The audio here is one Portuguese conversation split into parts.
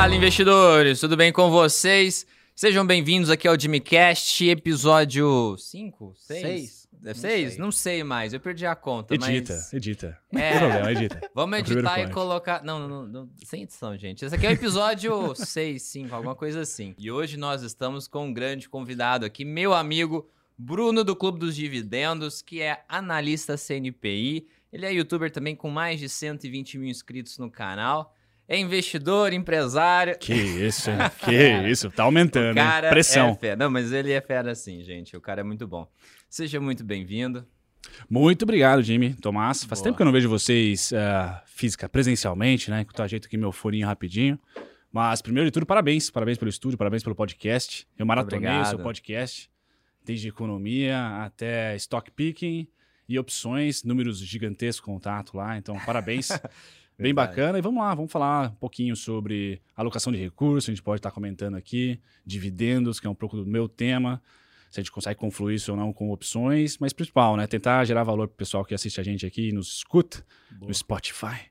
Fala, investidores! Tudo bem com vocês? Sejam bem-vindos aqui ao Jimmycast, episódio 5? 6? Seis. É 6? Não sei mais, eu perdi a conta. Edita, mas... edita. É. Não tem problema, edita. Vamos O primeiro editar e point. colocar. Não, não, não, sem edição, gente. Esse aqui é o episódio 6, 5, alguma coisa assim. E hoje nós estamos com um grande convidado aqui, meu amigo Bruno do Clube dos Dividendos, que é analista CNPI. Ele é youtuber também com mais de 120 mil inscritos no canal. É investidor, empresário. Que isso, hein? Que isso, tá aumentando, cara é Pressão. fera. Não, mas ele é fera sim, gente. O cara é muito bom. Seja muito bem-vindo. Muito obrigado, Jimmy, Tomás. Faz Boa. tempo que eu não vejo vocês ah, física, presencialmente, né? Que eu ajeito aqui meu forinho rapidinho. Mas, primeiro de tudo, parabéns. Parabéns pelo estúdio, parabéns pelo podcast. Eu maratonei o seu Obrigado. podcast, desde economia até stock picking e opções, números gigantescos contato lá. Então, parabéns. Bem bacana. E vamos lá, vamos falar um pouquinho sobre alocação de recursos, a gente pode estar comentando aqui, dividendos, que é um pouco do meu tema, se a gente consegue confluir isso ou não com opções, mas principal, né? Tentar gerar valor para o pessoal que assiste a gente aqui e nos escuta no Spotify,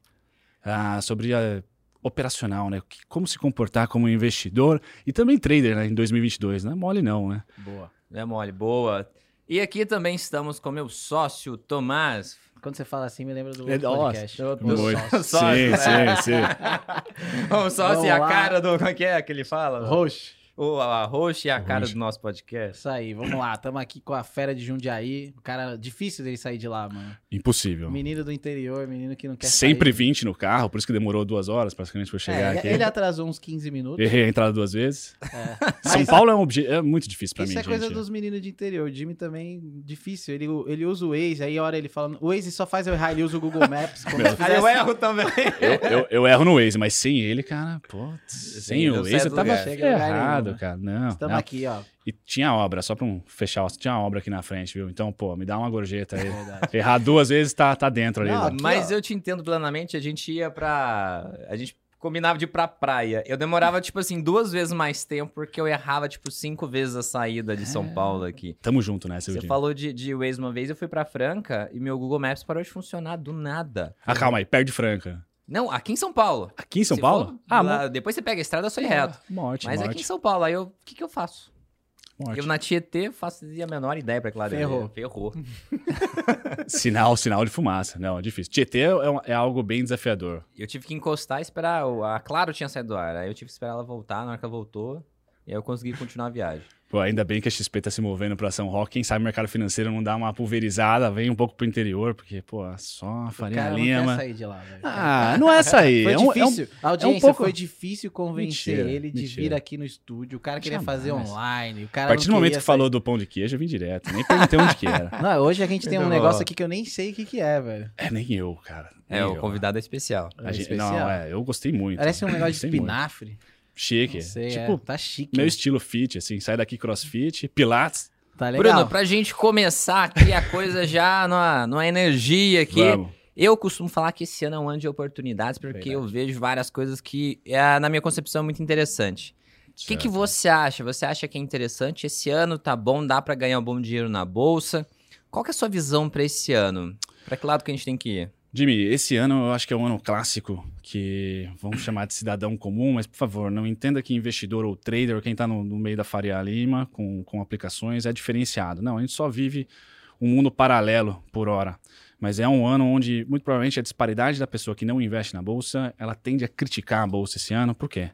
ah, sobre a operacional, né? Como se comportar como investidor e também trader né? em 2022, não é mole não, né? Boa. É mole, boa. E aqui também estamos com meu sócio, Tomás. Quando você fala assim, me lembra do É, outro podcast. Do Muito. sócio. Sócio, Sim, né? sim, sim. O sócio Vamos e a lá. cara do. Como é que é que ele fala? Roxo. O a roxa e a O cara roxo. do nosso podcast. Isso aí, vamos lá. Tamo aqui com a fera de Jundiaí. O cara, difícil dele sair de lá, mano. Impossível. Menino do interior, menino que não quer Sempre sair. 20 no carro, por isso que demorou duas horas praticamente para É, chegar ele, aqui. ele atrasou uns 15 minutos. Errei a entrada duas vezes. É. São Paulo é, um obje- é muito difícil pra Isso mim, é coisa gente. dos meninos de interior. O Jimmy também, difícil. Ele, ele usa o Waze, aí a hora ele fala... O Waze só faz eu errar, ele usa o Google Maps. Como Aí fizesse- eu erro também. Eu, eu- eu erro no Waze, mas sem ele, cara, pô, sem Sim, o eu Waze eu tava lugar. Nenhum, né? cara. Não, Estamos não. aqui, ó. E tinha obra, só pra um fechar, tinha obra aqui na frente, viu? Então, pô, me dá uma gorjeta aí. Verdade. Errar duas vezes tá, tá dentro ali. Não, né? aqui, Mas ó. eu te entendo plenamente. A gente ia pra. A gente combinava de ir pra praia. Eu demorava, tipo assim, duas vezes mais tempo, porque eu errava, tipo, cinco vezes a saída de São Paulo aqui. Tamo junto nessa, Você falou de, de Waze uma vez, eu fui pra Franca e meu Google Maps parou de funcionar do nada. Ah, calma aí, perde Franca. Não, aqui em São Paulo. Aqui em São Se Paulo? for ah, lá- depois você pega a estrada, eu sou reto. morte, Mas morte, aqui em São Paulo, aí eu. O que, que eu faço? morte. Eu na Tietê faço a menor ideia pra que lado ia. Ferrou. Ferrou. Sinal, sinal de fumaça. Não, é difícil. Tietê é, um- é algo bem desafiador. Eu tive que encostar e esperar. A Claro tinha saído do ar. Aí eu tive que esperar ela voltar. Na hora que ela voltou, e aí eu consegui continuar a viagem. Pô, ainda bem que a XP tá se movendo pra São Roque. Quem sabe o mercado financeiro não dá uma pulverizada, vem um pouco pro interior, porque, pô, só a O Faria cara não quer Lima. sair de lá, velho. Ah, não é sair. Foi é um, é um- difícil. a audiência pouco- foi difícil convencer Mentira, ele de mentira. vir aqui no estúdio. O cara queria Jamais. fazer online. O A cara partir do momento que falou do pão de queijo, eu vim direto. Nem perguntei onde que era. sair. Não, hoje a gente tem um negócio aqui que eu nem sei o que, que é, velho. É, nem eu, cara. Nem É, o eu. convidado é especial. A É gente- especial. não, é, eu gostei muito. Parece um negócio de Gostei muito. Chique. Sei, tipo, é. tá chique. meu estilo fit, assim. Sai daqui crossfit, pilates. Tá legal. Bruno, pra gente começar aqui a coisa já numa, numa energia aqui. Vamos. Eu costumo falar que esse ano é um ano de oportunidades, porque eu vejo várias coisas que, é, na minha concepção, é muito interessante. O que, que você acha? Você acha que é interessante? Esse ano tá bom, dá pra ganhar um bom dinheiro na bolsa. Qual que é a sua visão pra esse ano? Pra que lado que a gente tem que ir? Jimmy, esse ano eu acho que é um ano clássico que vamos chamar de cidadão comum, mas por favor, não entenda que investidor ou trader, quem está no, no meio da Faria Lima com, com aplicações é diferenciado. Não, a gente só vive um mundo paralelo por hora. Mas é um ano onde, muito provavelmente, a disparidade da pessoa que não investe na bolsa, ela tende a criticar a bolsa esse ano. Por quê?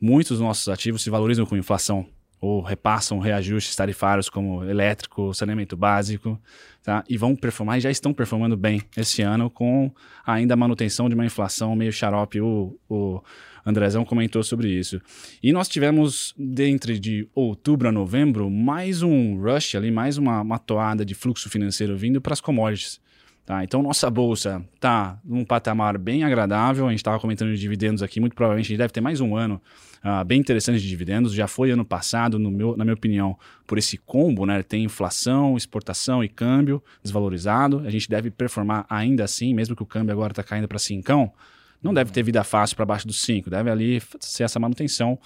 Muitos dos nossos ativos se valorizam com inflação ou repassam reajustes tarifários como elétrico, saneamento básico, tá? E vão performar e já estão performando bem esse ano com ainda a manutenção de uma inflação meio xarope. O, o Andrezão comentou sobre isso. E nós tivemos, dentre de outubro a novembro, mais um rush ali, mais uma, uma toada de fluxo financeiro vindo para as commodities. Tá, então, nossa bolsa está num patamar bem agradável. A gente estava comentando de dividendos aqui. Muito provavelmente a gente deve ter mais um ano ah, bem interessante de dividendos. Já foi ano passado, no meu, na minha opinião, por esse combo, né? Tem inflação, exportação e câmbio desvalorizado. A gente deve performar ainda assim, mesmo que o câmbio agora está caindo para 5. Não deve ter vida fácil para baixo dos 5. Deve ali ser essa manutenção.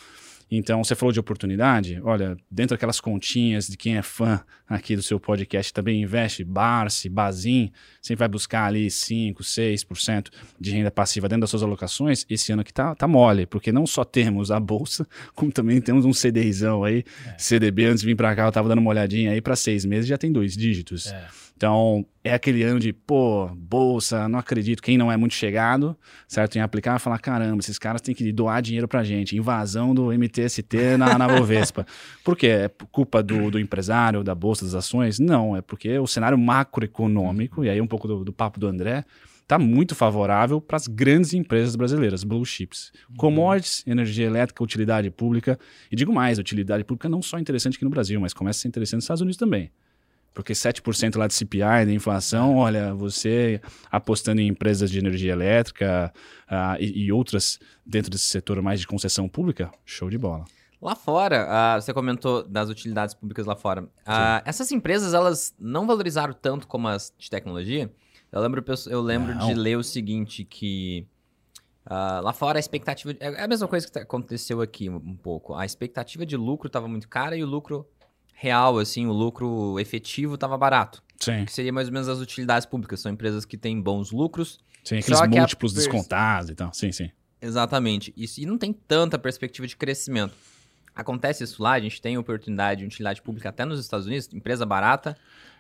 Então, você falou de oportunidade. Olha, dentro daquelas continhas de quem é fã aqui do seu podcast também investe, Barsi, Bazin, sempre vai buscar ali 5, 6% de renda passiva dentro das suas alocações. Esse ano aqui tá, tá mole, porque não só temos a bolsa, como também temos um CDIzão aí, é. CDB. Antes de vir para cá, eu tava dando uma olhadinha aí para seis meses, já tem dois dígitos. É. Então, é aquele ano de, pô, bolsa, não acredito. Quem não é muito chegado, certo? Em aplicar, falar, caramba, esses caras têm que doar dinheiro pra gente. Invasão do MTST na, na Bovespa. Por quê? É culpa do, do empresário, da bolsa das ações? Não, é porque o cenário macroeconômico, e aí um pouco do, do papo do André, está muito favorável para as grandes empresas brasileiras, blue chips. Uhum. Commodities, energia elétrica, utilidade pública. E digo mais, utilidade pública não só interessante aqui no Brasil, mas começa a ser interessante nos Estados Unidos também. Porque 7% lá de CPI, da inflação, olha, você apostando em empresas de energia elétrica uh, e, e, outras dentro desse setor mais de concessão pública, show de bola. Lá fora, uh, você comentou das utilidades públicas lá fora. Uh, essas empresas, elas não valorizaram tanto como as de tecnologia. Eu lembro, eu lembro de ler o seguinte, que Uh, lá fora a expectativa. De, é a mesma coisa que tá, aconteceu aqui um pouco. A expectativa de lucro estava muito cara e o lucro real, assim, o lucro efetivo estava barato. Sim. Que seria mais ou menos as utilidades públicas. São empresas que têm bons lucros. Sim, aqueles múltiplos pers... descontados e tal. Sim, sim. Exatamente. Isso, e não tem tanta perspectiva de crescimento. Acontece isso lá, a gente tem oportunidade de utilidade pública até nos Estados Unidos, empresa barata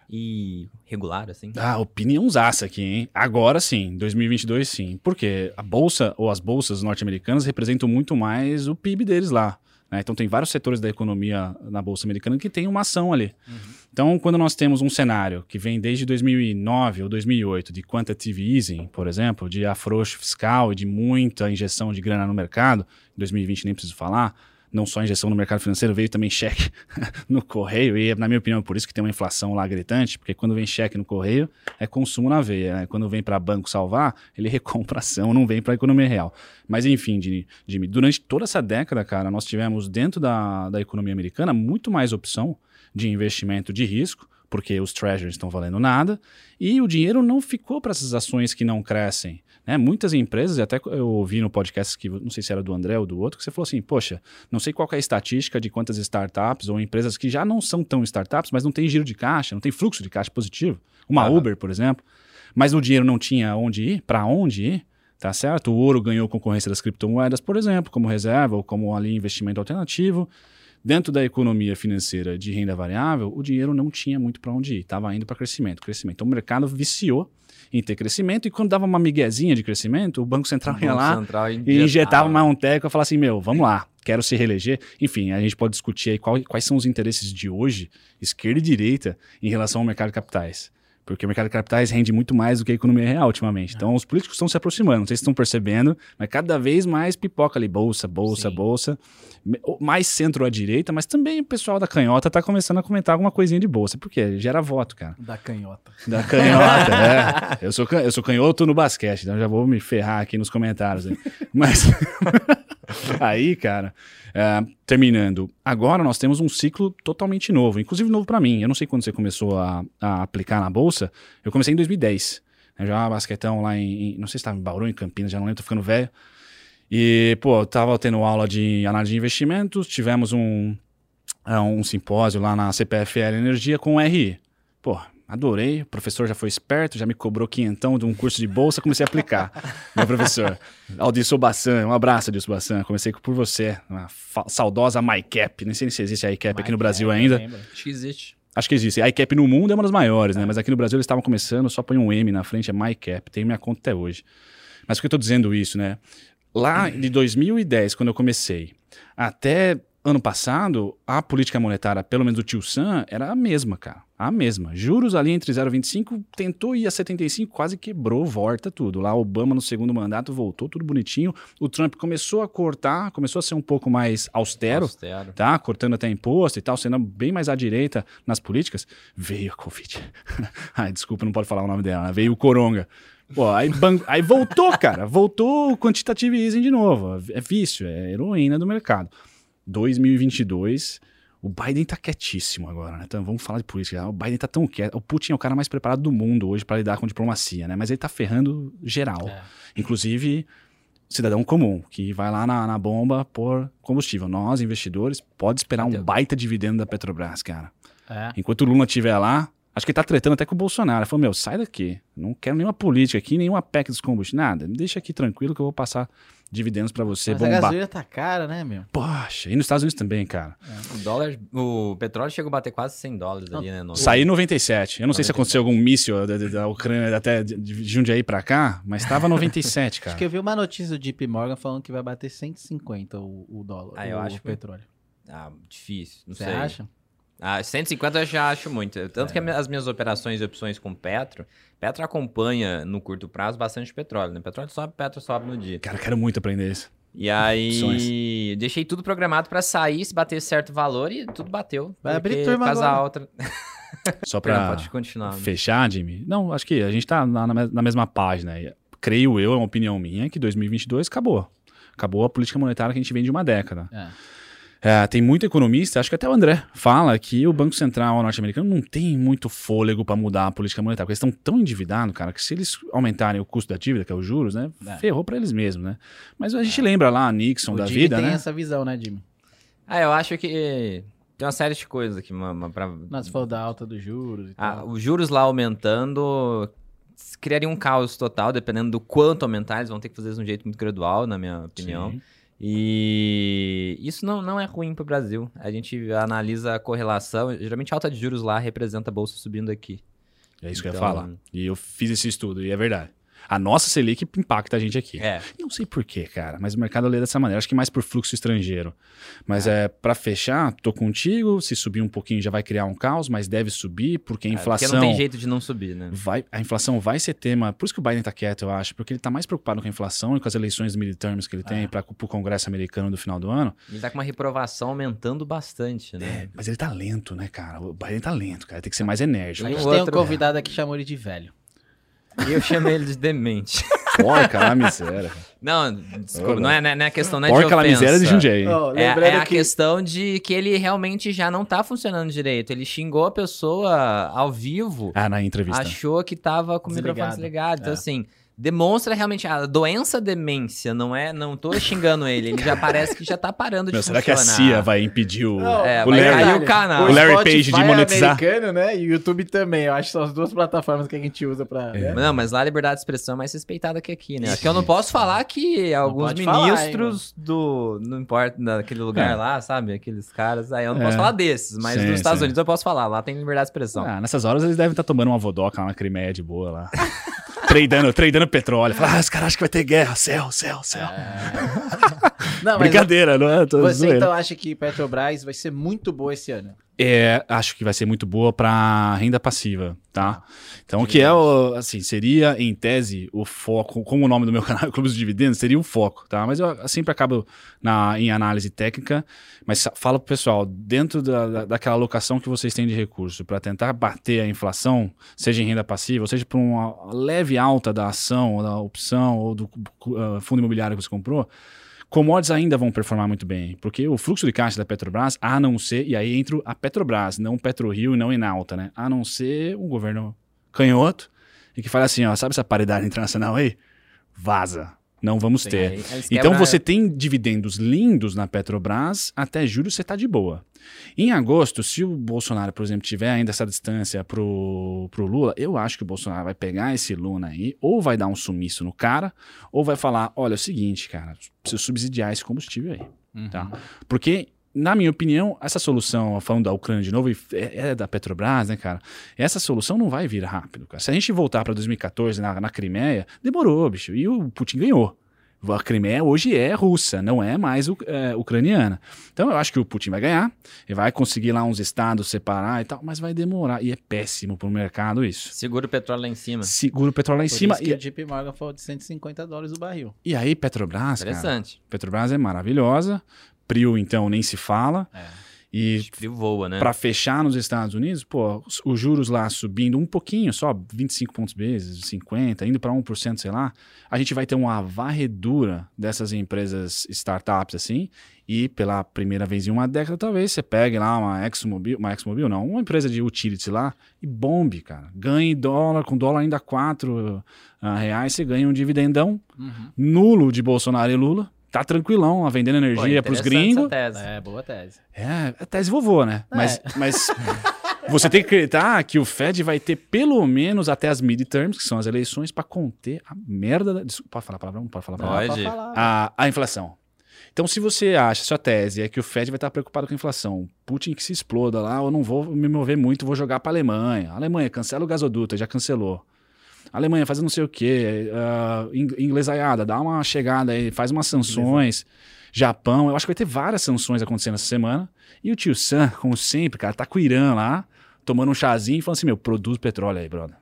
e regular, assim. Ah, opiniãozaça aqui, hein? Agora sim, 2022 sim. Porque a bolsa ou as bolsas norte-americanas representam muito mais o PIB deles lá. Né? Então, tem vários setores da economia na Bolsa Americana que tem uma ação ali. Uhum. Então, quando nós temos um cenário que vem desde 2009 ou 2008 de quantitative easing, por exemplo, de afrouxo fiscal e de muita injeção de grana no mercado, em 2020 nem preciso falar, não só injeção no mercado financeiro, veio também cheque no correio, e na minha opinião, por isso que tem uma inflação lá gritante, porque quando vem cheque no correio, é consumo na veia. Né? Quando vem para banco salvar, ele recompra ação, não vem para a economia real. Mas enfim, Jimmy, durante toda essa década, cara, nós tivemos dentro da, da economia americana muito mais opção de investimento de risco, porque os treasuries estão valendo nada, e o dinheiro não ficou para essas ações que não crescem. Né? Muitas empresas, até eu ouvi no podcast que não sei se era do André ou do outro, que você falou assim: poxa, não sei qual é a estatística de quantas startups ou empresas que já não são tão startups, mas não tem giro de caixa, não tem fluxo de caixa positivo. Uma uhum. Uber, por exemplo. Mas o dinheiro não tinha onde ir, para onde ir, tá certo? O ouro ganhou concorrência das criptomoedas, por exemplo, como reserva ou como ali investimento alternativo. Dentro da economia financeira de renda variável, o dinheiro não tinha muito para onde ir, estava indo para crescimento, crescimento. Então o mercado viciou em ter crescimento, e quando dava uma miguezinha de crescimento, o Banco Central o ia lá Central e injetava mais um teco e falava assim, meu, vamos lá, quero se reeleger. Enfim, a gente pode discutir aí qual, quais são os interesses de hoje, esquerda e direita, em relação ao mercado de capitais. Porque o mercado de capitais rende muito mais do que a economia real ultimamente. É. Então, os políticos estão se aproximando, não sei se estão percebendo, mas cada vez mais pipoca ali, bolsa, bolsa, Sim. bolsa. Mais centro à direita, mas também o pessoal da canhota está começando a comentar alguma coisinha de bolsa, porque gera voto, cara. Da canhota. Da canhota, é. Eu sou, eu sou canhoto no basquete, então já vou me ferrar aqui nos comentários. Aí. Mas aí, cara, é, terminando, agora nós temos um ciclo totalmente novo, inclusive novo para mim. Eu não sei quando você começou a, a, aplicar na bolsa. Eu comecei em 2010. Eu já basquetão lá em, em, Não sei se estava em Bauru, em Campinas, já não lembro, tô ficando velho. E, pô, eu tava tendo aula de análise de investimentos, tivemos um, é, um simpósio lá na CPFL Energia com o RI. Pô, Adorei, o professor já foi esperto, já me cobrou quinhentão de um curso de bolsa, comecei a aplicar. Meu professor, Aldilson Bassan, um abraço, Aldilson Bassan, comecei por você, uma saudosa MyCap, nem sei se existe a iCap aqui no Brasil ainda. Acho que existe. Acho que existe. A iCap no mundo é uma das maiores, né? É. Mas aqui no Brasil eles estavam começando, só põe um M na frente, é MyCap, tem minha conta até hoje. Mas por que eu tô dizendo isso, né? Lá de 2010, quando eu comecei, até ano passado, a política monetária, pelo menos do tio Sam, era a mesma, cara. A mesma. Juros ali entre 0,25, tentou ir a 75, quase quebrou, volta tudo. Lá Obama no segundo mandato voltou tudo bonitinho. O Trump começou a cortar, começou a ser um pouco mais austero, austero. tá? Cortando até imposto e tal, sendo bem mais à direita nas políticas. Veio a Covid. Ai, desculpa, não pode falar o nome dela. Veio o Coronga. Pô, aí, aí voltou, cara. Voltou o quantitative easing de novo. É vício, é heroína do mercado. 2022. O Biden tá quietíssimo agora, né? Então vamos falar de política. O Biden tá tão quieto. O Putin é o cara mais preparado do mundo hoje para lidar com diplomacia, né? Mas ele tá ferrando geral. É. Inclusive, cidadão comum, que vai lá na, na bomba por combustível. Nós, investidores, pode esperar um baita dividendo da Petrobras, cara. É. Enquanto o Lula estiver lá, acho que ele tá tretando até com o Bolsonaro. Ele falou, meu, sai daqui. Não quero nenhuma política aqui, nenhuma PEC dos combustíveis, nada. Me deixa aqui tranquilo que eu vou passar dividendos pra você Mas a bombar. gasolina tá cara, né, meu? Poxa, e nos Estados Unidos também, cara. O dólar, o petróleo chegou a bater quase 100 dólares ali, né? No... Saí em 97. Eu não sei se 97. aconteceu algum míssil da, da- Ucrânia até de de Jundiaí pra cá, mas tava 97, cara. Acho que eu vi uma notícia do JP Morgan falando que vai bater 150 o, o dólar, Ah, eu o acho que- petróleo. Ah, difícil, não Você sei. acha? Ah, 150 eu já acho muito. Tanto É. que as minhas operações e opções com Petro, Petro acompanha no curto prazo bastante petróleo, né? Petróleo sobe, Petro sobe no dia. Cara, eu quero muito aprender isso. E aí, Opções. deixei tudo programado pra sair, se bater certo valor e tudo bateu. Vai abrir turma casa agora. alta. Só né? fechar, Jimmy. Não, acho que a gente tá na, na mes- na mesma página. Creio eu, é uma opinião minha, que 2022 acabou. Acabou a política monetária que a gente vem de uma década. É. É, tem muito economista, acho que até o André fala que o Banco Central norte-americano não tem muito fôlego para mudar a política monetária, porque eles estão tão endividados, cara, que se eles aumentarem o custo da dívida, que é os juros, né, É. ferrou para eles mesmos, né? Mas a gente lembra lá Nixon O da Jimmy vida, tem né? essa visão, né, Jimmy? Ah, eu acho que tem uma série de coisas aqui, mama, pra... Nós falamos da alta dos juros e Ah, tal. os juros lá aumentando criaria um caos total, dependendo do quanto aumentar, eles vão ter que fazer isso de um jeito muito gradual, na minha opinião. Sim. E isso não, não é ruim para o Brasil. A gente analisa a correlação. Geralmente a alta de juros lá representa a bolsa subindo aqui. É isso que eu ia Então- falar. E eu fiz esse estudo, e é verdade. A nossa Selic impacta a gente aqui. É. Não sei porquê, cara, mas o mercado lê dessa maneira. Acho que mais por fluxo estrangeiro. Mas é, para fechar, tô contigo. Se subir um pouquinho já vai criar um caos, mas deve subir, porque a inflação. Porque não tem jeito de não subir, né? Vai, a inflação vai ser tema. Por isso que o Biden tá quieto, eu acho, porque ele tá mais preocupado com a inflação e com as eleições midterms que ele tem É. para o Congresso americano do final do ano. Ele tá com uma reprovação aumentando bastante, né? Mas ele tá lento, né, cara? O Biden tá lento, cara. Tem que ser mais enérgico. A gente tem um convidado aqui que chamou ele de velho. E eu chamei ele de demente. Porca lá, miséria. Não, desculpa, não é, não é- não é questão não é Porca de lá, ofensa. miséria de Jundiaí. Ó, É, é a que questão de que ele realmente já não tá funcionando direito. Ele xingou a pessoa ao vivo, Ah, na entrevista. achou que tava com o Desligado. microfone desligado. Então, É. assim, demonstra realmente a doença demência, não é? Não tô xingando ele, ele já parece que já tá parando de Meu, será que a funcionar. CIA vai impedir o, Não, É, o Larry? o canal. O Larry Page de monetizar? é americano, né? E o YouTube também. Eu acho que são as duas plataformas que a gente usa pra... É. né? Não, mas lá a liberdade de expressão é mais respeitada que aqui, né? Aqui eu não posso falar que alguns pode falar, ministros do. Não importa, daquele lugar É. lá, sabe? Aqueles caras. Aí eu não É. posso falar desses, mas Sim, nos Estados sim. Unidos eu posso falar. Lá tem liberdade de expressão. Ah, nessas horas eles devem estar tomando uma vodoca lá na Crimeia de boa lá. tradando, tradando petróleo. Fala, ah, os caras acham que vai ter guerra. Céu, céu, céu. Não, Brincadeira, não é? Tô você zoeira. então acha que Petrobras vai ser muito boa esse ano? É, acho que vai ser muito boa para renda passiva, tá? Então, o que é, o, assim, seria, em tese, o foco, como o nome do meu canal é Clube dos Dividendos, seria o foco, tá? Mas eu sempre acabo na, em análise técnica, mas fala pro pessoal, dentro da- daquela alocação que vocês têm de recurso, para tentar bater a inflação, seja em renda passiva, ou seja por uma leve alta da ação, ou da opção, ou do uh, fundo imobiliário que você comprou, Commodities ainda vão performar muito bem, porque o fluxo de caixa da Petrobras, a não ser, e aí entra a Petrobras, não PetroRio e não Enalta, né? A não ser um governo canhoto e que fala assim, ó, sabe essa paridade internacional aí? Vaza. Não vamos Sim, ter. aí Então você tem dividendos lindos na Petrobras, até julho você está de boa. Em agosto, se o Bolsonaro, por exemplo, tiver ainda essa distância pro, pro Lula, eu acho que o Bolsonaro vai pegar esse Luna aí, ou vai dar um sumiço no cara, ou vai falar: olha, é o seguinte, cara, preciso subsidiar esse combustível aí. Tá? Porque, na minha opinião, essa solução, falando da Ucrânia de novo, e é, é da Petrobras, né, cara? Essa solução não vai vir rápido, cara. Se a gente voltar para 2014 na, na Crimeia, demorou, bicho. E o Putin ganhou. A Crimeia hoje é russa, não é mais é, ucraniana. Então eu acho que o Putin vai ganhar, ele vai conseguir lá uns estados separar e tal, mas vai demorar. E é péssimo para o mercado isso. Segura o petróleo lá em cima. Segura o petróleo lá em Por cima. E, o JP Morgan falou de 150 dólares o barril. e aí, Petrobras, cara, Interessante. Petrobras é maravilhosa. Prio, então, nem se fala. É. E voa, né? para fechar nos Estados Unidos, pô, os, os juros lá subindo um pouquinho, só 25 pontos vezes, 50, indo para 1%, sei lá, a gente vai ter uma varredura dessas empresas startups assim, e pela primeira vez em uma década, talvez você pegue lá uma ExxonMobil, uma ExxonMobil não, uma empresa de utility lá e bombe, cara. Ganhe dólar, com dólar ainda 4 ah, reais, você ganha um dividendão Uhum. nulo de Bolsonaro e Lula. Tá tranquilão, lá, vendendo Pô, energia pros interessante gringos. tese. É, boa tese. É, é tese vovô, né? É. Mas, mas você tem que acreditar que o Fed vai ter pelo menos até as midterms, que são as eleições, para conter a merda da. Desculpa, pode falar palavrão? Pode falar palavrão? Pode. falar. A, a inflação. Então, se você acha, sua tese é que o Fed vai estar preocupado com a inflação, Putin que se exploda lá, eu não vou me mover muito, vou jogar para Alemanha. Alemanha, cancela o gasoduto, já cancelou. Alemanha, faz não sei o quê, uh, inglesaiada, dá uma chegada aí, faz umas sanções. Japão, eu acho que vai ter várias sanções acontecendo essa semana. E o tio Sam, como sempre, cara, tá com o Irã lá, tomando um chazinho e falando assim: meu, produz petróleo aí, brother.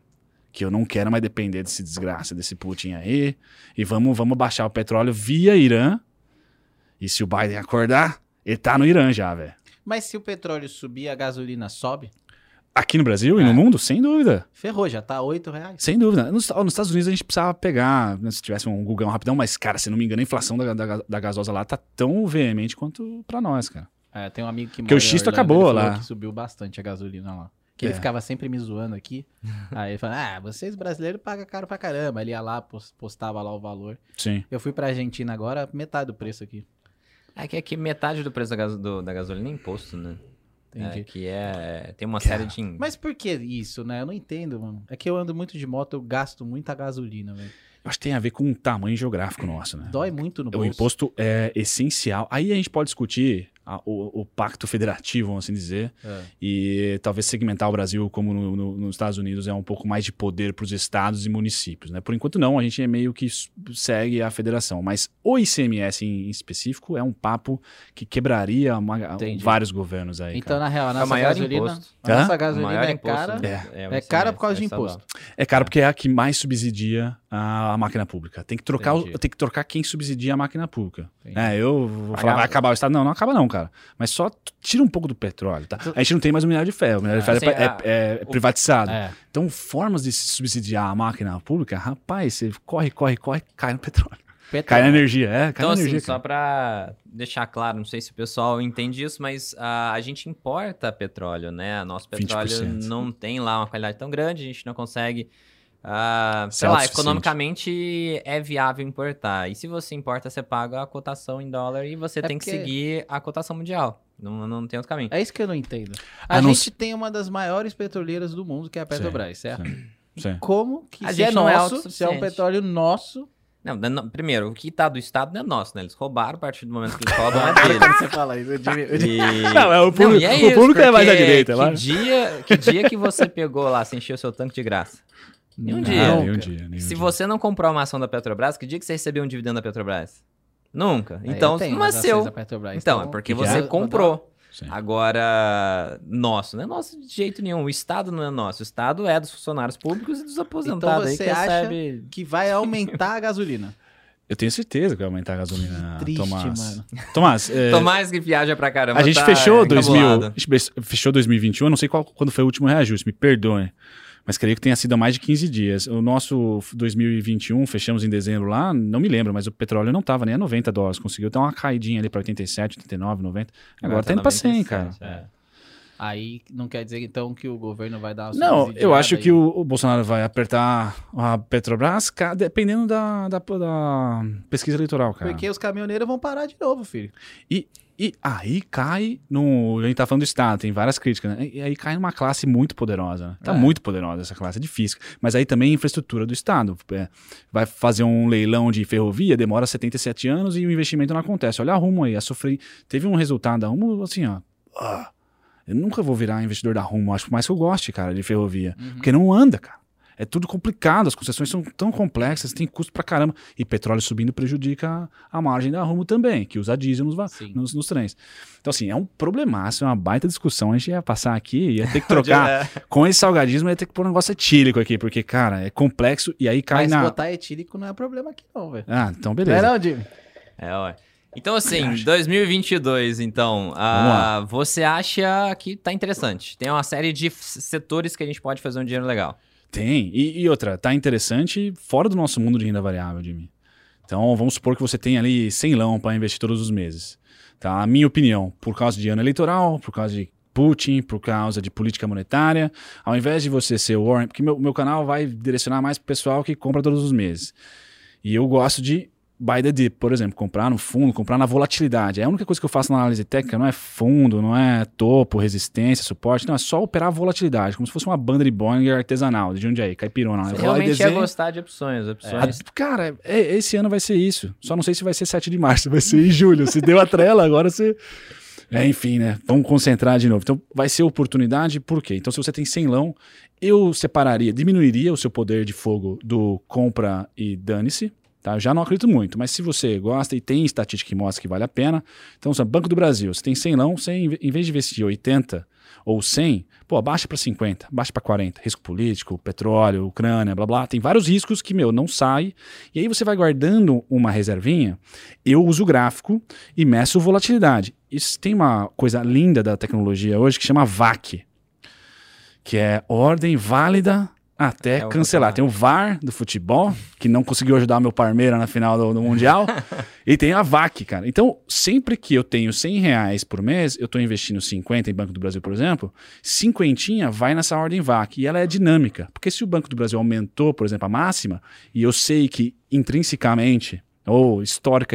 Que eu não quero mais depender desse desgraça, desse Putin aí. E vamos, vamos baixar o petróleo via Irã. E se o Biden acordar, ele tá no Irã já, velho. Mas se o petróleo subir, a gasolina sobe, Aqui no Brasil e É. no mundo, sem dúvida. ferrou, já tá 8 reais. Sem dúvida. Nos, nos Estados Unidos a gente precisava pegar, né, se tivesse um Google rapidão, mas, cara, se não me engano, a inflação da, da, da gasosa lá tá tão veemente quanto pra nós, cara. É, tem um amigo que Porque o xisto Orlando, acabou lá. que subiu bastante a gasolina lá. Que É. ele ficava sempre me zoando aqui. Aí ele falou, ah, vocês brasileiros pagam caro pra caramba. Ele ia lá, pos- postava lá o valor. Sim. Eu fui pra Argentina agora, metade do preço aqui. É que aqui metade do preço da, gaso- do- da gasolina é imposto, né? Entendi. É, que é. Tem uma série de. Mas por que isso, né? Eu não entendo, mano. É que eu ando muito de moto, eu gasto muita gasolina, velho. Eu acho que tem a ver com o tamanho geográfico nosso, né? Dói muito no O bolso. imposto é essencial. Aí a gente pode discutir a- o, o pacto federativo, vamos assim dizer, É. e talvez segmentar o Brasil como no- no- nos Estados Unidos é um pouco mais de poder para os estados e municípios. Né? Por enquanto não, a gente é meio que segue a federação. Mas o ICMS em específico é um papo que quebraria uma- vários governos aí. Então, cara. na real, a É nossa maior gasolina, imposto. a nossa gasolina maior é imposto cara. do- É. o É ICMS, cara por causa de imposto. É caro porque é a que mais subsidia a, a máquina pública. Tem que trocar, Entendi. tem que trocar quem subsidia a máquina pública. Entendi. É, eu vou falar, vai acabar o Estado. Não, não acaba não, cara. Mas só tira um pouco do petróleo, tá? A gente não tem mais o minério de ferro. O minério de ferro Assim, é, é- a- é privatizado. É. Então, formas de se subsidiar a máquina pública, rapaz, você corre, corre, corre, cai no petróleo. Cai na energia, é, cai Então, na assim, energia. só pra deixar claro, não sei se o pessoal entende isso, mas ah, a gente importa petróleo, né? Nosso petróleo 20%. não tem lá uma qualidade tão grande, a gente não consegue. Ah, sei lá, economicamente é viável importar. E se você importa, você paga a cotação em dólar e você É tem que seguir a cotação mundial. Não, não tem outro caminho. É isso que eu não entendo. A A não gente tem uma das maiores petroleiras do mundo, que é a Petrobras, certo? Sim. Como que A se é gente não é nosso, se é um petróleo nosso... Não, não, não, primeiro, o que tá do Estado não é nosso, né? Eles roubaram a partir do momento que eles roubam é Quando deles. você fala isso, eu digo- E... Não, é o público, e é o isso, público é mais à direita. Que Lá. dia, que dia que você pegou lá, você encheu seu tanque de graça? Nenhum Não, dia. Nenhum dia, nenhum Se dia. você não comprou uma ação da Petrobras, que dia que você recebeu um dividendo da Petrobras? Nunca. É, Então, não é seu. Petrobras, Então, é porque que que você é? comprou. Sim. Agora, nosso, não é nosso de jeito nenhum. O Estado não é nosso. O Estado é dos funcionários públicos e dos aposentados aí você que acha recebe... que vai aumentar a gasolina. Eu tenho certeza que vai aumentar a gasolina, Triste, Tomás. mano. Tomás, é, Tomás que viaja pra caramba. a gente tá fechou 2000, encabulado. a gente be- fechou 2021, eu não sei qual, quando foi o último reajuste, me perdoem. Mas creio que tenha sido há mais de 15 dias. O nosso 2021, fechamos em dezembro lá, não me lembro, mas o petróleo não estava nem a 90 dólares. Conseguiu dar uma caidinha ali para 87, 89, 90. Agora, tá indo para 100, cara. 97, é. Aí não quer dizer então que o governo vai dar uma Não, eu acho aí. que o, o Bolsonaro vai apertar a Petrobras dependendo da, da, da pesquisa eleitoral, cara. Porque os caminhoneiros vão parar de novo, filho. E aí cai no. A gente tá falando do Estado, tem várias críticas, né? E aí cai numa classe muito poderosa, né? Tá É. muito poderosa essa classe, é difícil. Mas aí também a infraestrutura do Estado. É, vai fazer um leilão de ferrovia, demora 77 anos e o investimento não acontece. Olha a Rumo aí, a sofrer. Teve um resultado da Rumo, assim, ó. ah, eu nunca vou virar investidor da Rumo, acho que mais que eu goste, cara, de ferrovia. Uhum. Porque não anda, cara. É tudo complicado, as concessões são tão complexas, tem custo pra caramba. E petróleo subindo prejudica a margem da Rumo também, que usa diesel nos, nos, nos trens. Então, assim, é um problemaço, é uma baita discussão. A gente ia passar aqui, ia ter que trocar. com esse salgadismo, ia ter que pôr um negócio etílico aqui, porque, cara, é complexo e aí cai Mas na. botar etílico não é problema aqui não, velho. Ah, então Não é beleza. não, Jimmy? É, ué. Então, assim, 2022, então, ah, você acha que tá interessante? Tem uma série de setores que a gente pode fazer um dinheiro legal. Tem. E, e outra, tá interessante fora do nosso mundo de renda variável, Jimmy. Então, vamos supor que você tem ali 100 lão para investir todos os meses. Tá? A minha opinião, por causa de ano eleitoral, por causa de Putin, por causa de política monetária, ao invés de você ser o Warren, porque meu, meu canal vai direcionar mais pro pessoal que compra todos os meses. E eu gosto de buy the dip, por exemplo, comprar no fundo, comprar na volatilidade. É a única coisa que eu faço na análise técnica, não é fundo, não é topo, resistência, suporte, não, é só operar a volatilidade, como se fosse uma banda de Bollinger artesanal, de Jundiaí, caipirona. né? Você e realmente ia desenho. gostar de opções. opções. Ah, Cara, é- esse ano vai ser isso. Só não sei se vai ser 7 de março, vai ser em julho. Se deu a trela, agora você. É, enfim, né? Vamos concentrar de novo. Então, vai ser oportunidade, por quê? Então, se você tem 100 lão, eu separaria, diminuiria o seu poder de fogo do compra e dane-se. Tá? Já não acredito muito, mas se você gosta e tem estatística que mostra que vale a pena, então, se Banco do Brasil, você tem 100 lão, você, em em vez de investir 80 ou 100, pô, baixa para 50, baixa para 40. Risco político, petróleo, Ucrânia, blá blá. Tem vários riscos que, meu, não sai. E aí você vai guardando uma reservinha. Eu uso gráfico e meço volatilidade. Isso tem uma coisa linda da tecnologia hoje que chama VAC, que é ordem válida até É cancelar. Tem o VAR do futebol, que não conseguiu ajudar meu Parmeira na final do, do Mundial. e tem a VAC, cara. Então, sempre que eu tenho 100 reais por mês, eu estou investindo 50 em Banco do Brasil, por exemplo, cinquentinha vai nessa ordem VAC. E ela é dinâmica. Porque se o Banco do Brasil aumentou, por exemplo, a máxima, e eu sei que intrinsecamente ou histórica,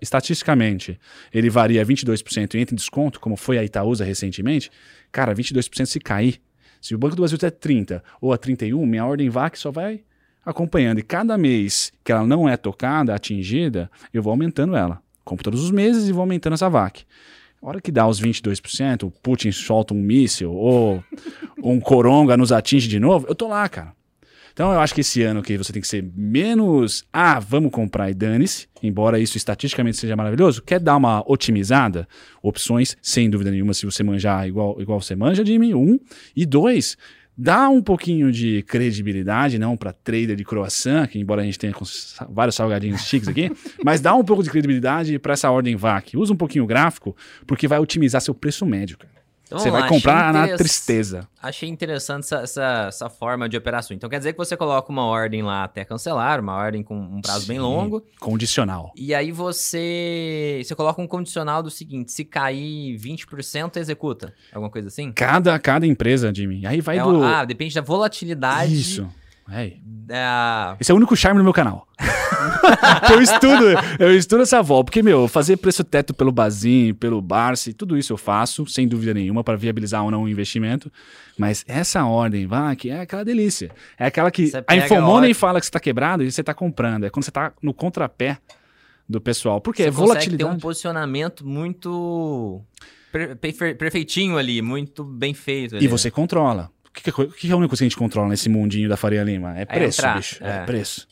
estatisticamente, ele varia 22% e entra em desconto, como foi a Itaúsa recentemente, cara, 22% se cair. Se o Banco do Brasil é 30 ou a 31, minha ordem VAC só vai acompanhando. E cada mês que ela não é tocada, atingida, eu vou aumentando ela. Compro todos os meses e vou aumentando essa VAC. A hora que dá os 22%, o Putin solta um míssil ou um coronga nos atinge de novo, eu tô lá, cara. Então eu acho que esse ano que você tem que ser menos, ah, vamos comprar e dane-se, embora isso estatisticamente seja maravilhoso, quer dar uma otimizada, opções, sem dúvida nenhuma, se você manjar igual, igual você manja, Jimmy, um. E dois, dá um pouquinho de credibilidade, não para trader de croissant, que embora a gente tenha vários salgadinhos chiques aqui, mas dá um pouco de credibilidade para essa ordem VAC. Usa um pouquinho o gráfico, porque vai otimizar seu preço médio, cara. Então, você vai lá, comprar na tristeza. Achei interessante essa, essa, essa forma de operação. Então quer dizer que você coloca uma ordem lá até cancelar, uma ordem com um prazo bem Sim. longo. Condicional. E aí você você coloca um condicional do seguinte: se cair 20%, executa. Alguma coisa assim? Cada, cada empresa, Jimmy. Aí vai É do. ah, depende da volatilidade. Isso. É. Da... Esse é o único charme do meu canal. Eu estudo, eu estudo essa volta. Porque, meu, fazer preço teto pelo Bazin, pelo Barsi, tudo isso eu faço, sem dúvida nenhuma, para viabilizar ou não o investimento. Mas essa ordem, que é aquela delícia. É aquela que a Infomoney a- fala que você está quebrado e você está comprando. É quando você está no contrapé do pessoal. Porque Você é consegue ter um volatilidade. posicionamento muito per- perfe- perfeitinho ali, muito bem feito. ali. E você controla. O que, que é o que é a única coisa que a gente controla nesse mundinho da Faria Lima? É preço, entrar, bicho. é. É preço.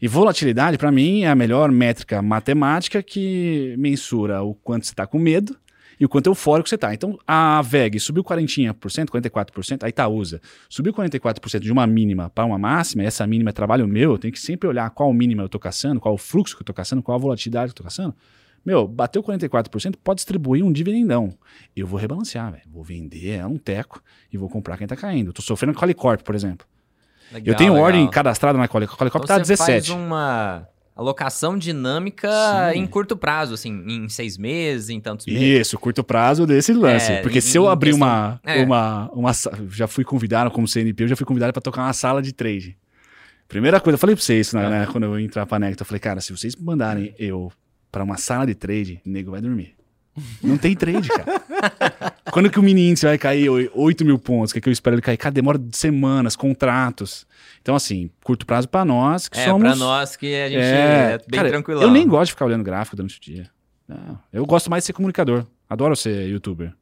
E volatilidade, pra mim, é a melhor métrica matemática que mensura o quanto você tá com medo e o quanto eufórico você tá. Então, a VEG subiu 40%, 44%, a Itaúsa subiu 44% de uma mínima para uma máxima, e essa mínima é trabalho meu, eu tenho que sempre olhar qual mínima eu tô caçando, qual o fluxo que eu tô caçando, qual a volatilidade que eu tô caçando. Meu, bateu 44%, pode distribuir um dividendão. Eu vou rebalancear, velho. Vou vender é um teco e vou comprar quem tá caindo. Eu tô sofrendo com a Qualicorp, por exemplo. Legal, eu tenho legal. ordem cadastrada na Qualicorp. A Qualicorp Então tá você 17. faz uma alocação dinâmica Sim. em curto prazo, assim, em seis meses, em tantos meses. Isso, curto prazo desse lance. É, Porque em- se eu abrir questão- uma, é. uma, uma. Já fui convidado como CNP, eu já fui convidado para tocar uma sala de trade. Primeira coisa, eu falei pra vocês isso, né, É. quando eu entrar pra Nectar. Eu falei, cara, se vocês mandarem eu pra uma sala de trade, o nego vai dormir. Não tem trade, cara. Quando que o mini índice vai cair oi- 8 mil pontos? Que, é que eu espero ele cair? Cara, demora semanas, contratos. Então, assim, curto prazo pra nós, que É, somos. pra nós que a gente é, bem cara, tranquilão. Eu nem gosto de ficar olhando gráfico durante o dia. Não, eu gosto mais de ser comunicador. Adoro ser youtuber.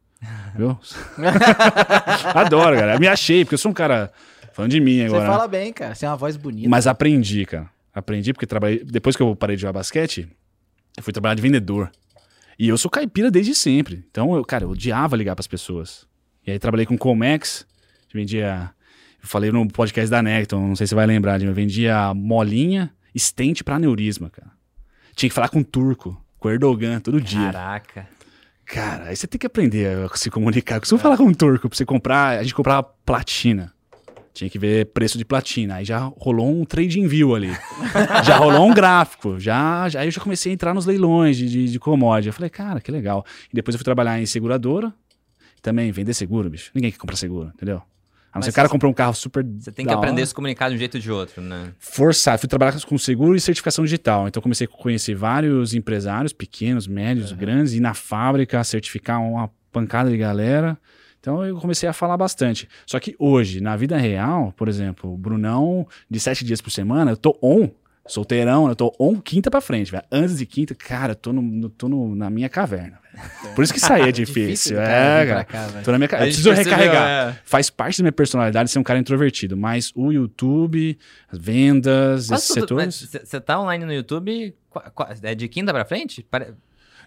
Viu? Adoro, cara. Eu me achei, porque eu sou um cara fã de mim Você agora. fala bem, cara. Você tem uma voz bonita. Mas aprendi, cara. Aprendi porque trabalhei. Depois que eu parei de jogar basquete, eu fui trabalhar de vendedor. E eu sou caipira desde sempre. Então, eu, cara, eu odiava ligar pras pessoas. E aí trabalhei com Comex, vendia. Eu falei no podcast da Necton, não sei se você vai lembrar, eu vendia molinha, estente pra aneurisma, cara. Tinha que falar com turco. com o Erdogan todo dia. Caraca. Cara, aí você tem que aprender a se comunicar. Eu costumo falar com um turco pra você comprar. A gente comprava platina. Tinha que ver preço de platina. Aí já rolou um trading view ali. já rolou um gráfico. Já, já, aí eu já comecei a entrar nos leilões de, de, de commodity. Eu falei, cara, que legal. E depois eu fui trabalhar em seguradora. Também vender seguro, bicho. Ninguém quer comprar seguro, entendeu? A não ser que o cara comprou um carro super. Você tem que aprender a se comunicar de um jeito ou de outro, né? forçar. Fui trabalhar com seguro e certificação digital. Então comecei a conhecer vários empresários, pequenos, médios, grandes, ir na fábrica, certificar uma pancada de galera. Então eu comecei a falar bastante. Só que hoje, na vida real, por exemplo, o Brunão, de sete dias por semana, eu tô on, solteirão, eu tô on quinta pra frente, velho. Antes de quinta, cara, eu tô, no, no- tô no- na minha caverna. velho. Por isso que sair é difícil. do cara é, cara. cá. Tô na minha ca- A Eu gente preciso percebeu, recarregar é. faz parte da minha personalidade ser um cara introvertido, mas o YouTube, as vendas, Quase esses tudo- setores. Você tá online no YouTube é de quinta pra frente?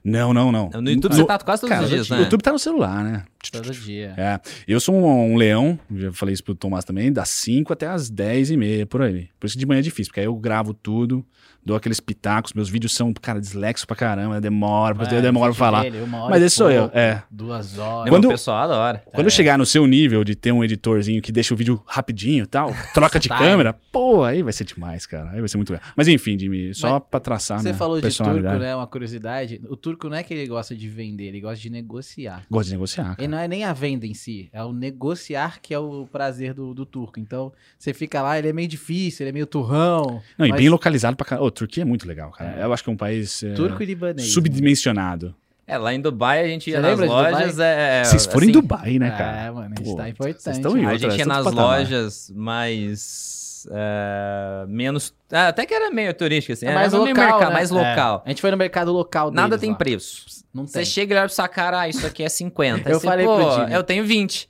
Não, não, não. No YouTube você tá quase todos cara, os dias, o né? YouTube tá no celular, né? Todo dia. É. Eu sou um, um leão, já falei isso pro Tomás também, das 5 até as 10 e meia, por aí. Por isso que de manhã é difícil, porque aí eu gravo tudo, dou aqueles pitacos, meus vídeos são, cara, dislexo pra caramba, demora, porque eu demoro pra vídeo falar. dele, uma hora Mas e esse sou eu, é. Duas horas. Quando- o pessoal adora. Quando eu chegar no seu nível de ter um editorzinho que deixa o vídeo rapidinho e tal, troca de Tá. câmera, pô, aí vai ser demais, cara. Aí vai ser muito legal. Mas enfim, Jimmy, só Mas pra traçar Você falou de turco, né? Uma curiosidade. O turco não é que ele gosta de vender, ele gosta de negociar. Gosto de negociar, cara. E não é nem a venda em si, é o negociar que é o prazer do, do turco. Então, você fica lá, ele é meio difícil, ele é meio turrão. Não, e mas bem localizado pra caramba. Turquia é muito legal, cara. Eu acho que é um país é, Turco e libanês. subdimensionado. É, lá em Dubai a gente ia Você nas lojas. Dubai? É, Vocês foram em assim, Dubai, né, cara? É, mano, a gente Pô, tá vocês importante. estão em A outra- gente ia nas lojas mais. é, menos. até que era meio turística, assim. É mais local, mercado, né? mais local. É. A gente foi no mercado local Nada deles tem lá. preço. Não Você tem. chega e olha pra sua cara, ah, isso aqui é 50. Aí Eu você, falei Pô, pro Jimmy. eu tenho 20.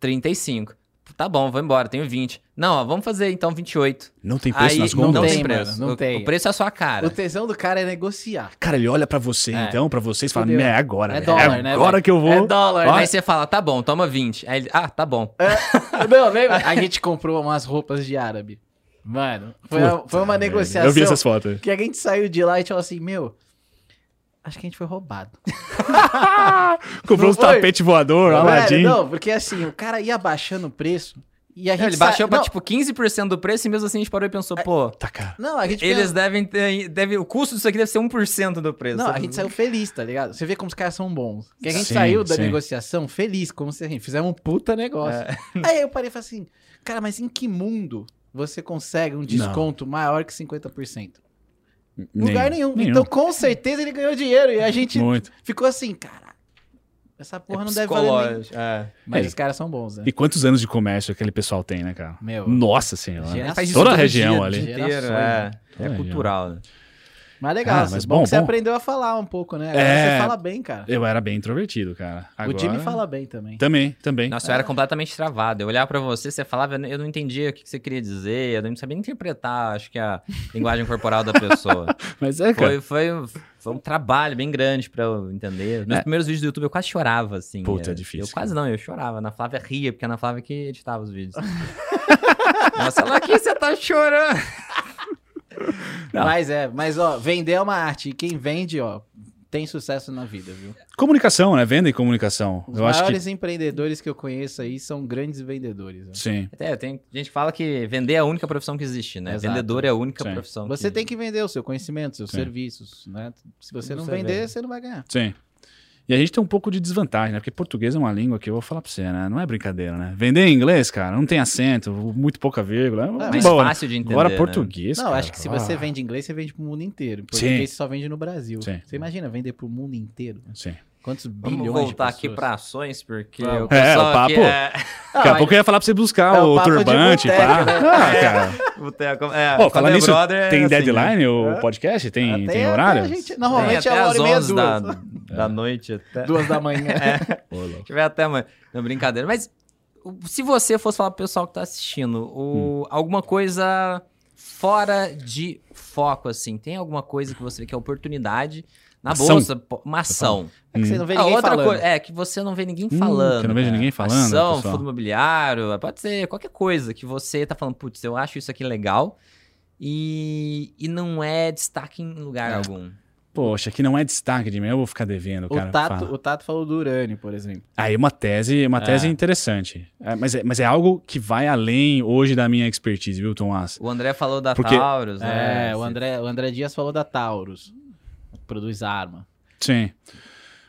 35. Tá bom, vou embora, tenho 20. Não, ó, vamos fazer então 28. Não tem preço Aí nas não não tem preço. não o, tem. o preço é a sua cara. O tesão do cara é negociar. Cara, ele olha pra você, É. então, pra vocês, e fala, é agora. É velho. dólar, é né, agora que eu vou. É dólar, Ó, né? Aí você fala, tá bom, toma 20. Aí ele, ah, tá bom. Não, lembra? A gente comprou umas roupas de árabe. Mano, foi, uma- Puta foi uma negociação. Eu vi essas fotos. Que a gente saiu de lá e falou assim, meu, acho que a gente foi roubado. Comprou Não uns foi? tapete voador, Velho, Aladdin. não, porque assim, o cara ia baixando o preço e a gente Ele baixou sa- pra, não, tipo, 15% do preço e mesmo assim a gente parou e pensou, pô, Tá, cara. Não, a gente eles pensa- devem ter... Deve, o custo disso aqui deve ser 1% do preço. Não, a gente saiu feliz, tá ligado? Você vê como os caras são bons. Que a gente Sim, saiu da sim. negociação feliz, como se a gente fizemos um puta negócio. É. Aí eu parei e falei assim, cara, mas em que mundo você consegue um desconto maior que 50%? Lugar nenhum. Então, com certeza, ele ganhou dinheiro. E a gente Muito. ficou assim, cara, essa porra É não deve valer nem... É. Mas É. os caras são bons, né? E quantos anos de comércio aquele pessoal tem, né, cara? Meu. Nossa senhora. Toda a região ali. Gerações, é. né? É cultural, né? Mas legal, Ah, mas bom, bom, que você bom. aprendeu a falar um pouco, né? Agora É. você fala bem, cara. Eu era bem introvertido, cara. Agora... O time fala bem também. Também, também. Nossa, eu era completamente travado. Eu olhava pra você, você falava, eu não entendia o que você queria dizer, eu não sabia nem interpretar, acho que a linguagem corporal da pessoa. Mas é, cara. Foi, foi, foi um trabalho bem grande pra eu entender. Nos É. primeiros vídeos do YouTube eu quase chorava, assim. Puta, é difícil, Eu quase não, eu chorava. Na Flávia ria, porque a Ana Flávia que editava os vídeos. Nossa, ela aqui você tá chorando. Não. Mas é, mas ó, vender é uma arte. E quem vende, ó, tem sucesso na vida, viu? Comunicação, né? Venda e comunicação. Os eu acho que. maiores empreendedores que eu conheço aí são grandes vendedores. ó. Sim. É, tem gente que fala que vender é a única profissão que existe, né? Exato. Vendedor é a única Sim. profissão. Você tem que vender o seu conhecimento, seus Sim. serviços, né? Se você não Você vender, vende. você não vai ganhar. Sim. E a gente tem um pouco de desvantagem, né? Porque português é uma língua que eu vou falar pra você, né? Não é brincadeira, né? Vender em inglês, cara, não tem acento, muito pouca vírgula. É mais boa, né? fácil de entender. Agora né? português, não, cara, acho que se você ah, vende inglês, você vende pro mundo inteiro. Em Sim. Português você só vende no Brasil. Sim. Você imagina vender pro mundo inteiro? Sim. Quantos Vamos bilhões voltar de aqui pra ações, porque Vamos. o É, pessoal o papo- é... Daqui a pouco eu ia falar pra você buscar É o o turbante, pá. né? Ah, cara. Boteco, é, quando falando é nisso, brother, é tem assim, né? deadline o podcast? Tem, Até- tem até horário? a gente- Tem normalmente até é uma às hora e meia, 11 da, duas. da noite. Até... Duas da manhã. Ô, louco. Tiver até amanhã. Não, brincadeira. Mas se você fosse falar pro pessoal que tá assistindo, o- alguma coisa fora de foco, assim, tem alguma coisa que você vê que é oportunidade na Ação. bolsa? pô, Uma ação. É que você não vê Ah, ninguém outra falando. coisa, é que você não vê ninguém Hum, falando. que eu não vejo cara. ninguém falando, Ação, pessoal. fundo imobiliário, pode ser qualquer coisa que você tá falando, putz, eu acho isso aqui legal e, e não é destaque em lugar É. algum. Poxa, que não é destaque de mim, eu vou ficar devendo, cara. O Tato, o Tato falou do urânio, por exemplo. Aí uma tese, uma tese é. interessante. É, mas, é, mas é algo que vai além hoje da minha expertise, viu, Tomás? O André falou da Porque... Taurus, né? É, o André, o André Dias falou da Taurus. Produz arma. Sim.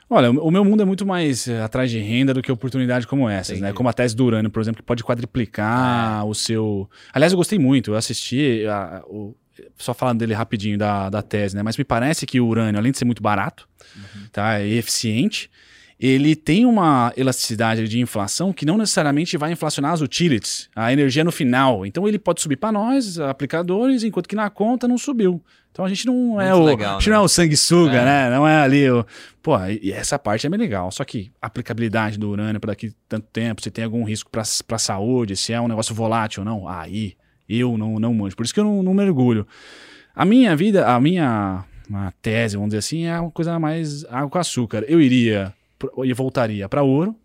Olha, o meu mundo é muito mais é, atrás de renda do que oportunidade como essas, né? Entendi. né? Como a tese do urânio, por exemplo, que pode quadriplicar é. o seu. Aliás, eu gostei muito. Eu assisti a, o, só falando dele rapidinho da, da tese, né? Mas me parece que o urânio, além de ser muito barato, uhum. tá? E eficiente, ele tem uma elasticidade de inflação que não necessariamente vai inflacionar as utilities, a energia no final. Então ele pode subir para nós, aplicadores, enquanto que na conta não subiu. Então a gente não é o, legal, a gente né? não é o sanguessuga, é. né? Não é ali o, pô, e essa parte é bem legal. Só que aplicabilidade do urânio para daqui tanto tempo, se tem algum risco para a saúde, se é um negócio volátil ou não, aí eu não, não manjo. Por isso que eu não, não mergulho. A minha vida, a minha uma tese, vamos dizer assim, é uma coisa mais água com açúcar. Eu iria e voltaria para ouro,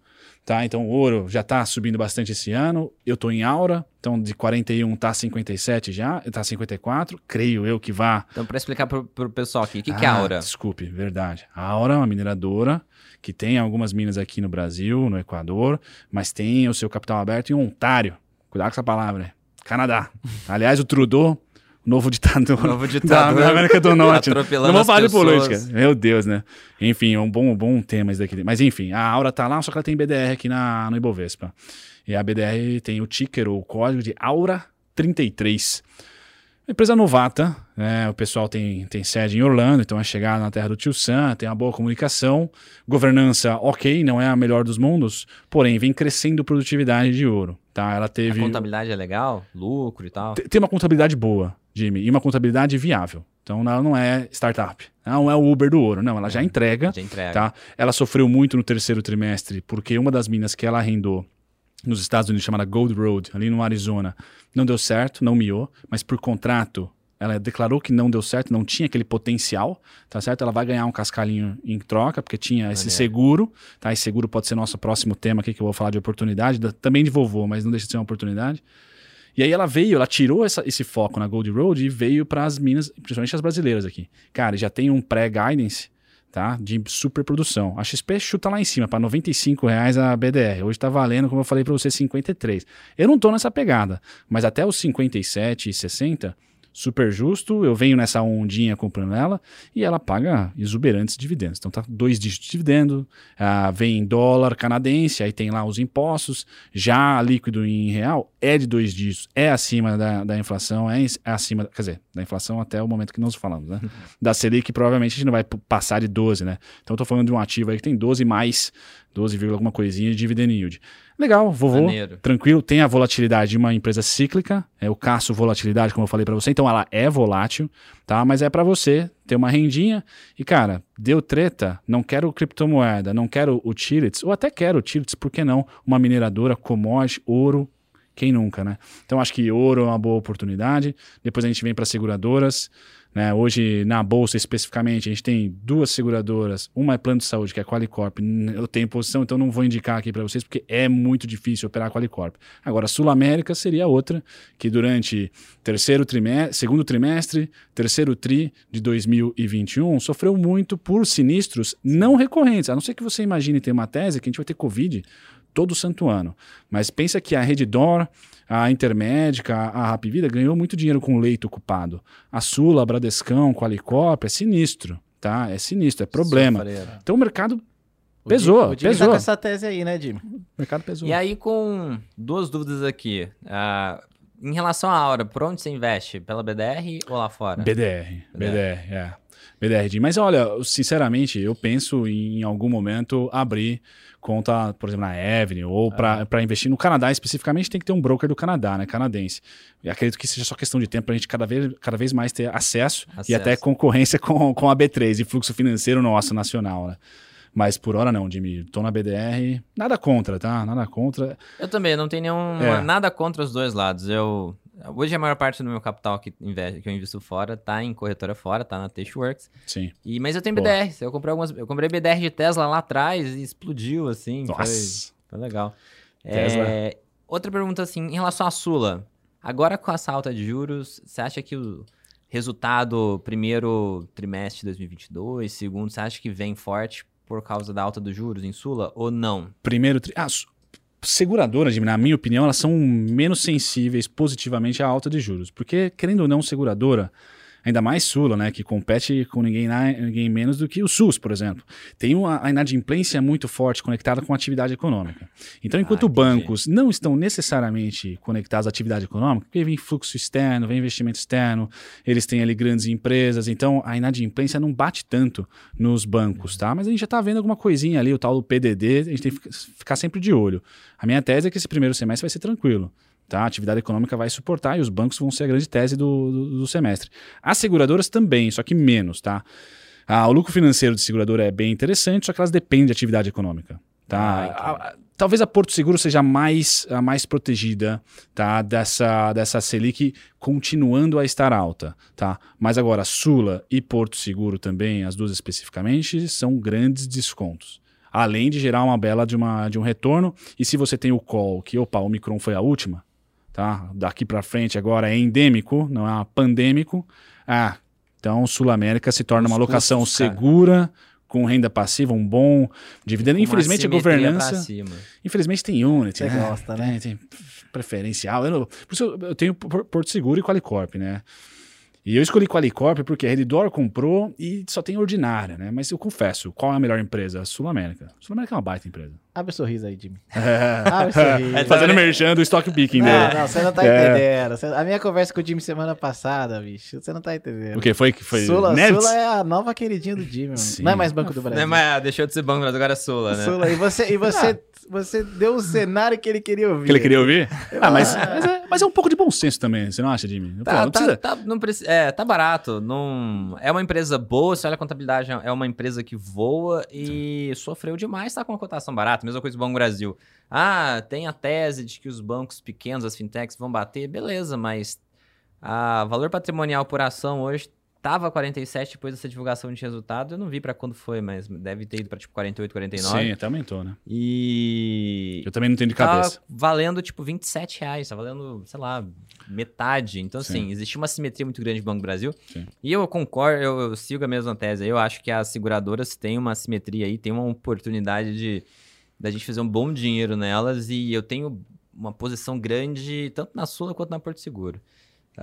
tá? Então o ouro já está subindo bastante esse ano. Eu estou em aura, então de 41 tá 57 já, tá 54, creio eu que vá. Então para explicar para o pessoal aqui, o que, ah, que é ah, aura? Desculpe, verdade. A aura é uma mineradora que tem algumas minas aqui no Brasil, no Equador, mas tem o seu capital aberto em Ontário. Cuidado com essa palavra, Canadá. Aliás, o Trudeau, novo ditador, novo ditador da, América do Norte. Não vou falar de política. Meu Deus, né? Enfim, é um bom, bom tema isso daqui. Mas enfim, a Aura tá lá, só que ela tem BDR aqui na, no Ibovespa. E a BDR tem o ticker, o código de Aura 33. Empresa novata, né? o pessoal tem, tem sede em Orlando, então é chegar na terra do Tio Sam, tem uma boa comunicação, governança ok, não é a melhor dos mundos, porém vem crescendo produtividade de ouro. Tá? Ela teve... A contabilidade é legal? Lucro e tal? Tem uma contabilidade boa, Jimmy, e uma contabilidade viável. Então ela não é startup, não é o Uber do ouro, não, ela já é, entrega. Já entrega. Tá? Ela sofreu muito no terceiro trimestre, porque uma das minas que ela arrendou nos Estados Unidos chamada Gold Road, ali no Arizona, não deu certo, não miou, mas por contrato ela declarou que não deu certo, não tinha aquele potencial, tá certo? Ela vai ganhar um cascalhinho em troca, porque tinha esse seguro, tá? Esse seguro pode ser nosso próximo tema aqui, que eu vou falar de oportunidade, também de vovô, mas não deixa de ser uma oportunidade. E aí ela veio, ela tirou essa, esse foco na Gold Road e veio para as minas, principalmente as brasileiras aqui. Cara, já tem um pré-guidance tá? De superprodução. A XP chuta lá em cima, para 95 reais a BDR. Hoje está valendo, como eu falei para você, 53. Eu não estou nessa pegada, mas até os 57 e 60 super justo. Eu venho nessa ondinha comprando ela e ela paga exuberantes dividendos. Então tá dois dígitos de dividendo, ah, vem em dólar canadense, aí tem lá os impostos. Já líquido em real é de dois dígitos, é acima da, da inflação, é, é acima, quer dizer, da inflação até o momento que nós falamos, né? Da Selic provavelmente a gente não vai passar de 12, né? Então eu tô falando de um ativo aí que tem 12 mais 12, alguma coisinha de dividend yield. Legal, vovô, Maneiro. tranquilo, tem a volatilidade de uma empresa cíclica, é o caço volatilidade, como eu falei para você, então ela é volátil, tá? Mas é para você ter uma rendinha. E, cara, deu treta, não quero criptomoeda, não quero utilities, ou até quero utilities, por que não? Uma mineradora, commodity, ouro, quem nunca, né? Então acho que ouro é uma boa oportunidade, depois a gente vem para seguradoras, né? Hoje, na Bolsa especificamente, a gente tem duas seguradoras. Uma é plano de saúde, que é a Qualicorp. Eu tenho posição, então não vou indicar aqui para vocês, porque é muito difícil operar a Qualicorp. Agora, Sul América seria outra, que durante terceiro trimestre, segundo trimestre, terceiro TRI de 2021, sofreu muito por sinistros não recorrentes. A não ser que você imagine ter uma tese que a gente vai ter Covid todo santo ano. Mas pensa que a Reddor a Intermédica, a Rap Vida ganhou muito dinheiro com leito ocupado. A Sula, a Bradescão, Qualicop, é sinistro, tá? É sinistro, é problema. Sofreira. Então o mercado pesou, o pesou. Tá com essa tese aí, né, Jimmy? O mercado pesou. E aí com duas dúvidas aqui. Uh, em relação à Aura, por onde você investe? Pela BDR ou lá fora? BDR, BDR, BDR é. BDR. Mas olha, sinceramente, eu penso em algum momento abrir conta, por exemplo, na Avenue, ou para ah. investir no Canadá especificamente, tem que ter um broker do Canadá, né, canadense. E acredito que seja só questão de tempo para a gente cada vez, cada vez mais ter acesso, acesso, e até concorrência com, com a B3 e fluxo financeiro nosso nacional, né? Mas por hora não, Jimmy. Tô na BDR. Nada contra, tá? Nada contra. Eu também, não tenho nenhum. É. Nada contra os dois lados. Eu Hoje a maior parte do meu capital que, que eu invisto fora tá em corretora fora, tá na Teixworks. Sim. E, mas eu tenho BDR. Eu comprei algumas. Eu comprei BDR de Tesla lá atrás e explodiu, assim. Nossa. Foi, foi legal. Tesla. É, outra pergunta, assim, em relação à Sula. Agora com essa alta de juros, você acha que o resultado primeiro trimestre de 2022, segundo, você acha que vem forte por causa da alta dos juros em Sula ou não? Primeiro tri... ah, seguradoras, na minha opinião, elas são menos sensíveis positivamente à alta de juros, porque querendo ou não, seguradora ainda mais Sula, né, que compete com ninguém, ninguém menos do que o SUS, por exemplo. Tem uma a inadimplência muito forte conectada com a atividade econômica. Então, ah, enquanto ah, bancos não estão necessariamente conectados à atividade econômica, porque vem fluxo externo, vem investimento externo, eles têm ali grandes empresas, então a inadimplência não bate tanto nos bancos, tá? Mas a gente já está vendo alguma coisinha ali, o tal do PDD, a gente tem que ficar sempre de olho. A minha tese é que esse primeiro semestre vai ser tranquilo. Tá? A atividade econômica vai suportar e os bancos vão ser a grande tese do, do, do semestre. As seguradoras também, só que menos. Tá? Ah, o lucro financeiro de seguradora é bem interessante, só que elas dependem de atividade econômica. Tá? Ah, a, talvez a Porto Seguro seja mais, a mais protegida tá? dessa, dessa Selic continuando a estar alta. Tá? Mas agora, Sula e Porto Seguro também, as duas especificamente, são grandes descontos além de gerar uma bela de, uma, de um retorno. E se você tem o call, que opa, o Micron foi a última, tá? Daqui para frente agora é endêmico, não é pandêmico. Ah, então Sul América se torna Os uma locação custos, segura, com renda passiva, um bom dividendo. Com Infelizmente a governança. Infelizmente tem Unity, Você né? gosta, né? Tem, tem preferencial. Eu, não, por isso eu tenho Porto Seguro e Qualicorp, né? E eu escolhi Qualicorp porque a Redditor comprou e só tem ordinária, né? Mas eu confesso, qual é a melhor empresa? Sul América. Sul América é uma baita empresa. Abre o sorriso aí, Jimmy. É. Abre o sorriso. É, fazendo merchan do stock picking não, dele. Não, você não tá é. entendendo. A minha conversa com o Jimmy semana passada, bicho, você não tá entendendo. O que foi que foi? Sula, Sula é a nova queridinha do Jimmy, Sim. Não é mais Banco do Brasil. Não é mais, deixou de ser Banco do Brasil, agora é Sula, né? Sula. E você, e você ah você deu o cenário que ele queria ouvir. Que ele queria ouvir? ah, mas, mas, é, mas, é, um pouco de bom senso também, você não acha, Jimmy? Tá, Pô, não tá, precisa... tá, não precisa, é, tá barato. Não, é uma empresa boa, se olha a contabilidade, é uma empresa que voa e Sim. sofreu demais, tá com uma cotação barata. Mesma coisa do Banco Brasil. Ah, tem a tese de que os bancos pequenos, as fintechs, vão bater, beleza, mas a valor patrimonial por ação hoje Tava 47 depois dessa divulgação de resultado. Eu não vi para quando foi, mas deve ter ido para tipo 48, 49. Sim, até aumentou, né? E. Eu também não tenho de cabeça. Valendo tipo 27 reais. Tá valendo, sei lá, metade. Então, Sim. assim, existe uma simetria muito grande no Banco do Brasil. Sim. E eu concordo, eu, eu, sigo a mesma tese. Eu acho que as seguradoras têm uma simetria aí, tem uma oportunidade de da gente fazer um bom dinheiro nelas. E eu tenho uma posição grande tanto na Sula quanto na Porto Seguro.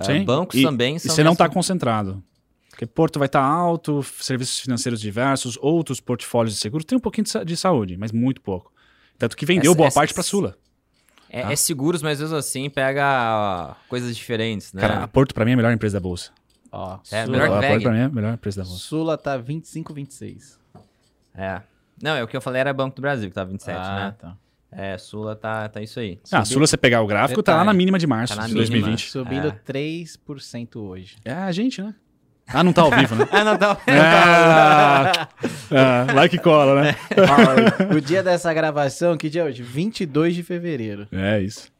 Sim. Uh, bancos e, também são. E você não está concentrado. Porque Porto vai estar tá alto, serviços financeiros diversos, outros portfólios de seguro, tem um pouquinho de, de saúde, mas muito pouco. Tanto que vendeu é, boa é, parte para Sula. É, tá? é, seguros, mas mesmo assim pega coisas diferentes, né? Cara, a Porto para mim é a melhor empresa da bolsa. Ó, é, Sula, melhor a Porto para mim é a melhor empresa da bolsa. Sula tá 25, 26. É. Não, é o que eu falei era Banco do Brasil, que tá 27, ah, né? Tá. É, Sula tá, tá isso aí. Ah, Sula, você pegar o gráfico, Detalhe. tá lá na mínima de março tá de 2020. Subindo é. 3% hoje. É a gente, né? Ah, não tá ao vivo, né? ah, não tá ao vivo. Ah, ah, like cola, né? o dia dessa gravação, que dia é hoje? 22 de fevereiro. É isso.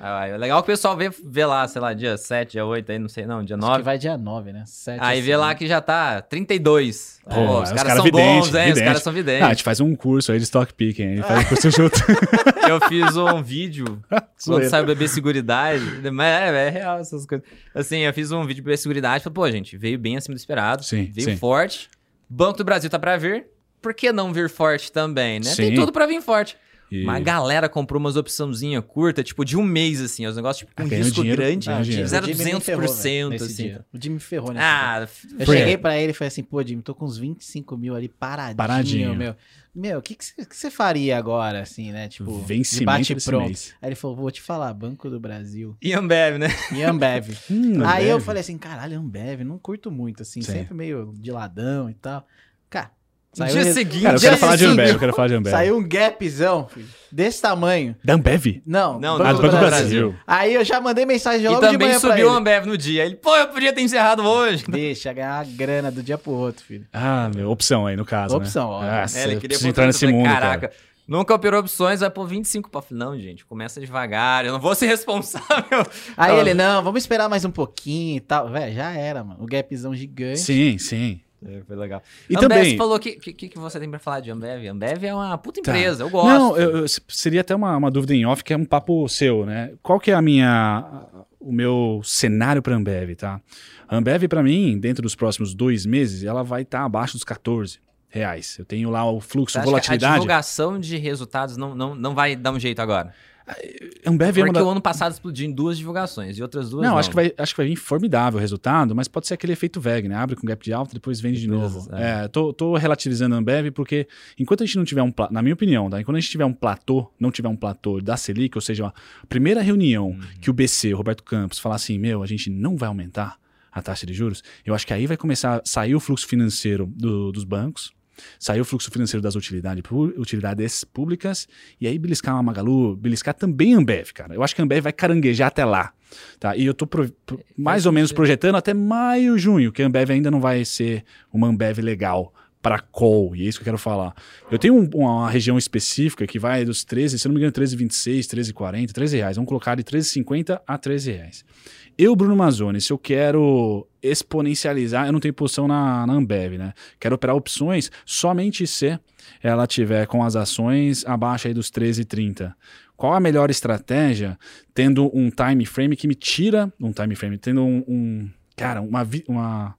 Ah, é legal que o pessoal vê, vê lá, sei lá, dia 7, dia 8, aí não sei, não, dia 9. Acho que vai dia 9, né? 7 aí vê lá que já tá 32. Pô, Pô os, os caras são vidente, bons, hein? Os caras são videntes. Ah, a gente faz um curso aí de stock picking, a gente faz um curso junto. Eu fiz um vídeo quando saiu o Bebê Seguridade, mas é, é, real essas coisas. Assim, eu fiz um vídeo de Bebê Seguridade, falei, pô, gente, veio bem acima do esperado, sim, veio sim. forte, Banco do Brasil tá pra vir, por que não vir forte também, né? Sim. Tem tudo pra vir forte. E... Uma galera comprou umas opçãozinha curta, tipo, de um mês, assim. Os negócios, tipo, com um risco dinheiro, grande. Ah, fizeram 200%, assim. Dia. O Jimmy ferrou nesse Ah, dia. Eu cheguei pra ele e falei assim, pô, Jimmy, tô com uns 25 mil ali paradinho, paradinho. meu. Meu, o que, que, você faria agora, assim, né? Tipo, Vencimento bate pronto. Mês. Aí ele falou, vou te falar, Banco do Brasil. E Ambev, né? E Ambev. hum, Aí Ambev. eu falei assim, caralho, Ambev, não curto muito, assim, Sim. sempre meio de ladão e tal. Cara, Saiu dia seguinte. Cara, eu quero falar de Ambev, eu quero falar de Ambev. Saiu um gapzão, filho, desse tamanho. Da Ambev? Não, não Banco, do, Banco Brasil. Brasil. Aí eu já mandei mensagem logo e de manhã subiu o Ambev no dia. Ele, pô, eu podia ter encerrado hoje. Deixa, ganhar a grana do dia pro outro, filho. Ah, meu, opção aí, no caso, Opção, né? ó. Ah, é, ele queria entrar nesse mundo, Caraca. Cara. Nunca operou opções, vai pôr 25 pra Não, gente, começa devagar, eu não vou ser responsável. Aí ele, não, vamos esperar mais um pouquinho e tal. Véi, já era, mano. O gapzão gigante. Sim, sim. É, foi legal. E Ambev, também... você falou que, que, que você tem pra falar de Ambev? Ambev é uma puta tá. empresa, tá. eu gosto. Não, eu, eu, seria até uma, uma dúvida em off, que é um papo seu, né? Qual que é a minha... o meu cenário para Ambev, tá? A Ambev, para mim, dentro dos próximos dois meses, ela vai estar tá abaixo dos 14 reais. Eu tenho lá o fluxo, volatilidade. a divulgação de resultados não, não, não vai dar um jeito agora? Ambev Porque é da... o ano passado explodiu em duas divulgações e outras duas não. não. Acho, que vai, acho que vai vir formidável o resultado, mas pode ser aquele efeito VEG, né? Abre com gap de alta, depois vende de novo. É. é, tô, tô relativizando a Ambev porque enquanto a gente não tiver um, na minha opinião, tá? enquanto a gente tiver um platô, não tiver um platô da Selic, ou seja, a primeira reunião uhum. que o BC, o Roberto Campos, falar assim, meu, a gente não vai aumentar a taxa de juros, eu acho que aí vai começar a sair o fluxo financeiro do, dos bancos, Saiu o fluxo financeiro das utilidades, utilidades públicas e aí beliscar uma Magalu, beliscar também Ambev, cara. Eu acho que a Ambev vai caranguejar até lá. Tá? E eu pro, pro, mais ou menos projetando até maio, junho, que a Ambev ainda não vai ser uma Ambev legal para call, e é isso que eu quero falar. Eu tenho um, uma região específica que vai dos 13, se não me engano, 13,26, 13,40, 13 reais. Vamos colocar de 13,50 a 13 reais. Eu, Bruno Mazzoni, se eu quero exponencializar, eu não tenho posição na, na Ambev, né? Quero operar opções somente se ela tiver com as ações abaixo aí dos 13,30. Qual a melhor estratégia tendo um time frame que me tira um time frame, tendo um, um cara, uma, uma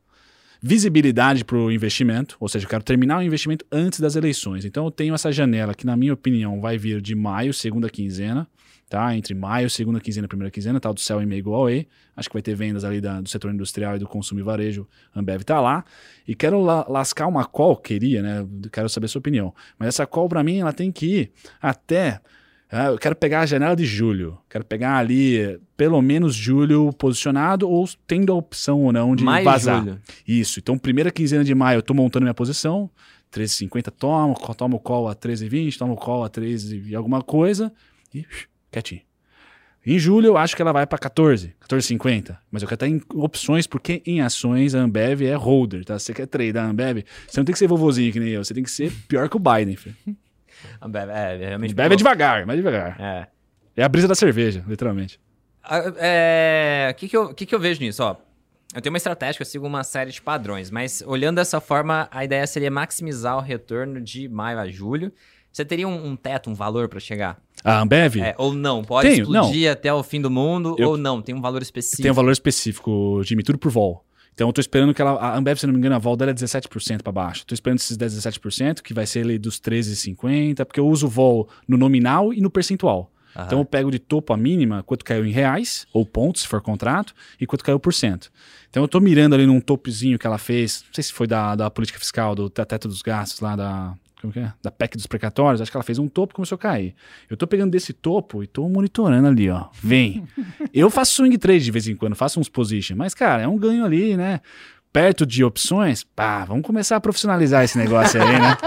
visibilidade para o investimento, ou seja, eu quero terminar o investimento antes das eleições. Então eu tenho essa janela que, na minha opinião, vai vir de maio, segunda quinzena, tá? Entre maio, segunda quinzena, primeira quinzena, tal do céu e meio igual a Acho que vai ter vendas ali da, do setor industrial e do consumo e varejo. Ambev tá lá. E quero la, lascar uma call, queria, né? Quero saber a sua opinião. Mas essa call, para mim, ela tem que ir até. Uh, eu quero pegar a janela de julho. Quero pegar ali, pelo menos julho posicionado ou tendo a opção ou não de maio vazar. Julho. Isso. Então, primeira quinzena de maio, eu tô montando minha posição. 13,50 tomo, tomo call a 13,20, tomo call a 13 e alguma coisa. E quietinho. Em julho, eu acho que ela vai para 14, 14,50. Mas eu quero estar em opções, porque em ações a Ambev é holder, tá? Você quer tradear a Ambev, você não tem que ser vovozinho que nem eu, você tem que ser pior que o Biden, filho. Ambev é, é realmente. Ambev é devagar, mais devagar. É. É a brisa da cerveja, literalmente. O é, que, que, eu, que, que eu vejo nisso? Ó, eu tenho uma estratégia, eu sigo uma série de padrões, mas olhando dessa forma, a ideia seria maximizar o retorno de maio a julho você teria um, um teto, um valor para chegar? A Ambev? É, ou não? Pode Tenho, explodir não. até o fim do mundo, eu, ou não? Tem um valor específico? Tem um valor específico, Jimmy, tudo por vol. Então eu tô esperando que ela. A Ambev, se não me engano, a vol dela é 17% para baixo. Tô esperando esses 17%, que vai ser ali dos 13,50, porque eu uso vol no nominal e no percentual. Então eu pego de topo a mínima quanto caiu em reais, ou pontos, se for contrato, e quanto caiu por cento. Então eu tô mirando ali num topozinho que ela fez, não sei se foi da, da política fiscal, do teto dos gastos lá da, é? Da PEC dos precatórios, acho que ela fez um topo e começou a cair. Eu tô pegando desse topo e tô monitorando ali, ó. Vem. eu faço swing trade de vez em quando, faço uns position, mas, cara, é um ganho ali, né? Perto de opções, pá, vamos começar a profissionalizar esse negócio aí, né?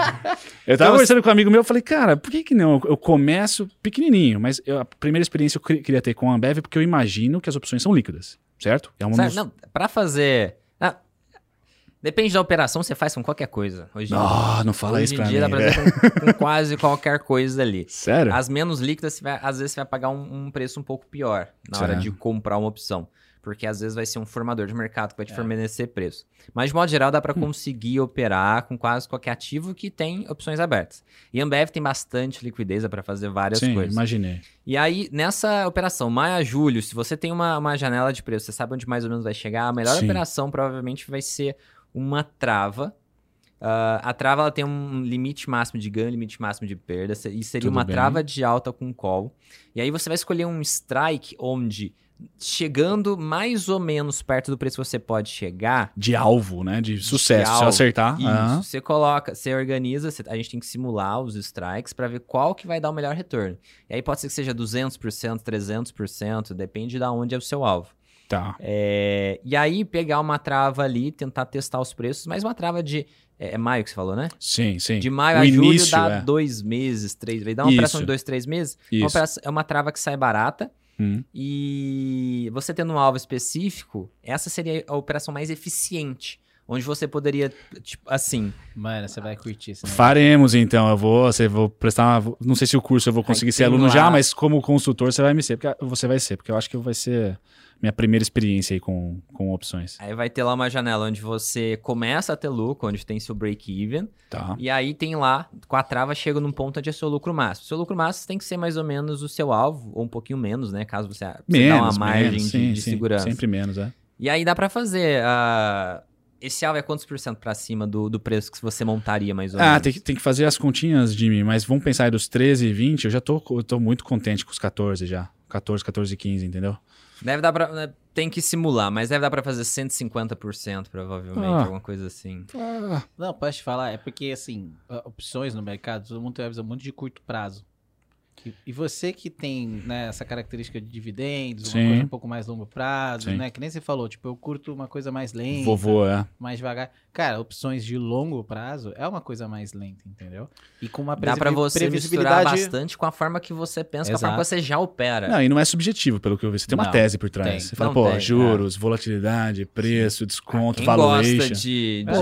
Eu tava então, conversando com um amigo meu, eu falei, cara, por que que não? Eu começo pequenininho, mas eu, a primeira experiência eu queria ter com a Ambev porque eu imagino que as opções são líquidas, certo? É uma certo, não, pra fazer Depende da operação, você faz com qualquer coisa. Hoje, oh, não fala hoje isso em dia mim, dá pra fazer com, com, quase qualquer coisa ali. Sério? As menos líquidas, vai, às vezes você vai pagar um, um, preço um pouco pior na hora de comprar uma opção. Porque às vezes vai ser um formador de mercado que vai te é. fornecer preço. Mas de modo geral, dá para hum. conseguir operar com quase qualquer ativo que tem opções abertas. E a Ambev tem bastante liquidez para fazer várias Sim, coisas. imaginei. E aí, nessa operação, maio a julho, se você tem uma, uma janela de preço, você sabe onde mais ou menos vai chegar, a melhor Sim. operação provavelmente vai ser uma trava. Uh, a trava ela tem um limite máximo de ganho, limite máximo de perda, e seria Tudo uma bem. trava de alta com call. E aí você vai escolher um strike onde chegando mais ou menos perto do preço que você pode chegar. De alvo, né? De sucesso. De alvo, se acertar. Isso. Uhum. Você coloca, você organiza, você, a gente tem que simular os strikes para ver qual que vai dar o melhor retorno. E aí pode ser que seja 200%, 300%, depende de onde é o seu alvo. Tá. É, e aí pegar uma trava ali, tentar testar os preços, mas uma trava de. É, é maio que você falou, né? Sim, sim. De maio o a julho dá é. dois meses, três meses. Dá uma Isso. operação de dois, três meses. Uma operação, é uma trava que sai barata. Hum. E você tendo um alvo específico, essa seria a operação mais eficiente onde você poderia, tipo, assim. Mano, você vai curtir isso. Faremos então. Eu vou, você vou prestar. Uma, não sei se o curso eu vou conseguir ser aluno lá... já, mas como consultor você vai me ser, porque você vai ser, porque eu acho que vai ser minha primeira experiência aí com, com opções. Aí vai ter lá uma janela onde você começa a ter lucro, onde tem seu break-even. Tá. E aí tem lá, com a trava, chega num ponto onde é seu lucro máximo. Seu lucro máximo tem que ser mais ou menos o seu alvo, ou um pouquinho menos, né? Caso você, você menos, dá uma margem menos, de, sim, de sim, segurança. Sempre menos, é. E aí dá para fazer. Uh, esse alvo é quantos por cento pra cima do, do preço que você montaria, mais ou ah, menos? Ah, tem, tem que fazer as continhas, Jimmy, mas vamos pensar aí dos 13 e 20, eu já tô, eu tô muito contente com os 14 já. 14, 14 e 15, entendeu? Deve dar pra. Né, tem que simular, mas deve dar pra fazer 150%, provavelmente, ah. alguma coisa assim. Ah. Não, posso te falar, é porque, assim, opções no mercado, todo mundo tem uma visão muito de curto prazo. E, você que tem né, essa característica de dividendos, Sim. uma coisa um pouco mais longo prazo, Sim. né? Que nem você falou, tipo, eu curto uma coisa mais lenta. Vovô, é. Mais devagar. Cara, opções de longo prazo é uma coisa mais lenta, entendeu? E com uma Dá pra você misturar bastante com a forma que você pensa, Exato. com a forma que você já opera. Não, e não é subjetivo, pelo que eu vi. Você tem uma não, tese por trás. Tem. Você fala, não pô, tem, juros, é. volatilidade, preço, desconto, quem valuation. gosta de, de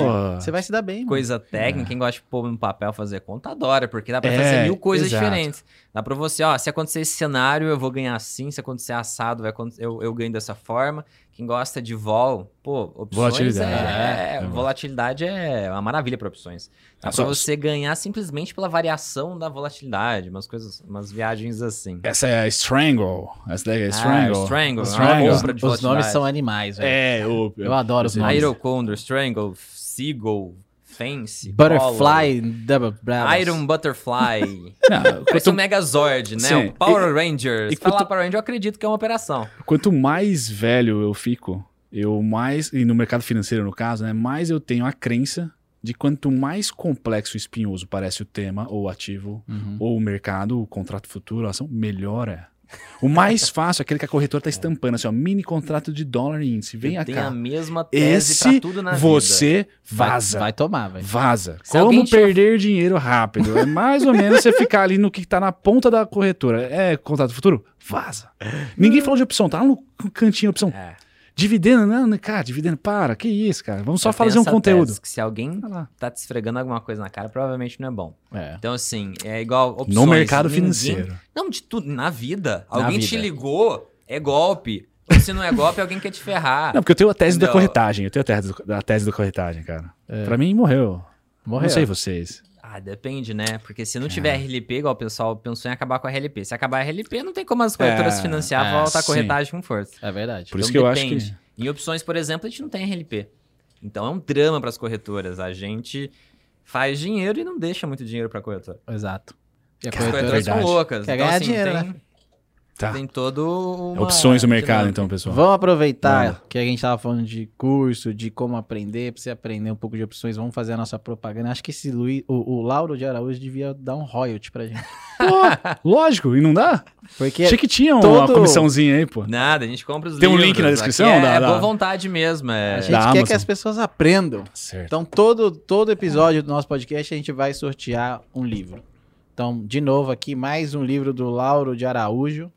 você vai se dar bem. Coisa mano. técnica, é. quem gosta de pôr no papel, fazer conta, adora, porque dá pra é, fazer mil coisas exato. diferentes. Dá pra você, ó, se acontecer esse cenário, eu vou ganhar assim, se acontecer assado, vai, eu, eu ganho dessa forma. Quem gosta de vol, pô, opções volatilidade, é, é, é, volatilidade é uma maravilha para opções. Dá pra você ganhar simplesmente pela variação da volatilidade, umas coisas, umas viagens assim. Essa é a Strangle. Essa daí é a Strangle. Ah, Strangle. Strangle. Os, os nomes são animais, velho. É, eu, eu, eu adoro os nomes. Irocondor, Strangle, Seagull, Fence, Butterfly, Double Iron Butterfly. Não, quanto... o Megazord, né? Sim. O Power Rangers. E, e Falar quanto... Power Ranger, eu acredito que é uma operação. Quanto mais velho eu fico, eu mais, e no mercado financeiro no caso, né, mais eu tenho a crença de quanto mais complexo e espinhoso parece o tema, ou o ativo, uhum. ou o mercado, o contrato futuro, a ação, melhor é. O mais fácil é aquele que a corretora está estampando, assim, ó, mini contrato de dólar e índice. Vem cá. Tem a mesma tese Esse tudo na você vida. vaza. Vai, vai, tomar, velho. Vaza. Se Como perder dinheiro rápido. É mais ou menos você ficar ali no que está na ponta da corretora. É contrato futuro? Vaza. Ninguém falou de opção, tá no cantinho opção. É. Dividendo, não, né, cara, dividendo, para, que isso, cara. Vamos só fazer um conteúdo. que se alguém tá te esfregando alguma coisa na cara, provavelmente não é bom. É. Então, assim, é igual opções. No mercado ninguém, financeiro. Não, de tudo, na vida. Na alguém vida. te ligou, é golpe. Ou se não é golpe, alguém quer te ferrar. Não, porque eu tenho a tese Entendeu? da corretagem. Eu tenho a tese, a tese da corretagem, cara. É. Pra mim, morreu. Morreu. Não sei vocês. Ah, depende, né? Porque se não tiver RLP, igual o pessoal pensou em acabar com a RLP. Se acabar a RLP, não tem como as corretoras é, financiar é, voltar a corretagem com força. É verdade. Por então, isso que depende. eu acho que... Em opções, por exemplo, a gente não tem RLP. Então é um drama para as corretoras. A gente faz dinheiro e não deixa muito dinheiro para a corretora. Exato. E a corretora, as corretoras são loucas. Quer então, ganhar assim, dinheiro, tem, né? Tá. Tem todo uma... Opções do mercado, então, pessoal. Vamos aproveitar que a gente estava falando de curso, de como aprender, para você aprender um pouco de opções, vamos fazer a nossa propaganda. Acho que esse Luiz, o, o Lauro de Araújo devia dar um royalty pra gente. Pô, lógico, e não dá? Porque Achei que tinha todo... uma comissãozinha aí, pô. Nada, a gente compra os Tem livros. um link na descrição? É, da, é boa vontade mesmo. É... A gente da quer Amazon. que as pessoas aprendam. Certo. Então, todo, todo episódio do nosso podcast, a gente vai sortear um livro. Então, de novo aqui, mais um livro do Lauro de Araújo.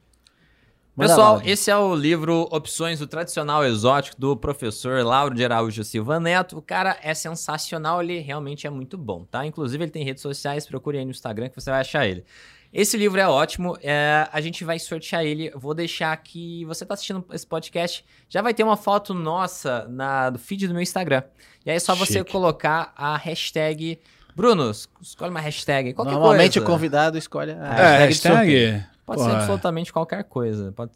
Pessoal, esse é o livro Opções do Tradicional Exótico do professor Lauro de Araújo Silva Neto. O cara é sensacional, ele realmente é muito bom, tá? Inclusive, ele tem redes sociais, procure aí no Instagram que você vai achar ele. Esse livro é ótimo, é, a gente vai sortear ele. Vou deixar aqui. Você está assistindo esse podcast, já vai ter uma foto nossa na, do feed do meu Instagram. E aí é só Chique. você colocar a hashtag. Bruno, escolhe uma hashtag. Qualquer Normalmente coisa. o convidado escolhe a é, hashtag. Pode Pô, ser absolutamente qualquer coisa. Pode...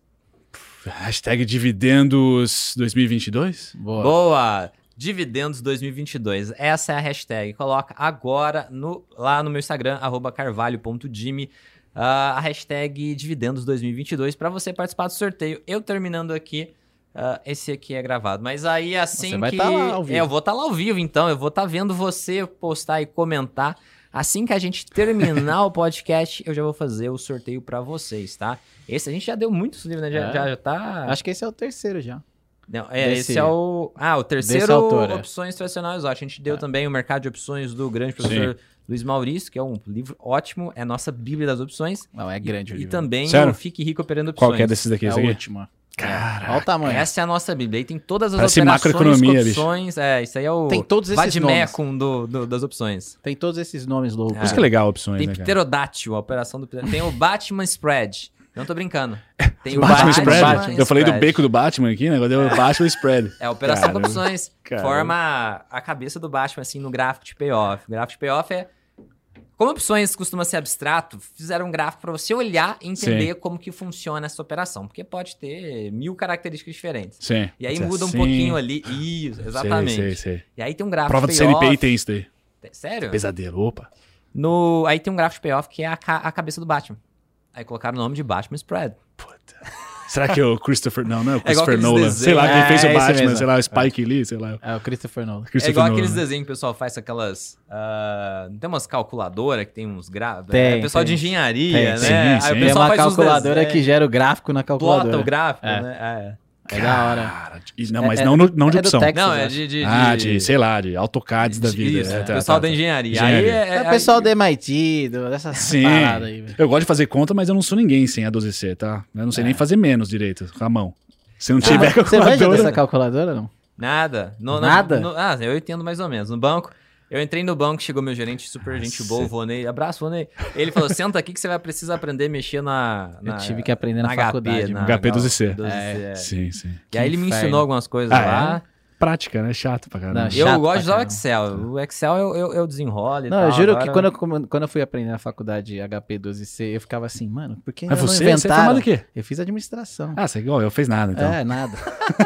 Hashtag dividendos 2022? Boa. Boa! Dividendos 2022. Essa é a hashtag. Coloca agora no, lá no meu Instagram, carvalho.jimmy, uh, a hashtag dividendos 2022 para você participar do sorteio. Eu terminando aqui, uh, esse aqui é gravado. Mas aí assim você vai que... Tá lá ao vivo. É, eu vou estar tá lá ao vivo, então. Eu vou estar tá vendo você postar e comentar Assim que a gente terminar o podcast, eu já vou fazer o sorteio para vocês, tá? Esse a gente já deu muitos livros, né? Já, é. já, já tá. Acho que esse é o terceiro já. Não, é, Desse, esse é o. Ah, o terceiro autor, é. Opções Tradicionais. A gente deu é. também o Mercado de Opções do grande professor Sim. Luiz Maurício, que é um livro ótimo, é a nossa Bíblia das Opções. Não, é grande e, o livro. E também Sério? o Fique Rico Operando Opções. Qual que é desses daqui? É a última. Cara, Olha o tamanho. Essa é a nossa Bíblia. Aí tem todas as Parece operações, opções. É, isso aí é o Tem todos esses vademecum do, do- das opções. Tem todos esses nomes loucos. Por isso que é legal opções, Tem né, pterodátil, a operação do Tem o Batman Spread. Não tô brincando. Tem O Batman, Spread? Batman eu falei do Spread. beco do Batman aqui, né? Agora deu o Batman Spread. É a operação Caramba. opções. Caramba. Forma a cabeça do Batman, assim, no gráfico de payoff. O gráfico de payoff é... Como opções costuma ser abstrato, fizeram um gráfico para você olhar e entender como que funciona essa operação. Porque pode ter mil características diferentes. Sim. E aí muda um assim. pouquinho ali. Isso, exatamente. Sei, sei, sei. E aí tem um gráfico Prova do. CNPI tem isso daí. Sério? Pesadelo, opa. No... Aí tem um gráfico de payoff que é a, ca- a cabeça do Batman. Aí colocaram o nome de Batman Spread. Puta. Será que é o Christopher... Não, não é o É igual Christopher aqueles Nolan. desenhos. Sei lá, quem É, fez o esse Batman, sei lá, o Spike Lee, sei lá. É o Christopher Nolan. É Christopher igual Nolan. aqueles desenhos que o pessoal faz aquelas. ah, tem umas calculadoras que tem uns gráficos. Tem, É pessoal tem. de engenharia, Tem, né? sim, Aí sim. o Tem Tem pessoal uma calculadora que gera o gráfico na calculadora. plota o gráfico, É. né? É. É da hora. Não, mas É- não, no- não de é opção. Texas, Não, é de. de, Ah, de- de, sei lá, de AutoCADs da vida. Isso, É, tá, pessoal tá, da tá. engenharia. Engenharia. Aí é, É o pessoal do MIT, do, dessas Sim. paradas aí. Eu gosto de fazer conta, mas eu não sou ninguém sem a 12C, tá? Eu não sei nem fazer menos direito com a mão. Se não tiver Ah, Você manja calculadora... dessa calculadora, não? Nada. No- no- Nada? no- ah, eu entendo mais ou menos. No banco. Eu entrei no banco, chegou meu gerente, super gente boa, o Vonei. Abraço, Vonei. Ele falou: senta aqui que você vai precisar aprender a mexer na. Eu na tive que aprender na, HP, faculdade. na mano. HP 12C. 12C, é. Sim, sim. E aí ele me ensinou algumas coisas Ah, lá. Prática, né? Chato pra caramba. Não, Eu Chato gosto de usar o. Excel. O Excel eu, eu, eu desenrolo e Não, tal. eu juro Agora- que quando eu, quando eu fui aprender na faculdade HP 12C, eu ficava assim, mano, por que Mas não você, você é inventaram? em quê? Eu fiz administração. Ah, você é igual, eu fiz nada, então. É, nada.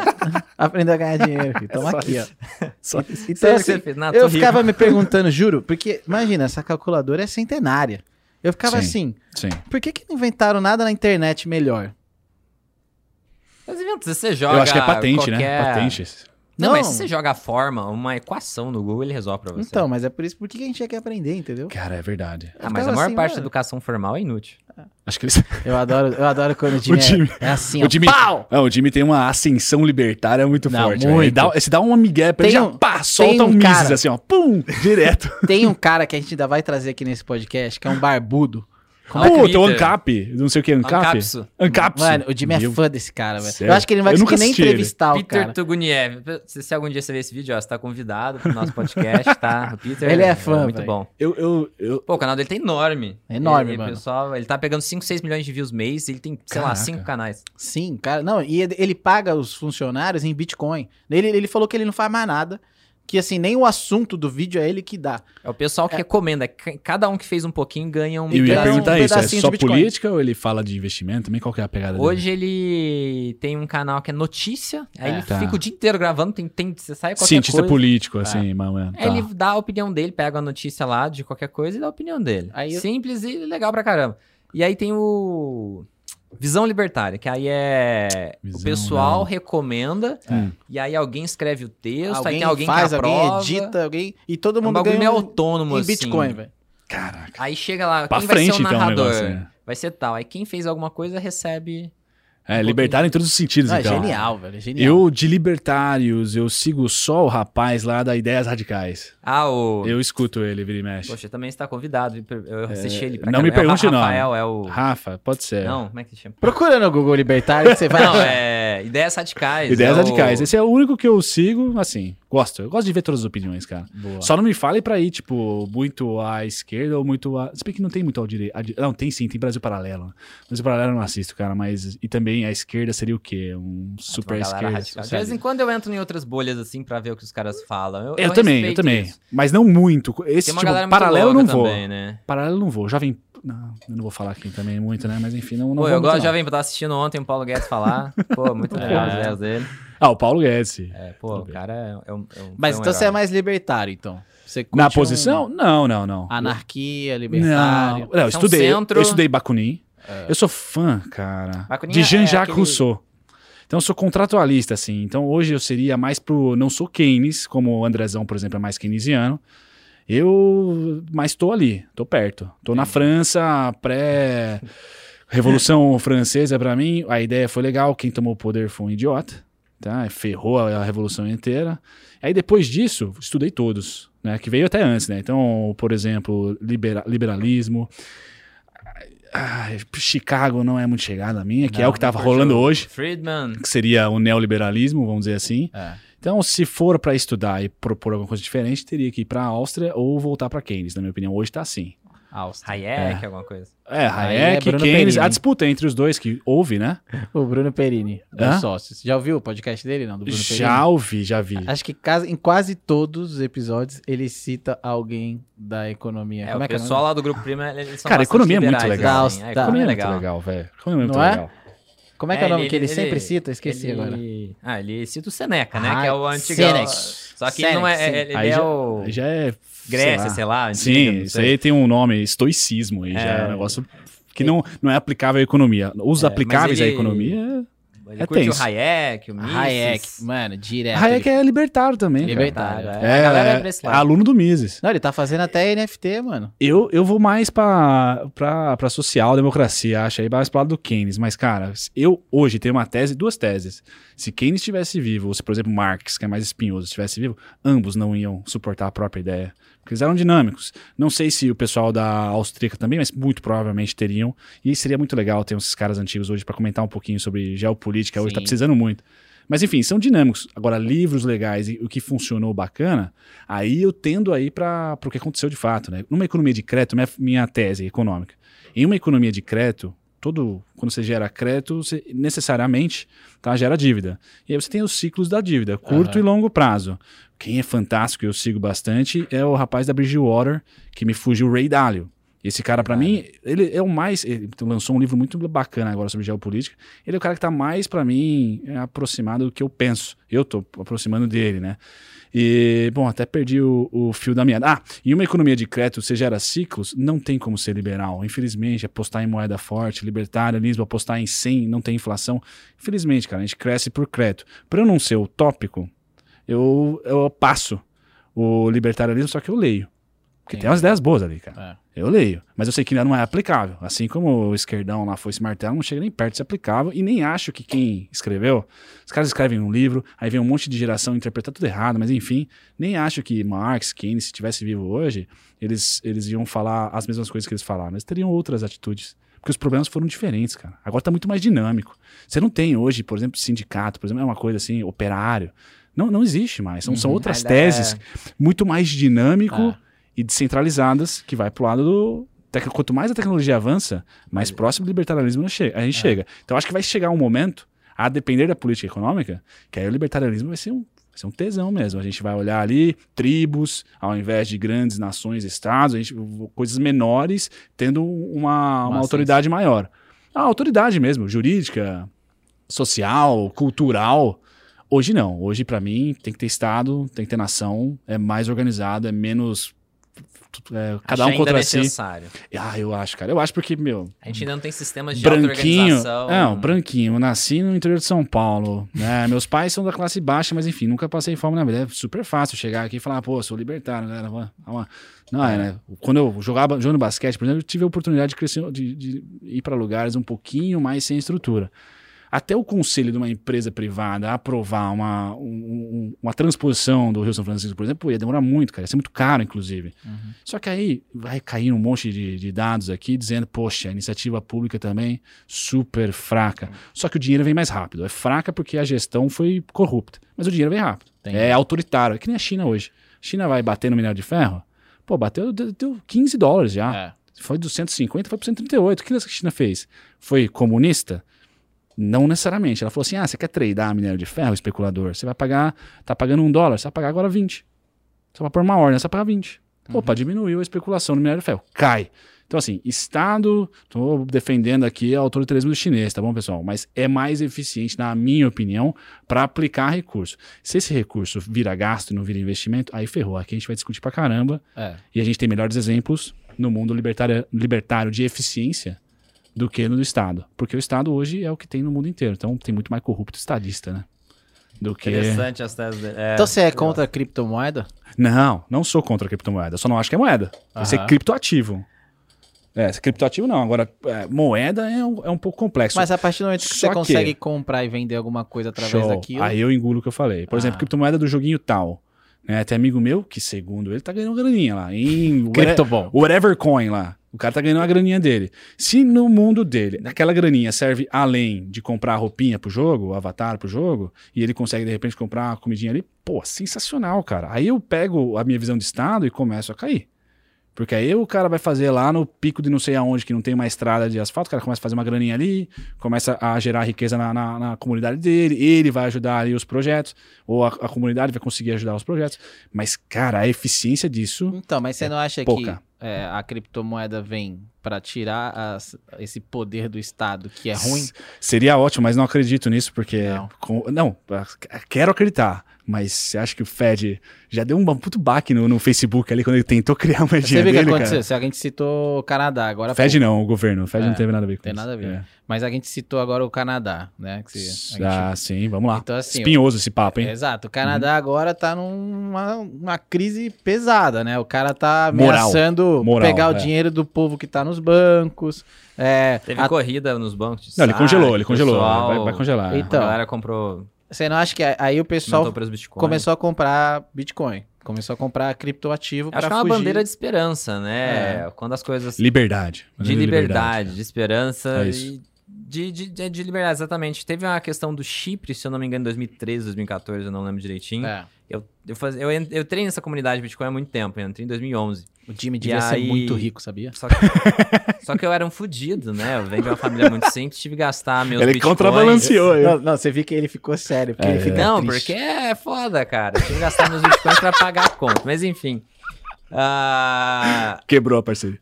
Aprender a ganhar dinheiro, filho. Toma só aqui, isso. ó. Só- Então, Sabe o que você assim, fez? Nada, eu tô rico. ficava me perguntando, juro, porque, imagina, essa calculadora é centenária. Eu ficava Sim. assim, Sim. por que, que não inventaram nada na internet melhor? Mas inventa, se você joga. Eu acho que é patente, né? qualquer- Patente. Não, Não. mas se você joga a forma, uma equação no Google, ele resolve pra você. Então, mas é por isso por que a gente tinha que aprender, entendeu? Cara, é verdade. Ah, mas a maior assim, parte da mano. educação formal é inútil. Acho que eles... Eu adoro, eu adoro quando o Jimmy, O Jimmy- é, é assim, o ó, Jimmy, pau! Não, o Jimmy tem uma ascensão libertária muito Não, forte. Ele muito. dá, você dá uma migué pra ele Tem já um- pá, solta um um Mises assim, ó. Pum! Direto. Tem um cara que a gente ainda vai trazer aqui nesse podcast, que é um barbudo. Como é Puta, o? Ancap. Não sei o que, Ancap. Ancapsu. Mano, o Jimmy é Meu fã desse cara, velho. Sério? Eu acho que ele não vai conseguir nem assisti ele. entrevistar o Peter cara. Tuguniev. Se, se algum dia você ver esse vídeo, ó, você tá convidado pro nosso podcast, tá? O Peter Ele é fã, muito velho. bom. Eu, eu, eu... Pô, o canal dele tá enorme. É enorme, ele, mano. Pessoal, ele tá pegando 5, 6 milhões de views mês, ele tem, sei lá, Caraca. 5 canais. Sim, cara. Não, e ele- ele paga os funcionários em Bitcoin. Ele, ele falou que ele não faz mais nada. Que assim, nem o assunto do vídeo é ele que dá. É o pessoal que recomenda. C- Cada um que fez um pouquinho ganha um Eu ia perguntar um isso, é só política ou ele fala de investimento também? Qual que é a pegada dele? Hoje ele tem um canal que é notícia, aí É. ele Tá. fica o dia inteiro gravando, tem, tem, você sai qualquer Cientista coisa. político, assim, mano. Aí Ele dá a opinião dele, pega a notícia lá de qualquer coisa e dá a opinião dele. Aí eu- Simples e legal pra caramba. E aí tem o Visão Libertária, que aí é Visão, o pessoal não. recomenda Hum. e aí alguém escreve o texto, aí alguém tem alguém faz, que alguém aprova. edita, alguém. E todo É um mundo ganha meio um- autônomo em assim. Bitcoin, velho. Caraca. Aí chega lá, Pra quem vai frente, ser o então, o narrador? negócio, né? Vai ser tal. Aí quem fez alguma coisa recebe. É, libertário em todos os sentidos, Ah, é então. genial, velho. É genial. Eu, de libertários, eu sigo só o rapaz lá da Ideias Radicais. Ah, o. Eu escuto ele, vira e mexe. Poxa, também está convidado. Eu assisti ele pra É, não me caramba. pergunte é o o nome. Rafael, é o. Rafa, pode ser. Não, como é que se chama? Procura no Google Libertário que você vai Não, é. Ideias radicais. Ideias é o- Radicais. Esse é o único que eu sigo, assim, gosto. Eu gosto de ver todas as opiniões, cara. Boa. Só não me fale pra ir, tipo, muito à esquerda ou muito à... Se bem que não tem muito ao direito. Não, tem sim, tem Brasil Paralelo. Brasil Paralelo eu não assisto, cara, mas... E também a esquerda seria o quê? Um super esquerda. De vez em quando eu entro em outras bolhas assim pra ver o que os caras falam. Eu, Eu, também, eu também. isso. Mas não muito. Esse Tem uma tipo, paralelo eu não vou. também, né? Paralelo eu não vou. Jovem... Não, eu não vou falar aqui também muito, né? Mas enfim, não, não Pô, vou eu gosto não. de Jovem Pan, tava assistindo ontem o Paulo Guedes falar. Pô, muito legal as ideias dele. Ah, o Paulo Guedes. É, pô, o cara é, é um. é um- Mas um então você é herói. mais libertário, então. Na um- posição? Não, não, não. Anarquia, Não, libertário. não eu, Você é um estudei, eu- centro- eu estudei Bakunin. Eu sou fã, cara, Bakunin de é Jean-Jacques aquele- Rousseau. Então eu sou contratualista, assim. Então hoje eu seria mais pro... Não sou Keynes, como o Andrezão, por exemplo, é mais keynesiano. Eu... Mas tô ali, tô perto. Tô na França, pré... Revolução Francesa, pra mim, a ideia foi legal. Quem tomou o poder foi um idiota, tá? Ferrou a, a revolução inteira. Aí depois disso, estudei todos, né? Que veio até antes, né? Então, por exemplo, libera- liberalismo. Ah, Chicago não é muito chegada a minha, que Não, é o que não tava curtiu rolando hoje, Friedman. que seria o neoliberalismo, vamos dizer assim. É. Então, se for para estudar e propor alguma coisa diferente, teria que ir para a Áustria ou voltar para Keynes, na minha opinião. Hoje tá assim. Áustria. Hayek, alguma coisa. É, é Hayek, Bruno Keynes, Perini. a disputa entre os dois que houve, né? O Bruno Perini, Hã? dos sócios. Já ouviu o podcast dele, não? Do Bruno Já ouvi, já vi. Acho que em quase todos os episódios ele cita alguém da economia. É, Como o é que é pessoal nome? lá do Grupo Prima, eles são Cara, bastante economia é muito legal. assim. Tá, A economia é muito legal. velho. Economia é muito é? legal. Como é que é, o nome ele- que ele, ele- sempre cita? Esqueci ele- agora. Ah, ele cita o Seneca, né? Ah, que é o antigo. Seneca. Só que ele não é. Ele, Aí é já, o. já é. Grécia, sei sei lá. Sim, não isso aí tem um nome, estoicismo, aí já é É. um negócio que não, não é aplicável à economia. Os É, aplicáveis ele- à economia. Ele É curte tenso. o Hayek, o Mises. Hayek, mano, direto. Hayek ele... é libertário também. cara. Libertário. Libertário, é. é. A galera É, é pra esse é lado. aluno do Mises. Não, ele tá fazendo até NFT, mano. Eu, eu vou mais pra, pra, pra social-democracia, acho, aí mais pro lado do Keynes. Mas, cara, eu hoje tenho uma tese, duas teses. Se Keynes estivesse vivo, ou se, por exemplo, Marx, que é mais espinhoso, estivesse vivo, ambos não iam suportar a própria ideia. Porque eles eram dinâmicos. Não sei se o pessoal da austríaca também, mas muito provavelmente teriam. E seria muito legal ter esses caras antigos hoje pra comentar um pouquinho sobre geopolítica. Hoje tá Sim. precisando muito. Mas enfim, são dinâmicos. Agora, livros legais e o que funcionou bacana, aí eu tendo aí para o que aconteceu de fato. Né? Numa economia de crédito, minha, minha tese econômica. Em uma economia de crédito, todo quando você gera crédito, você necessariamente tá, gera dívida. E aí você tem os ciclos da dívida, curto Aham. e longo prazo. Quem é fantástico eu sigo bastante é o rapaz da Bridgewater, que me fugiu, o Ray Dalio. Esse cara, pra mim, ele é o mais. Ele lançou um livro muito bacana agora sobre geopolítica. Ele é o cara que tá mais, pra mim, é, aproximado do que eu penso. Eu tô aproximando dele, né? E, bom, até perdi o, o fio da meada. Ah, em uma economia de crédito, você gera ciclos, não tem como ser liberal. Infelizmente, apostar em moeda forte, libertarianismo, apostar em 100, não tem inflação. Infelizmente, cara, a gente cresce por crédito. Pra eu não ser utópico, eu, eu passo o libertarianismo, só que eu leio. Porque Sim. tem umas ideias boas ali, cara. É. Eu leio, mas eu sei que ainda não é aplicável. Assim como o esquerdão lá foi esse martelo, não chega nem perto de ser aplicável e nem acho que quem escreveu, os caras escrevem um livro, aí vem um monte de geração interpretar tudo errado, mas enfim, nem acho que Marx, Keynes, se tivesse vivo hoje, eles, eles iam falar as mesmas coisas que eles falaram, mas teriam outras atitudes. Porque os problemas foram diferentes, cara. Agora tá muito mais dinâmico. Você não tem hoje, por exemplo, sindicato, por exemplo, é uma coisa assim, operário. Não, não existe mais. São, são Uhum. outras Ah, teses é. muito mais dinâmico Ah. E descentralizadas que vai pro lado do. Quanto mais a tecnologia avança, mais próximo do libertarianismo a gente chega. Então acho que vai chegar um momento, a depender da política econômica, que aí o libertarianismo vai ser um, vai ser um tesão mesmo. A gente vai olhar ali tribos, ao invés de grandes nações, estados, a gente, coisas menores, tendo uma, uma autoridade maior. A autoridade mesmo, jurídica, social, cultural. Hoje não. Hoje, pra mim, tem que ter Estado, tem que ter nação, é mais organizado, é menos. É, cada um contra ainda si. necessário. Ah, eu acho, cara. Eu acho porque, meu, A gente ainda não tem sistemas de branquinho. Não, branquinho. Eu nasci no interior de São Paulo. Né? Meus pais são da classe baixa, mas enfim, nunca passei fome na vida. É super fácil chegar aqui e falar, pô, sou libertário, galera. Não, é, né? Quando eu jogava jogando basquete, por exemplo, eu tive a oportunidade de crescer, de, de ir para lugares um pouquinho mais sem estrutura. Até o conselho de uma empresa privada aprovar uma, um- um- uma transposição do Rio São Francisco, por exemplo, ia demorar muito, cara. Ia ser muito caro, inclusive. Só que aí vai cair um monte de, de dados aqui dizendo, poxa, a iniciativa pública também super fraca. Só que o dinheiro vem mais rápido. É fraca porque a gestão foi corrupta. Mas o dinheiro vem rápido. Entendi. É autoritário. É que nem a China hoje. A China vai bater no minério de ferro. Pô, bateu deu 15 dólares já. É. Foi dos 150, foi para 138. O que a China fez? Foi comunista? Não necessariamente. Ela falou assim: ah, você quer tradear minério de ferro, especulador? Você vai pagar, tá pagando um dólar, você vai pagar agora 20. Você vai pôr uma ordem, você vai pagar 20. Opa, diminuiu a especulação no minério de ferro. Cai. Então, assim, Estado, estou defendendo aqui o autoritarismo chinês, tá bom, pessoal? Mas é mais eficiente, na minha opinião, para aplicar recurso. Se esse recurso vira gasto e não vira investimento, aí ferrou. Aqui a gente vai discutir pra caramba. É. E a gente tem melhores exemplos no mundo libertário, libertário de eficiência do que no do Estado. Porque o Estado hoje é o que tem no mundo inteiro. Então tem muito mais corrupto estadista, né? Do que. Interessante as teses dele. É, Então você é contra a criptomoeda? Não, não sou contra a criptomoeda. Só não acho que é moeda. Vai ser Aham. criptoativo. É, criptoativo não. Agora, é, moeda é um, é um pouco complexo. Mas a partir do momento que Só você que- consegue comprar e vender alguma coisa através Show. daquilo. Aí eu engulo o que eu falei. Por Ah. exemplo, criptomoeda do joguinho tal. Né? Tem amigo meu que, segundo ele, tá ganhando graninha lá. Em Criptobom. Whatever Coin lá. O cara tá ganhando uma graninha dele. Se no mundo dele, naquela graninha serve além de comprar a roupinha pro jogo, o avatar pro jogo, e ele consegue de repente comprar uma comidinha ali, pô, sensacional, cara. Aí eu pego a minha visão de estado e começo a cair. Porque aí o cara vai fazer lá no pico de não sei aonde, que não tem uma estrada de asfalto, o cara começa a fazer uma graninha ali, começa a gerar riqueza na, na, na comunidade dele, ele vai ajudar ali os projetos, ou a, a, comunidade vai conseguir ajudar os projetos. Mas, cara, a eficiência disso. Então, mas você é não acha pouca. que é, a criptomoeda vem para tirar as, esse poder do Estado, que é ruim? Seria ótimo, mas não acredito nisso, porque. Não, com, não quero acreditar. Mas você acha que o Fed já deu um puto baque no, no Facebook ali quando ele tentou criar uma Você viu o que aconteceu? Se a gente citou o Canadá agora. Fed pô... não, o governo. O Fed é, não teve nada a ver com tem isso. Nada a ver. É. Mas a gente citou agora o Canadá, né? Que se, gente... Ah, sim, vamos lá. Então, assim, Espinhoso esse papo, hein? Exato. O Canadá uhum. agora tá numa uma crise pesada, né? O cara tá ameaçando Moral. Moral, pegar é. o dinheiro do povo que tá nos bancos. É, Teve a... corrida nos bancos. Não, ele congelou, ele congelou. Pessoal... Vai, vai, congelar. Então, a galera comprou você não acha que aí o pessoal começou a comprar Bitcoin? Começou a comprar criptoativo para fugir. Acho que é uma bandeira de esperança, né? É. Quando as coisas... Liberdade. De liberdade, liberdade, de esperança é e de, de, de, de, liberdade, exatamente. Teve uma questão do Chipre, se eu não me engano, em 2013, 2014, eu não lembro direitinho. É. Eu, eu, faz, eu, eu, eu treino nessa comunidade Bitcoin há muito tempo, eu entrei em 2011. O Jimmy devia e ser aí... muito rico, sabia? Só que, só que eu era um fudido, né? Eu venho de uma família muito simples, tive que gastar meus ele bitcoins. contrabalanceou. Não, não, você viu que ele ficou sério, porque é, ele fica Não, triste. porque é foda, cara. Eu tive que gastar meus bitcoins pra pagar a conta. Mas enfim. Uh... Quebrou a parceria.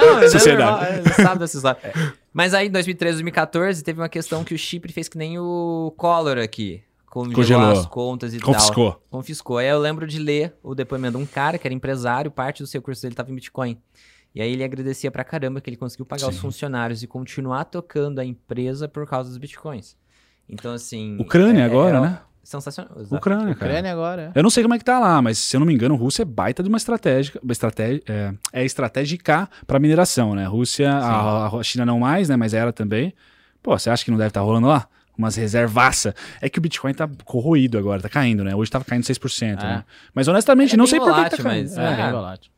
Não, é Sociedade. É sabe dessa história. Mas aí, em 2013, 2014, teve uma questão que o Chipre fez que nem o Collor aqui congelou as contas e Confiscou. tal. Confiscou. Aí eu lembro de ler o depoimento de um cara que era empresário, parte do seu curso dele estava em Bitcoin. E aí ele agradecia pra caramba que ele conseguiu pagar Sim. os funcionários e continuar tocando a empresa por causa dos Bitcoins. Então, assim... Ucrânia é, agora, é, né? Sensacional. Ucrânia, cara. Ucrânia agora. É. Eu não sei como é que tá lá, mas se eu não me engano, Rússia é baita de uma estratégia, uma estratégia é, é estratégica para mineração, né? Rússia, a, a, China não mais, né? Mas era também. Pô, você acha que não deve estar tá rolando lá? Umas reservaça. É que o Bitcoin tá corroído agora, tá caindo, né? Hoje tava caindo 6%, é. né? Mas honestamente, é não sei por que tá caindo. Mas, é, é, é volátil.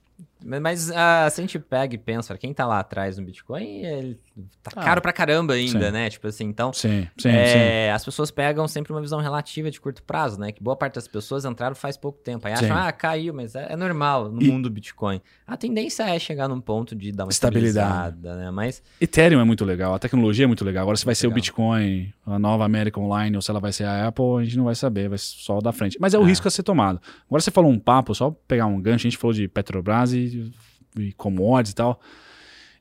Mas uh, se a gente pega e pensa, quem tá lá atrás no Bitcoin, ele tá ah, caro pra caramba ainda, sim. né? Tipo assim, então. Sim, sim, é, sim, As pessoas pegam sempre uma visão relativa de curto prazo, né? Que boa parte das pessoas entraram faz pouco tempo. Aí acham, sim. ah, caiu, mas é, é normal no e... mundo do Bitcoin. A tendência é chegar num ponto de dar uma estabilidade, né? Mas. Ethereum é muito legal, a tecnologia é muito legal. Agora, se vai ser legal. o Bitcoin, a nova América Online, ou se ela vai ser a Apple, a gente não vai saber, vai só da frente. Mas é o é. risco a ser tomado. Agora você falou um papo, só pegar um gancho, a gente falou de Petrobras e, e commodities e tal.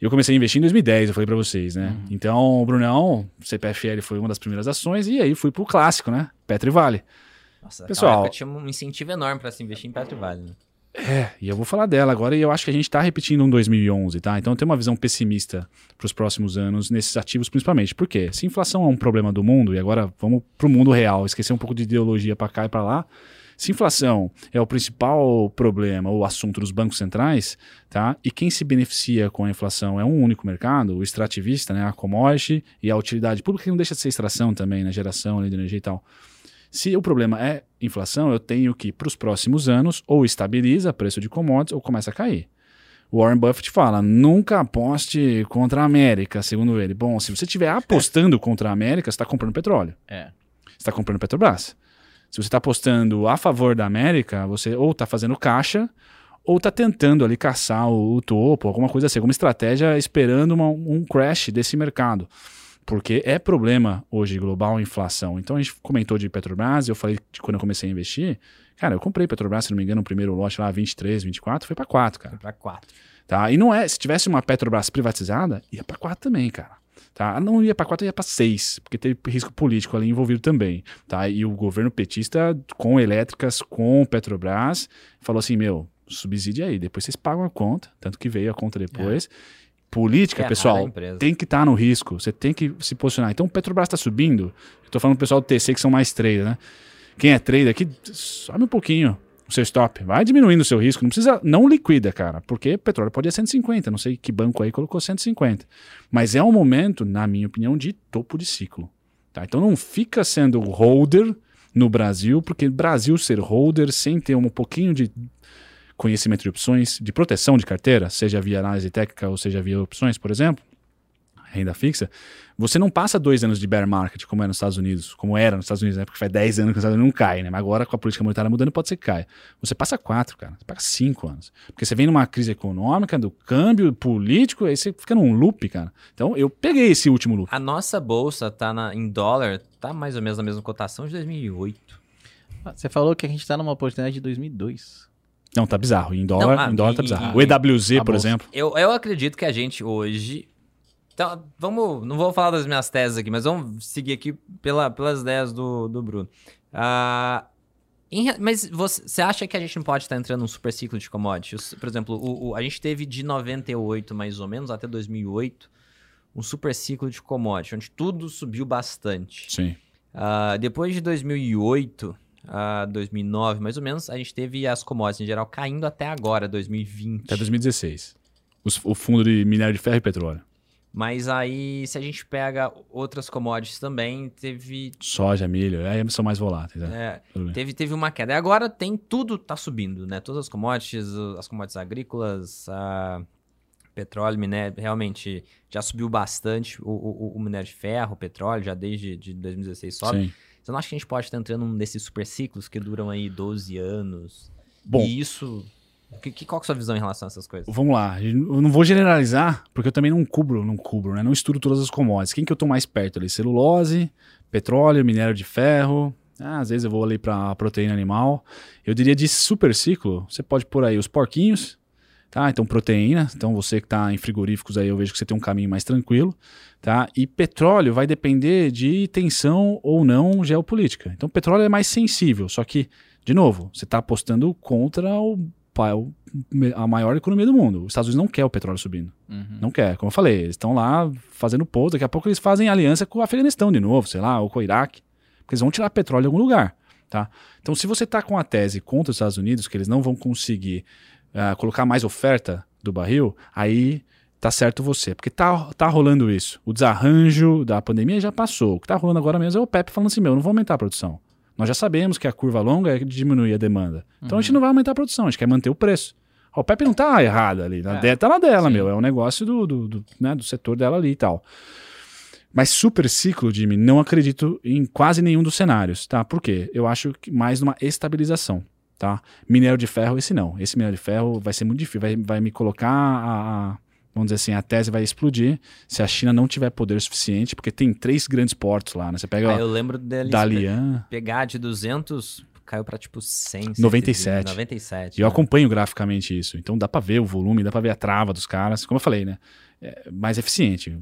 Eu comecei a investir em 2010, eu falei para vocês, né? Uhum. Então, o Brunão, CPFL foi uma das primeiras ações, e aí fui pro clássico, né? Petro e Vale. Nossa, Pessoal, tinha um incentivo enorme para se investir em Petro e Vale, né? É, e eu vou falar dela agora, e eu acho que a gente está repetindo um 2011, tá? Então tenho uma visão pessimista para os próximos anos, nesses ativos principalmente. Por quê? Se inflação é um problema do mundo, e agora vamos para o mundo real, esquecer um pouco de ideologia para cá e para lá, se inflação é o principal problema ou assunto dos bancos centrais, tá? E quem se beneficia com a inflação é um único mercado, o extrativista, né? A commodity e a utilidade pública, que não deixa de ser extração também, na né? geração de energia e tal. Se o problema é inflação, eu tenho que, para os próximos anos, ou estabiliza o preço de commodities ou começa a cair. O Warren Buffett fala: nunca aposte contra a América, segundo ele. Bom, se você estiver apostando contra a América, você está comprando petróleo. É. Você está comprando Petrobras. Se você está apostando a favor da América, você ou está fazendo caixa, ou está tentando ali caçar o, o, topo, alguma coisa assim, alguma estratégia esperando uma, um crash desse mercado. Porque é problema hoje global a inflação. Então a gente comentou de Petrobras, eu falei de quando eu comecei a investir, cara, eu comprei Petrobras, se não me engano, o primeiro lote lá, 23, 24, foi para 4, cara. Foi para 4. Tá? E não é, se tivesse uma Petrobras privatizada, ia para 4 também, cara. Tá? Não ia para 4, ia para 6, porque teve risco político ali envolvido também. Tá? E o governo petista, com elétricas, com Petrobras, falou assim: meu, subsídio aí, depois vocês pagam a conta, tanto que veio a conta depois. É. Política, é pessoal, tem que estar tá no risco, você tem que se posicionar. Então o Petrobras está subindo, eu tô falando pro pessoal do TC que são mais trader, né? Quem é trader aqui, sobe um pouquinho o seu stop. Vai diminuindo o seu risco. Não precisa, não liquida, cara, porque petróleo pode ir a 150. Não sei que banco aí colocou 150. Mas é um momento, na minha opinião, de topo de ciclo. Tá? Então não fica sendo holder no Brasil, porque Brasil ser holder sem ter um pouquinho de conhecimento de opções, de proteção de carteira, seja via análise técnica ou seja via opções, por exemplo, renda fixa, você não passa dois anos de bear market, como é nos Estados Unidos, como era nos Estados Unidos, né? Porque faz 10 anos que os Estados Unidos não cai, né? Mas agora, com a política monetária mudando, pode ser que caia. Você passa quatro, cara. Você passa cinco anos. Porque você vem numa crise econômica, do câmbio político, aí você fica num loop, cara. Então, eu peguei esse último loop. A nossa bolsa tá na, em dólar, tá mais ou menos na mesma cotação de 2008. Ah, você falou que a gente tá numa oportunidade de 2002. Não, tá bizarro. Em dólar, não, ah, em dólar tá bizarro. o EWZ, por exemplo. Eu, eu acredito que a gente hoje então, vamos. Não vou falar das minhas teses aqui, mas vamos seguir aqui pela, pelas ideias do, do Bruno. Uh, em, mas você, você, acha que a gente não pode estar entrando num super ciclo de commodities? Por exemplo, o, o, a gente teve de 98 mais ou menos até 2008 um super ciclo de commodities, onde tudo subiu bastante. Sim. Uh, depois de 2008 a 2009, mais ou menos, a gente teve as commodities em geral caindo até agora, 2020. Até 2016. Os, o fundo de minério de ferro e petróleo. Mas aí, se a gente pega outras commodities também, teve. Soja, milho, aí são mais voláteis. É. É, teve, teve uma queda. E agora tem tudo tá subindo, né? Todas as commodities, as commodities agrícolas, a petróleo, minério, realmente já subiu bastante. O, o, o minério de ferro, o petróleo, já desde de 2016 sobe. Sim. Você não acha que a gente pode estar entrando num desses super ciclos que duram aí 12 anos? Bom, e isso que, que, qual é a sua visão em relação a essas coisas? Vamos lá. Eu não vou generalizar, porque eu também não cubro, não cubro, né? Não estudo todas as commodities. Quem que eu tô mais perto ali? Celulose, petróleo, minério de ferro. Ah, às vezes eu vou ali para proteína animal. Eu diria de super ciclo, você pode pôr aí os porquinhos, tá? Então proteína, então você que está em frigoríficos aí, eu vejo que você tem um caminho mais tranquilo, tá? E petróleo vai depender de tensão ou não geopolítica. Então petróleo é mais sensível, só que de novo, você está apostando contra o a maior economia do mundo. Os Estados Unidos não quer o petróleo subindo. Uhum. Não quer. Como eu falei, eles estão lá fazendo pouso. Daqui a pouco eles fazem aliança com o Afeganistão de novo, sei lá, ou com o Iraque. Porque eles vão tirar petróleo de algum lugar. Tá? Então, se você está com a tese contra os Estados Unidos, que eles não vão conseguir uh, colocar mais oferta do barril, aí tá certo você. Porque tá, tá rolando isso. O desarranjo da pandemia já passou. O que tá rolando agora mesmo é o PEP falando assim: meu, não vou aumentar a produção. Nós já sabemos que a curva longa é diminuir a demanda. Então uhum. a gente não vai aumentar a produção, a gente quer manter o preço. O Pepe não tá errado ali, na é. tá na dela, Sim. meu. É um negócio do, do, do, né, do setor dela ali e tal. Mas super ciclo, Jimmy, não acredito em quase nenhum dos cenários, tá? Por quê? Eu acho que mais numa estabilização, tá? Minério de ferro, esse não. Esse minério de ferro vai ser muito difícil, vai, vai me colocar a, a vamos dizer assim, a tese vai explodir se a China não tiver poder suficiente, porque tem três grandes portos lá, né? Você pega ah, eu lembro deles Dalian, pegar de 200 caiu para tipo 100, 97. 97. E eu né? acompanho graficamente isso. Então dá para ver o volume, dá para ver a trava dos caras, como eu falei, né? É mais eficiente.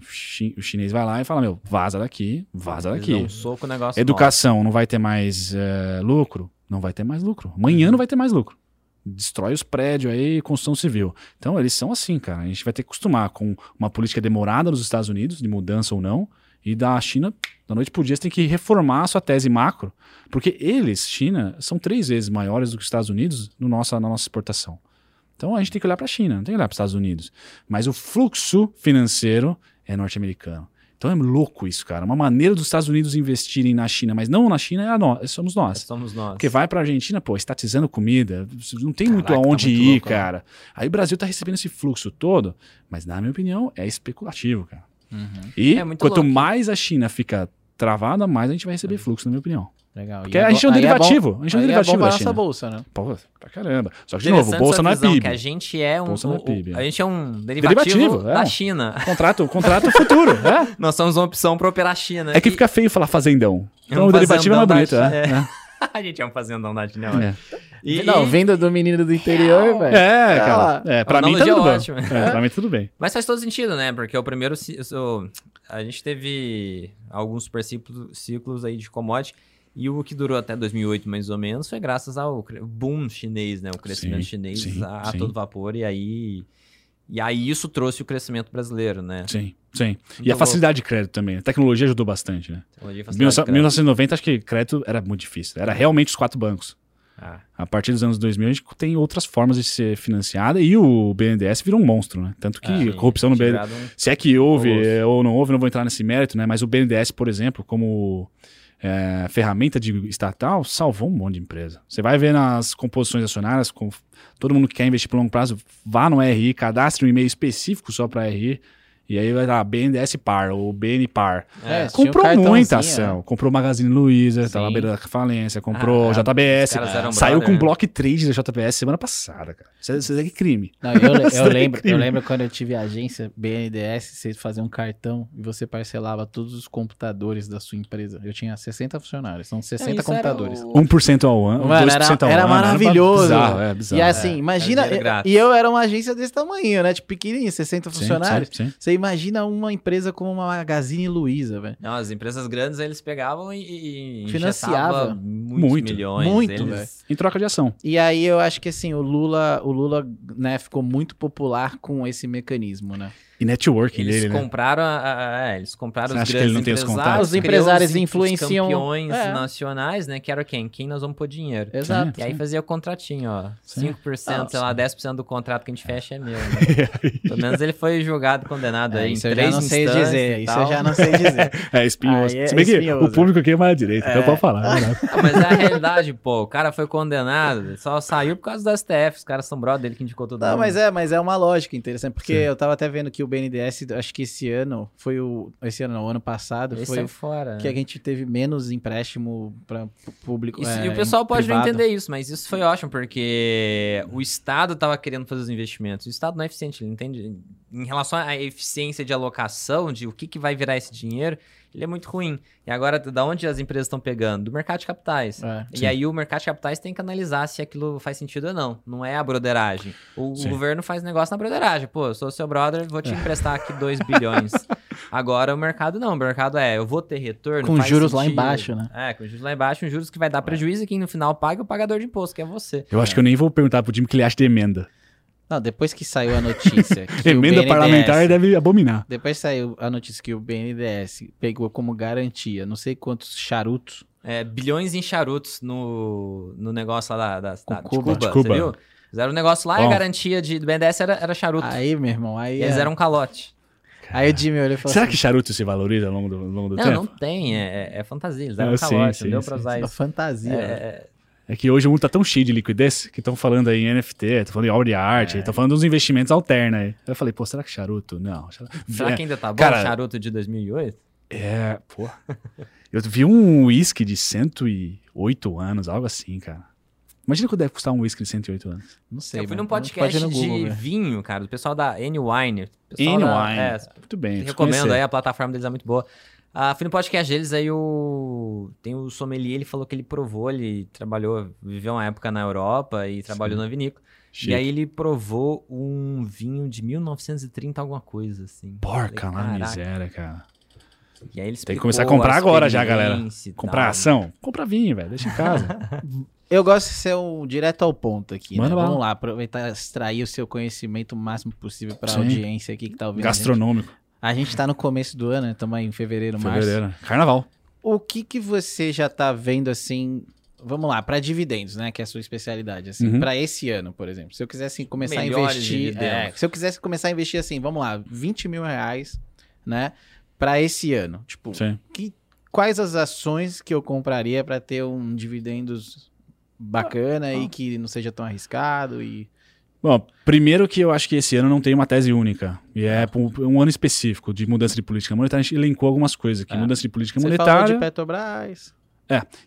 O chinês vai lá e fala: "Meu, vaza daqui, vaza daqui". Um soco negócio Educação, nosso. não vai ter mais é, lucro, não vai ter mais lucro. Amanhã não vai ter mais lucro destrói os prédios aí, construção civil. Então, eles são assim, cara. A gente vai ter que acostumar com uma política demorada nos Estados Unidos, de mudança ou não, e da China, da noite por dia, você tem que reformar a sua tese macro, porque eles, China, são três vezes maiores do que os Estados Unidos no nossa, na nossa exportação. Então, a gente tem que olhar para a China, não tem que olhar para os Estados Unidos. Mas o fluxo financeiro é norte-americano. Então é louco isso, cara. Uma maneira dos Estados Unidos investirem na China, mas não na China, é nós, somos nós. Somos nós. Porque vai pra Argentina, pô, estatizando comida, não tem Caraca, muito aonde tá muito ir, louco, cara. Né? Aí o Brasil tá recebendo esse fluxo todo, mas na minha opinião é especulativo, cara. Uhum. E é quanto louco. mais a China fica travada, mais a gente vai receber fluxo, na minha opinião. Legal. Porque a gente é um derivativo. É bom, a gente é um derivativo é bom da China. nossa bolsa, né? Pô, pra caramba. Só que, de novo, bolsa não é PIB. Que a gente é um, bolsa não é PIB, o, a gente é um derivativo, derivativo da é. China. Contrato, contrato futuro. É. Nós somos uma opção para operar a China. É que fica feio falar fazendão. Então o derivativo é mais bonito. É. é. a gente é um fazendão da China. É. E, não, venda do menino do interior, velho. É, cara. É, pra mim tá tudo bem. É, pra mim tudo bem. Mas faz todo sentido, né? Porque o primeiro... O, a gente teve alguns super ciclos, ciclos aí de commodity e o que durou até 2008, mais ou menos, foi graças ao boom chinês, né? O crescimento sim, chinês sim, a, sim. todo vapor. E aí, e aí isso trouxe o crescimento brasileiro, né? Sim, sim. e a facilidade de crédito também. A tecnologia ajudou bastante, né? Tecnologia, 1990, acho que crédito era muito difícil. Era realmente os quatro bancos. Ah. A partir dos anos 2000, a gente tem outras formas de ser financiada e o BNDES virou um monstro, né? Tanto que ah, corrupção no BNDES. Um... Se é que houve ou não houve, não vou entrar nesse mérito, né? Mas o BNDES, por exemplo, como é, ferramenta de estatal, salvou um monte de empresa. Você vai ver nas composições acionárias, com, todo mundo que quer investir por longo prazo, vá no RI, cadastre um e-mail específico só para RI. E aí vai dar BNDES Par ou BN Par. É, comprou um muita cartãozinho, ação. Comprou Magazine Luiza, tá Sim. na beira da falência. Comprou Ah, JBS. Saiu brother, com né? block trade da JBS semana passada, cara. Isso é, isso é crime. Não, eu, é lembro, crime. eu lembro quando eu tive a agência BNDES, você fazia um cartão e você parcelava todos os computadores da sua empresa. Eu tinha 60 funcionários, são 60 Não, isso era computadores. o- 1% ao ano, Mano, 2% ao era- era ano. maravilhoso. Bizarro, é bizarro. E assim, É, imagina. era e- eu era uma agência desse tamanho, né? Tipo, pequenininho, 60 Sim, funcionários. sim, sim. Você imagina uma empresa como uma Magazine Luiza, velho. Não, as empresas grandes eles pegavam e, e Financiava. muitos Muito. milhões. Muito, eles... velho. Em troca de ação. E aí eu acho que assim, o Lula, o Lula, né, ficou muito popular com esse mecanismo, né? E networking Eles dele, né? compraram, a- a- a- eles compraram Você os acha que grandes ele não tem os empresários. contatos? Os empresários os- os influenciam- campeões é. nacionais, né? Que era quem? Quem nós vamos pôr dinheiro. Exato. E aí fazia o contratinho, ó. 5%, Ah, sei lá, 10% do contrato que a gente fecha é meu. Né? Pelo menos ele foi julgado, condenado aí É, em isso eu três já não sei dizer, isso eu já não sei dizer. É, espinhoso. Aí é Se bem que o público aqui é mais direito, então É. pode falar. né? Ah, Mas é a realidade, pô. O cara foi condenado, só saiu por causa do STF. Os caras são brother dele que indicou todo Não, mas é, mas é uma lógica interessante, porque Sim. eu tava até vendo que o BNDES, acho que esse ano foi o. Esse ano não, o ano passado, Esse foi é fora. que a gente teve menos empréstimo para público. Isso- é, e o pessoal pode não privado. entender isso, mas isso foi ótimo, porque o Estado estava querendo fazer os investimentos. O Estado não é eficiente, ele não entende. Em relação à eficiência de alocação, de o que, que vai virar esse dinheiro, ele é muito ruim. E agora, da onde as empresas estão pegando? Do mercado de capitais. É. E aí o mercado de capitais tem que analisar se aquilo faz sentido ou não. Não é a broderagem. O, Sim. governo faz negócio na broderagem. Pô, eu sou seu brother, vou te emprestar aqui 2 bilhões. Agora o mercado não. O mercado é, eu vou ter retorno. Com juros lá sentido. embaixo, né? É, com juros lá embaixo, um juros que vai dar prejuízo e quem no final paga é o pagador de imposto, que é você. Eu acho que eu nem vou perguntar pro Jimmy o que ele acha de emenda. Não, depois que saiu a notícia. que o Emenda BNDES parlamentar deve abominar. Depois saiu a notícia que o BNDES pegou como garantia não sei quantos charutos. É, bilhões em charutos no, no negócio lá da, da, Cuba. Cuba, De Cuba. você viu? Fizeram um negócio lá e a Bom. garantia de, do BNDES era, era charuto. Aí, meu irmão, aí. eles é- eram um calote. Aí o Jimmy olhou e falou Será assim, que charuto se valoriza ao longo do, ao longo do Não, tempo? não tem, é, é- é fantasia, eles eram Ah, um sim, calote, sim, não deu sim, pra usar "Uma isso. fantasia. É, velho." É, É que hoje o mundo tá tão cheio de liquidez que estão falando aí em NFT, estão falando em obra de arte, estão falando dos investimentos alterna aí. Eu falei, pô, será que charuto? Não. Será é, que ainda tá bom cara- o charuto de 2008? É, pô. Eu vi um uísque de 108 anos, algo assim, cara. Imagina quanto deve custar um uísque de 108 anos. Não sei. eu fui mano. num podcast Google, de velho. vinho, cara, do pessoal da N-Wine. pessoal N da- Wine. É, Muito bem. recomendo conhecer. aí, a plataforma deles é muito boa. Ah, fui no podcast deles, aí o. Tem o sommelier, ele falou que ele provou, ele trabalhou, viveu uma época na Europa e trabalhou na vinícola. Chique. E aí ele provou um vinho de 1930, alguma coisa, assim. Porca Falei, "Caraca." miséria, cara. E aí ele Tem que começar a comprar agora já, galera. Comprar ação? Compra vinho, velho. Deixa em casa. Eu gosto de ser um direto ao ponto aqui. Manda né? Vamos lá, aproveitar extrair o seu conhecimento o máximo possível para a audiência aqui que tá ouvindo. a gente. Gastronômico. A gente tá no começo do ano, estamos aí em fevereiro, março. Fevereiro. Carnaval. O que que você já tá vendo assim? Vamos lá, para dividendos, né? Que é a sua especialidade, assim, Uhum. para esse ano, por exemplo. Se eu quisesse começar Melhores a investir, é, se eu quisesse começar a investir assim, vamos lá, 20 mil reais, né? Para esse ano, tipo, Sim. que, quais as ações que eu compraria para ter um dividendos bacana Ah. e que não seja tão arriscado e Bom, primeiro que eu acho que esse ano não tem uma tese única. E é por um ano específico de mudança de política monetária. A gente elencou algumas coisas aqui. É. Mudança de política você falou monetária. de Petrobras.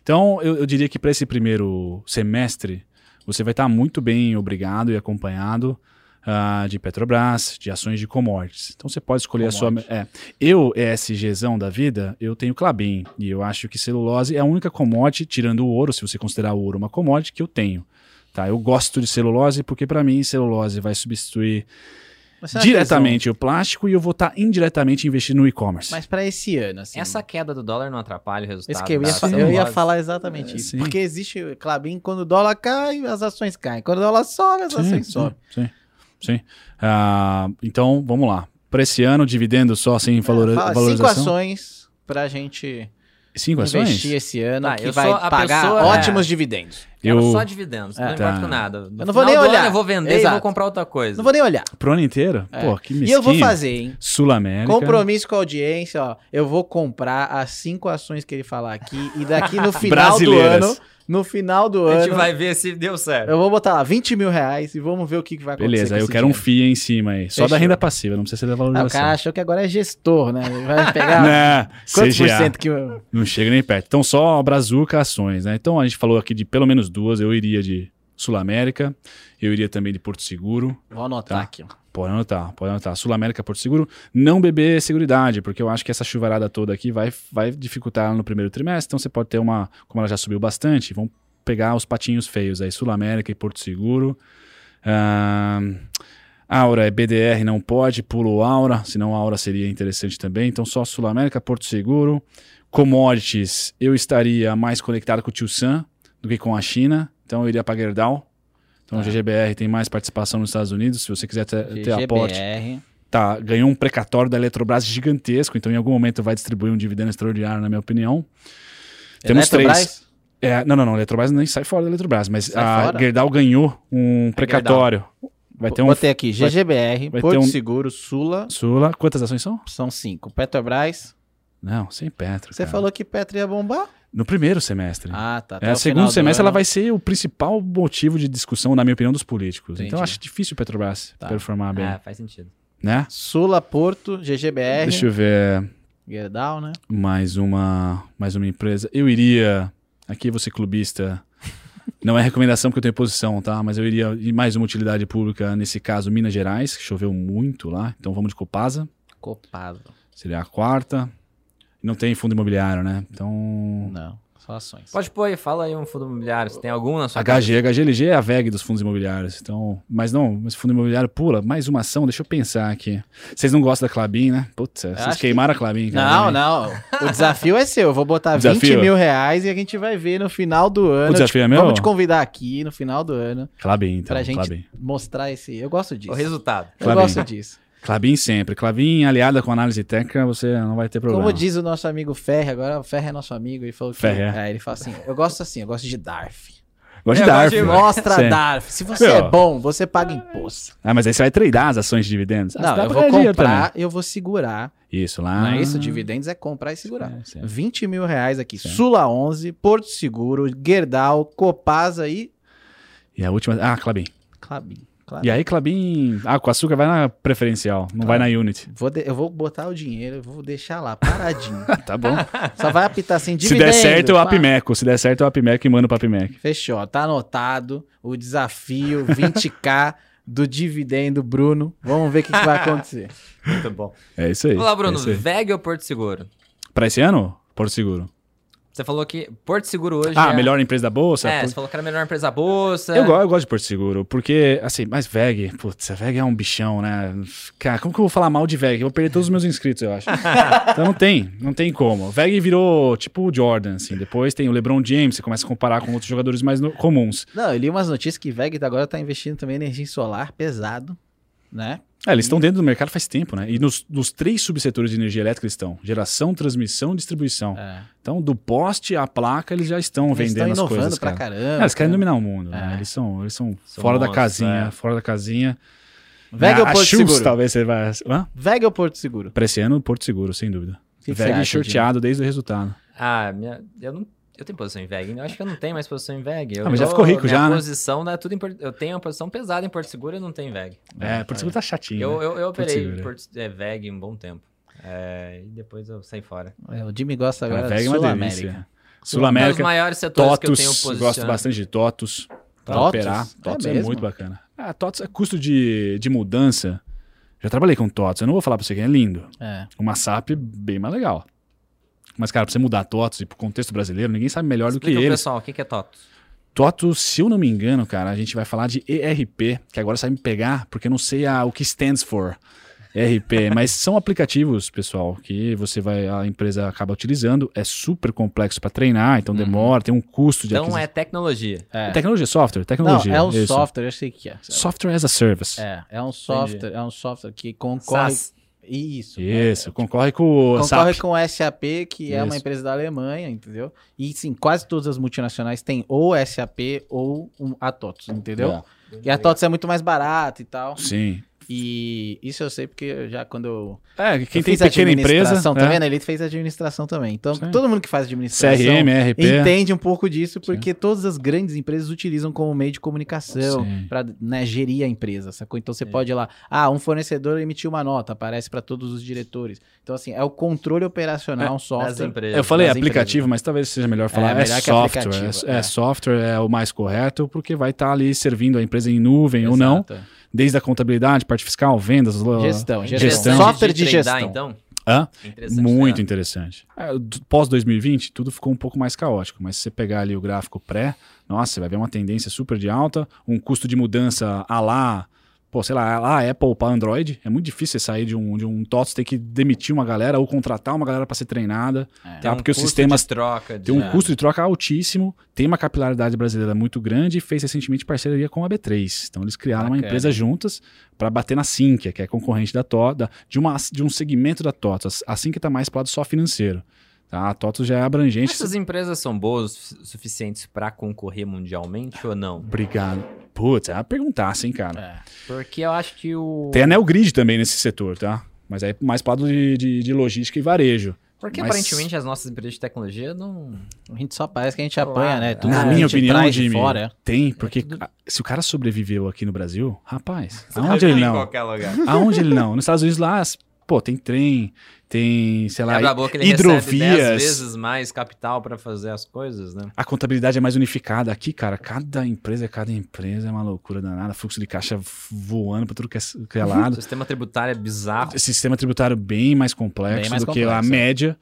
Então, eu, eu diria que para esse primeiro semestre, você vai estar muito bem obrigado e acompanhado ah, de Petrobras, de ações de commodities. Então, você pode escolher a sua. É, eu, ESGzão da vida, eu tenho Clabin. E eu acho que celulose é a única commodity, tirando o ouro, se você considerar o ouro uma commodity, que eu tenho. Tá, eu gosto de celulose porque, para mim, celulose vai substituir diretamente o plástico e eu vou estar indiretamente investindo no e-commerce. Mas para esse ano, assim. Essa queda do dólar não atrapalha o resultado. Esse que eu ia, da fa- eu ia falar exatamente É, isso. sim. Porque existe, Clabin, quando o dólar cai, as ações caem. Quando o dólar sobe, as ações sobem. Sim, sim. Ah, então, vamos lá. Para esse ano, dividendo só sem valor, É, fala cinco valorização? ações pra gente Cinco ações? investir esse ano Tá, que vai a pagar pessoa- ótimos dividendos. Quero Eu- só dividendos, não É. importa Tá. com nada. No Eu não vou nem olhar. ano eu vou vender e Exato. vou comprar outra coisa. Não vou nem olhar. Pro ano inteiro? É. Pô, que E mesquinho. eu vou fazer, hein? Sul-América. Compromisso com a audiência, ó. Eu vou comprar as cinco ações que ele falar aqui e daqui no final do ano, no final do A gente ano, vai ver se deu certo. eu vou botar lá 20 mil reais e vamos ver o que, que vai acontecer. Beleza, aí eu quero um dinheiro. FII em cima aí. Só da Fechou. renda passiva, não precisa ser da Ah, o valorização. cara achou que agora é gestor, né? Ele vai pegar Não, quantos por CGA. cento que... eu- Não chega nem perto. Então, só Brazuca ações, né? Então, a gente falou aqui de pelo menos duas. Eu iria de Sul-América, eu iria também de Porto Seguro. Vou anotar Tá. aqui. Pode anotar, pode anotar. Sul-América, Porto Seguro. Não beber Seguridade, porque eu acho que essa chuvarada toda aqui vai, vai dificultar ela no primeiro trimestre. Então, você pode ter uma... Como ela já subiu bastante, vão pegar os patinhos feios aí. Sul-América e Porto Seguro. Ahn, Aura é BDR, não pode. Pulo Aura, senão Aura seria interessante também. Então, só Sul-América, Porto Seguro. Commodities, eu estaria mais conectado com o Tio Sam do que com a China. Então, eu iria para Gerdau. Então, o GGBR tem mais participação nos Estados Unidos. Se você quiser ter, ter aporte, tá, ganhou um precatório da Eletrobras gigantesco. Então, em algum momento, vai distribuir um dividendo extraordinário, na minha opinião. Temos Eletrobras? três. É, não, não, não. A Eletrobras nem sai fora da Eletrobras, mas Sai a fora? Gerdau ganhou um precatório. Vai ter um Botei aqui, GGBR, vai Porto um- Seguro, Sula, Sula. Quantas ações são? são cinco. Petrobras, Não, sem Petro. você cara. falou que Petro ia bombar? No primeiro semestre. Ah, tá. é, até segundo semestre ela ano. vai ser o principal motivo de discussão, na minha opinião, dos políticos. Entendi. Então eu acho difícil o Petrobras Tá. performar bem, Ah, faz sentido. né? Sula, Porto, GGBR, Deixa eu ver Gerdau, né? mais uma, mais uma empresa. Eu iria, aqui você clubista, não é recomendação porque eu tenho posição, tá? Mas eu iria ir mais uma utilidade pública, nesse caso Minas Gerais, que choveu muito lá. Então vamos de Copasa, Copado. seria a quarta. Não tem fundo imobiliário, né? Então Não, só ações. Pode pôr aí, fala aí um fundo imobiliário. Você tem algum na sua HG, HGLG é a VEG dos fundos imobiliários. Então, mas não, mas fundo imobiliário pula, mais uma ação, deixa eu pensar aqui. Vocês não gostam da Clabin, né? Putz, vocês acho queimaram a Clabin, cara. Não, não. O desafio é seu. Eu vou botar 20 Desafio? mil reais e a gente vai ver no final do ano. O desafio Eu é te- meu? Vamos te convidar aqui no final do ano Clabin, então, pra gente Clabin. mostrar esse. Eu gosto disso. O resultado. Eu Clabin. gosto disso. Clabin sempre. Clabin aliada com análise técnica, você não vai ter problema. Como diz o nosso amigo Ferre, agora o Ferre é nosso amigo, ele falou que. Ferre, é. É, ele fala assim: eu gosto assim, eu gosto de DARF. Gosto de DARF. de- né? Mostra Sim. DARF. Se você Meu. é bom, você paga imposto. Ah, mas aí você vai tradar as ações de dividendos. Ah, Não, eu vou comprar, eu vou segurar. Isso, lá. Não é isso? Dividendos é comprar e segurar. Sim, sim. 20 mil reais aqui. Sim. Sula 11, Porto Seguro, Gerdau, Copasa e E a última. Ah, Clabin. Clabin. Clabin. E aí, Clabin. Ah, com açúcar vai na preferencial, não Tá. vai na Unity. Vou de- Eu vou botar o dinheiro, eu vou deixar lá, paradinho. tá bom. Só vai apitar assim, Se dividendo. der certo, eu apimeco. Se der certo, eu apimeco e mando pra Apimec. Fechou, tá anotado o desafio 20k do dividendo, Bruno. Vamos ver o que, que vai acontecer. Muito bom. É isso aí. Vamos lá, Bruno. É. VEG ou Porto Seguro? Pra esse ano? Porto Seguro. Você falou que Porto Seguro hoje Ah, é... melhor empresa da Bolsa? É, Por- você falou que era a melhor empresa da Bolsa. Eu, eu gosto de Porto Seguro, porque, assim, mas VEG, putz, a VEG é um bichão, né? Cara, como que eu vou falar mal de VEG? Eu vou perder todos os meus inscritos, eu acho. então não tem, não tem como. VEG virou tipo o Jordan, assim. Depois tem o LeBron James, você começa a comparar com outros jogadores mais no- comuns. Não, eu li umas notícias que VEG agora tá investindo também em energia solar pesado, né? É, eles estão dentro do mercado faz tempo, né? E nos, nos três subsetores de energia elétrica eles estão: geração, transmissão e distribuição. É. Então, do poste à placa, eles já estão Eles vendendo estão as inovando coisas, pra cara. caramba. É, eles querem dominar o mundo, né? É. Eles são, eles são, São fora da monstros, casinha, é. fora da casinha. VEG ou a Porto Seguro? talvez você vai... Hã? VEG ou Porto Seguro? Pra esse ano, Porto Seguro, sem dúvida. O que que você VEG acha, shorteado desde o resultado. Ah, minha... eu não... Eu tenho posição em VEG. Eu acho que eu não tenho mais posição em VEG. Eu Ah, mas já ficou rico já, né? posição né, tudo em Eu tenho uma posição pesada em Porto Seguro e não tenho VEG. É, Porto Seguro tá chatinho. Eu, né? eu, eu operei Seguro, é. Porto, é, VEG um bom tempo. É, e depois eu saí fora. É, o Jimmy gosta agora é uma Sul-América. Um Sul-América, maiores setores que eu tenho TOTUS, posição. gosto bastante de TOTUS. Pra TOTUS? operar. É TOTUS é, mesmo? muito bacana. Ah, TOTUS é custo de, de mudança. Já trabalhei com TOTUS, eu não vou falar pra você que é lindo. É. Uma SAP bem mais legal. Mas, cara, pra você mudar TOTUS e pro contexto brasileiro, ninguém sabe melhor do que Explica eles. pessoal, o que que é TOTUS? TOTUS, se eu não me engano, cara, a gente vai falar de ERP, que agora sai me pegar, porque eu não sei a, o que stands for. ERP, mas são aplicativos, pessoal, que você vai, a empresa acaba utilizando, é super complexo para treinar, então demora, tem um custo de Então aquisição. é tecnologia. É. Tecnologia, software, Não, tecnologia. é um isso. software, eu sei que é. Software as a service. É, é um software, é um software que concorre. SaaS. Isso. Isso, é, concorre com o Concorre SAP. com o SAP, que Isso. é uma empresa da Alemanha, entendeu? E sim, quase todas as multinacionais têm ou SAP ou a TOTS, entendeu? É. E a TOTS é muito mais barata e tal. Sim. E isso eu sei porque já quando eu. É, quem eu tem pequena empresa. Tá é. vendo? Ele fez administração também. Então, Sim. todo mundo que faz administração CRM, RP. entende um pouco disso, porque Sim. todas as grandes empresas utilizam como meio de comunicação para né, gerir a empresa, sacou? Então você Sim. pode ir lá, ah, um fornecedor emitiu uma nota, aparece para todos os diretores. Então, assim, é o controle operacional, é, um software. Empresas, eu falei aplicativo, empresas. mas talvez seja melhor falar. É, melhor é software. É, é, software, é o mais correto, porque vai estar tá ali servindo a empresa em nuvem Exato. ou não desde a contabilidade, parte fiscal, vendas, gestão, gestão. gestão. software de, de gestão. Então? Hã? Interessante, Muito né? interessante. É, pós 2020, tudo ficou um pouco mais caótico, mas se você pegar ali o gráfico pré, nossa, você vai ver uma tendência super de alta, um custo de mudança a lá pô, sei lá, a Apple para Android, é muito difícil você sair de um, de um TOTS, ter que demitir uma galera ou contratar uma galera para ser treinada. É, tá? Um Porque custo os sistemas de troca. De... Tem um é. custo de troca altíssimo, tem uma capilaridade brasileira muito grande e fez recentemente parceria com a B3. Então eles criaram Bacana. uma empresa juntas para bater na Sinqia, que é concorrente da TOTS, de, uma, de um segmento da TOTS. A Sinqia está mais para o lado só financeiro. Tá? A TOTOS já é abrangente. Essas empresas são boas o suficientes para concorrer mundialmente ou não? Obrigado. Putz, é uma perguntaça, hein, cara. É, porque eu acho que o. Tem a Neogrid também nesse setor, tá? Mas é mais para de, de, de, logística e varejo. Porque Mas... aparentemente as nossas empresas de tecnologia não. A gente só parece que a gente apanha, né? Tudo Na minha opinião, Jimmy, fora. tem, porque é tudo... se o cara sobreviveu aqui no Brasil, rapaz, aonde ele não? Aonde ele não? Nos Estados Unidos lá, pô, tem trem, tem, sei lá, boca, hidrovias. vezes mais capital para fazer as coisas, né? A contabilidade é mais unificada. Aqui, cara, cada empresa, cada empresa é uma loucura danada. Fluxo de caixa voando para tudo que é, que é lado. O sistema tributário é bizarro. Sistema tributário bem mais complexo bem mais do complexo, que a média.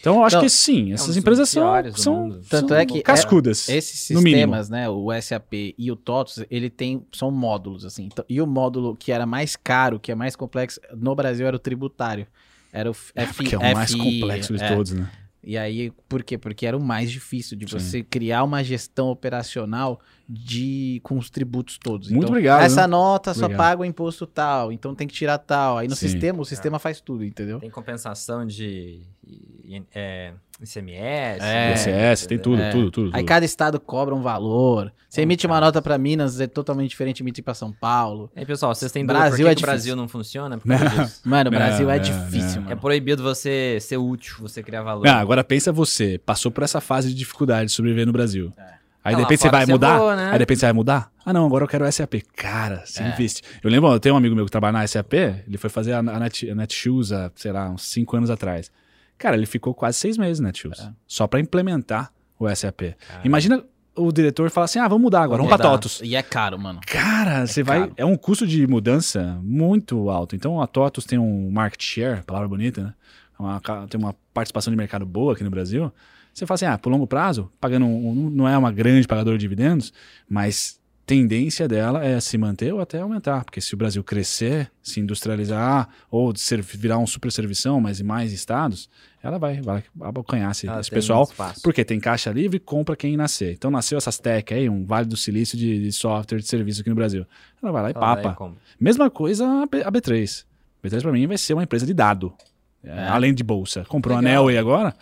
Então, eu acho então, que sim, é essas é um empresas são, são, Tanto são é que cascudas. É, esses sistemas, né, o SAP e o TOTOS, ele tem, são módulos, assim. Então, e o módulo que era mais caro, que é mais complexo, no Brasil era o tributário. Era o F, é, que é o mais complexo de é. todos, né? E aí, por quê? Porque era o mais difícil de você Sim. criar uma gestão operacional de com os tributos todos. Muito então, obrigado. Essa nota obrigado. só paga o imposto tal, então tem que tirar tal. Aí no Sim. sistema, o sistema é. faz tudo, entendeu? Tem compensação de é, ICMS. É, ICS, tem tudo, é. tudo, tudo, tudo, Aí cada estado cobra um valor. Você emite uma nota para Minas, é totalmente diferente de emitir para São Paulo. Aí, pessoal, vocês têm dúvida Brasil por que, é que o Brasil não funciona? Mano, o Brasil é, é difícil, mano. É proibido você ser útil, você criar valor. Ah, agora pensa você, passou por essa fase de dificuldade de sobreviver no Brasil. É. Aí de repente você vai mudar? Boa, né? Aí de repente você vai mudar? Ah, não, agora eu quero o SAP. Cara, você é. investe. Eu lembro, eu tenho um amigo meu que trabalha na SAP, ele foi fazer a, a, Net, a Netshoes há, sei lá, uns 5 anos atrás. Cara, ele ficou quase seis meses na Netshoes. É. Só para implementar o SAP. Imagina o diretor falar assim: ah, vamos mudar agora, vamos pra TOTOS. E é caro, mano. Cara, é você vai. É um custo de mudança muito alto. Então a TOTOS tem um market share, palavra bonita, né? Uma, tem uma participação de mercado boa aqui no Brasil. Você fala assim, ah, por longo prazo, pagando um, não é uma grande pagadora de dividendos, mas tendência dela é se manter ou até aumentar, porque se o Brasil crescer, se industrializar ou ser, virar um super servição, mas em mais estados, ela vai, vai abocanhar esse, esse pessoal, porque tem caixa livre compra quem nascer. Então nasceu essas tech aí, um Vale do Silício de, de software de serviço aqui no Brasil. Ela vai lá e papa. Mesma coisa a B3. A B3 para mim vai ser uma empresa de dado, é. além de bolsa. Comprou Legal. anel aí agora,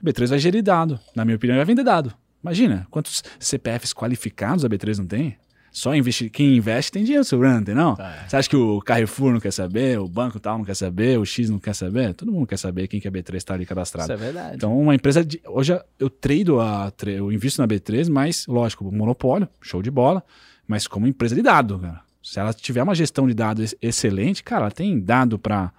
a B3 vai gerir dado. Na minha opinião, vai vender dado. Imagina, quantos CPFs qualificados a B3 não tem? Só investir, quem investe tem dinheiro sobrando, entendeu? Tá. Você acha que o Carrefour não quer saber, o banco tal não quer saber, o X não quer saber? Todo mundo quer saber quem que a B3 está ali cadastrado. Isso é verdade. Então, uma empresa de. Hoje eu trado a. Eu invisto na B3, mas, lógico, monopólio, show de bola, mas como empresa de dado, cara. Se ela tiver uma gestão de dados excelente, cara, ela tem dado para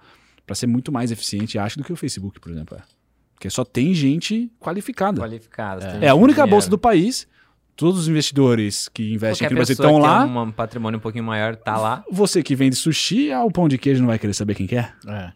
ser muito mais eficiente, acho, do que o Facebook, por exemplo. É. Porque só tem gente qualificada. Qualificada. É, é a única dinheiro. bolsa do país. Todos os investidores que investem Qualquer aqui no Brasil estão lá. um patrimônio um pouquinho maior tá lá. Você que vende sushi, ah, o pão de queijo não vai querer saber quem que é. É.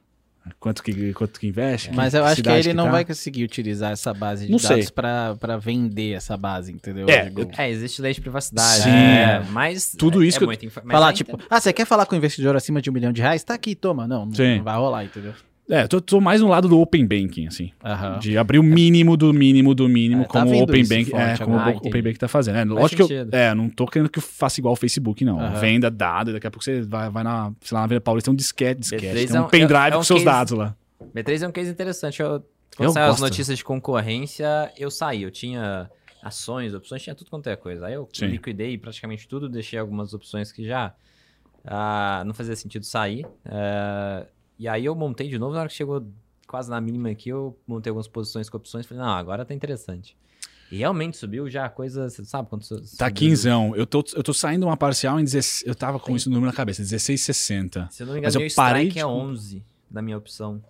Quanto que, quanto que investe? Mas eu acho que ele que não tá. vai conseguir utilizar essa base de não dados para vender essa base, entendeu? É, eu... é, existe lei de privacidade. Sim. É, mas tudo é, isso é que eu... falar tipo, ah, você quer falar com um investidor acima de um milhão de reais? Tá aqui, toma. Não, não, não vai rolar, entendeu? É, tô, tô mais no lado do Open Banking, assim. Aham. De abrir o mínimo do mínimo do mínimo, É, tá como o vendo Open isso Bank, forte é, como agora. o Open Bank tá fazendo. É, lógico que eu, sentido. é, não tô querendo que eu faça igual o Facebook, não. Aham. Venda dado, e daqui a pouco você vai, vai na, sei lá, na Vila Paulista, tem um disquete, disquete, B3 tem é um um- pendrive é um com seus case- dados lá. B3 é um case interessante. Eu, Eu quando saiu as notícias de concorrência, eu saí. Eu tinha ações, opções, tinha tudo quanto é coisa. Aí eu Sim. liquidei praticamente tudo, deixei algumas opções que já ah, não fazia sentido sair. Eh, e aí eu montei de novo, na hora que chegou quase na mínima aqui, eu montei algumas posições com opções. Falei, não, agora tá interessante. E realmente subiu já a coisa, você sabe quando su- Tá subiu- quinzão. Eu tô, eu tô saindo uma parcial em 16. Eu tava com isso no número na cabeça, 16,60. Se eu não me Mas engano, eu meu parei strike de é comp- 11 da minha opção.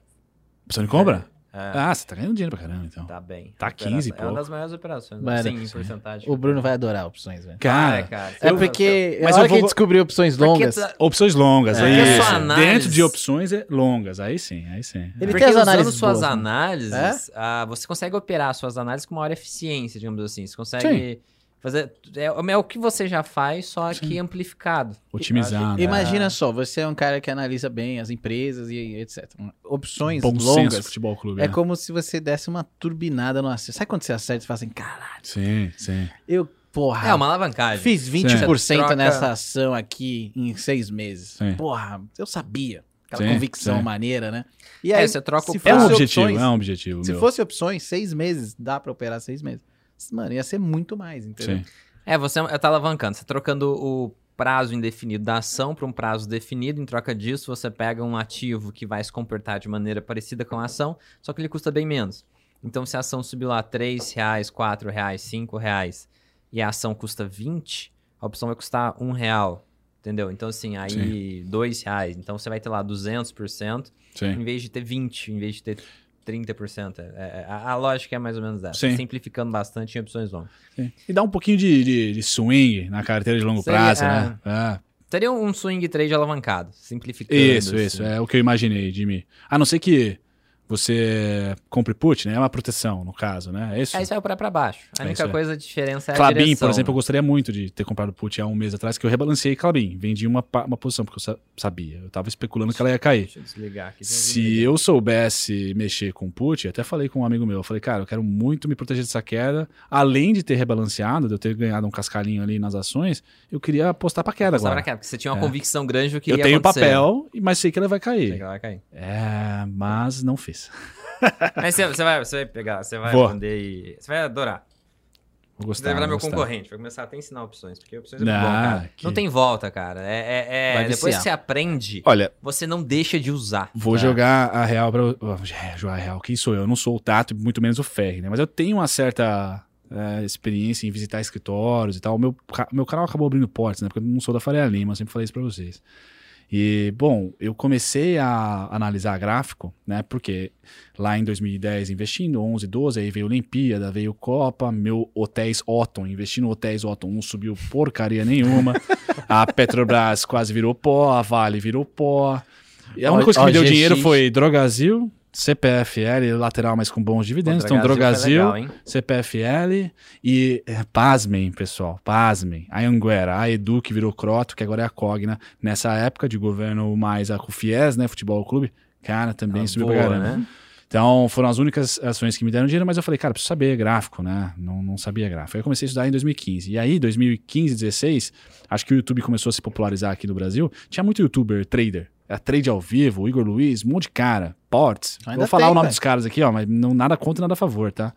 Opção de compra? É, Ah, você tá ganhando dinheiro pra caramba, então. tá bem. tá Operação- 15 e É uma das maiores operações. Mano, sim, em sim. porcentagem. O Bruno vai adorar opções, velho. Cara, Ah, é, cara. É Eu- porque Mas a hora eu que ele vou- descobriu opções longas, tá- Opções longas, É. é, isso. análise- Dentro de opções é longas, aí sim, aí sim. Ele Porque tem as usando análises suas boas, né? análises, ah, você consegue operar suas análises com maior eficiência, digamos assim. Você consegue fazer. É, é o que você já faz, só que amplificado. Otimizado. imagina só, você é um cara que analisa bem as empresas e etc. Opções Bom senso longas futebol clube. é né? como se você desse uma turbinada no acerto. Sabe quando você acerta e fala assim, caralho, Sim, sim. eu, porra, É uma alavancagem. fiz 20% Troca- nessa ação aqui em seis meses. Sim. Porra, eu sabia. Aquela Sim, convicção sim. maneira, né? E É, você troca o se É um Fosse objetivo, opções- é um objetivo. Se meu. fosse opções, seis meses, dá pra operar seis meses. Mano, ia ser muito mais, entendeu? Sim. É, você tá alavancando. Você trocando o prazo indefinido da ação para um prazo definido. Em troca disso, você pega um ativo que vai se comportar de maneira parecida com a ação, só que ele custa bem menos. Então, se a ação subiu lá 3 reais, 4 reais, 5 reais e a ação custa 20, a opção vai custar 1 real. Entendeu? Então, assim, aí 2 reais. Então, você vai ter lá 200%, Sim. em vez de ter 20, em vez de ter 30%. É, é, a, a lógica é mais ou menos essa. Sim. Simplificando bastante em opções longas. sim. E dá um pouquinho de, de, de swing na carteira de longo Seria- prazo, né? É. Seria um swing trade alavancado, simplificando. Isso, assim. isso. É o que eu imaginei, Jimmy. A não ser que você compre put, né? É uma proteção, no caso, né? É isso? Aí você vai pra baixo. A É única aí. coisa, a diferença é a Clabin, por exemplo, eu gostaria muito de ter comprado put há um mês atrás, que eu rebalancei Clabin. Vendi uma, uma posição, porque eu sa- sabia. Eu tava especulando que ela ia cair. Deixa eu desligar aqui. Se eu soubesse mexer com put, até falei com um amigo meu, eu falei, cara, eu quero muito me proteger dessa queda, além de ter rebalanceado, de eu ter ganhado um cascalhinho ali nas ações, eu queria apostar pra queda Agora. agora. Porque você tinha uma É. convicção grande do que Eu ia tenho acontecer. papel, mas sei que ela vai Sei cair. que ela vai cair. É, mas não fiz. Mas você, você vai, você vai pegar, você vai Vou. aprender e... Você vai adorar. Vou gostar. vai virar meu gostar. concorrente. Vai começar até a ensinar opções. Porque opções é muito bom, cara. que- Não tem volta, cara. É, é- é- Depois que você aprende, Olha, você não deixa de usar. Vou É. jogar a real pra. é, jogar a real. Quem sou eu? Eu não sou o Tato, muito menos o Ferri, né? Mas eu tenho uma certa é, experiência em visitar escritórios e tal. O meu, meu canal acabou abrindo portas, né? Porque eu não sou da Faria Lima, eu sempre falei isso pra vocês. E, bom, eu comecei a analisar gráfico, né? Porque lá em 2010 investindo, 11, 12, aí veio Olimpíada, veio Copa, meu Hotéis Otton, investindo no Hotéis Otton, não subiu porcaria nenhuma. a Petrobras quase virou pó, a Vale virou pó. E a única coisa que ó, me deu GX. dinheiro foi Drogazil, CPFL, lateral, mas com bons dividendos. Então, Drogazil, legal? CPFL e, é, pasmem, pessoal, pasmem, a Anguera, a Edu, que virou Croto, que agora é a Cogna, nessa época de governo mais a Cufies, né, Futebol Clube, cara, também Ela subiu voa, pra caramba. né? Então, foram as únicas ações que me deram dinheiro, mas eu falei, cara, preciso saber gráfico, né? Não, não sabia gráfico. Aí eu comecei a estudar em 2015. E aí, 2015, 16, acho que o YouTube começou a se popularizar aqui no Brasil. Tinha muito youtuber, trader. Era trade ao vivo, Igor Luiz, um monte de cara. Ports. Ainda Vou falar tem, o nome velho. dos caras aqui, ó, mas não, nada contra, nada a favor, tá?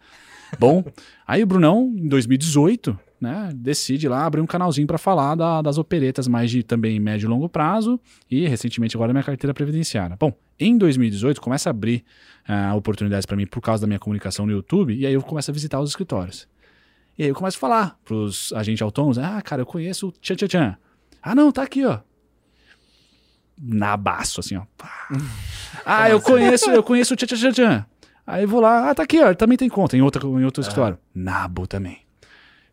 Bom, aí o Brunão, em 2018, né, decide lá abrir um canalzinho para falar da- das operetas mais de também médio e longo prazo e recentemente agora minha carteira previdenciária. Bom, em 2018 começa a abrir ah, oportunidades para mim por causa da minha comunicação no YouTube e aí eu começo a visitar os escritórios. E aí eu começo a falar pros agentes autônomos, ah, cara, eu conheço o Tchan Tchan Tchan. Ah, não, tá aqui, ó. Nabaço, assim, ó. Ah, eu conheço, eu conheço o Tchan. Aí eu vou lá, ah, tá aqui, ó, também tem conta em, outra, em outro escritório. Nabo também.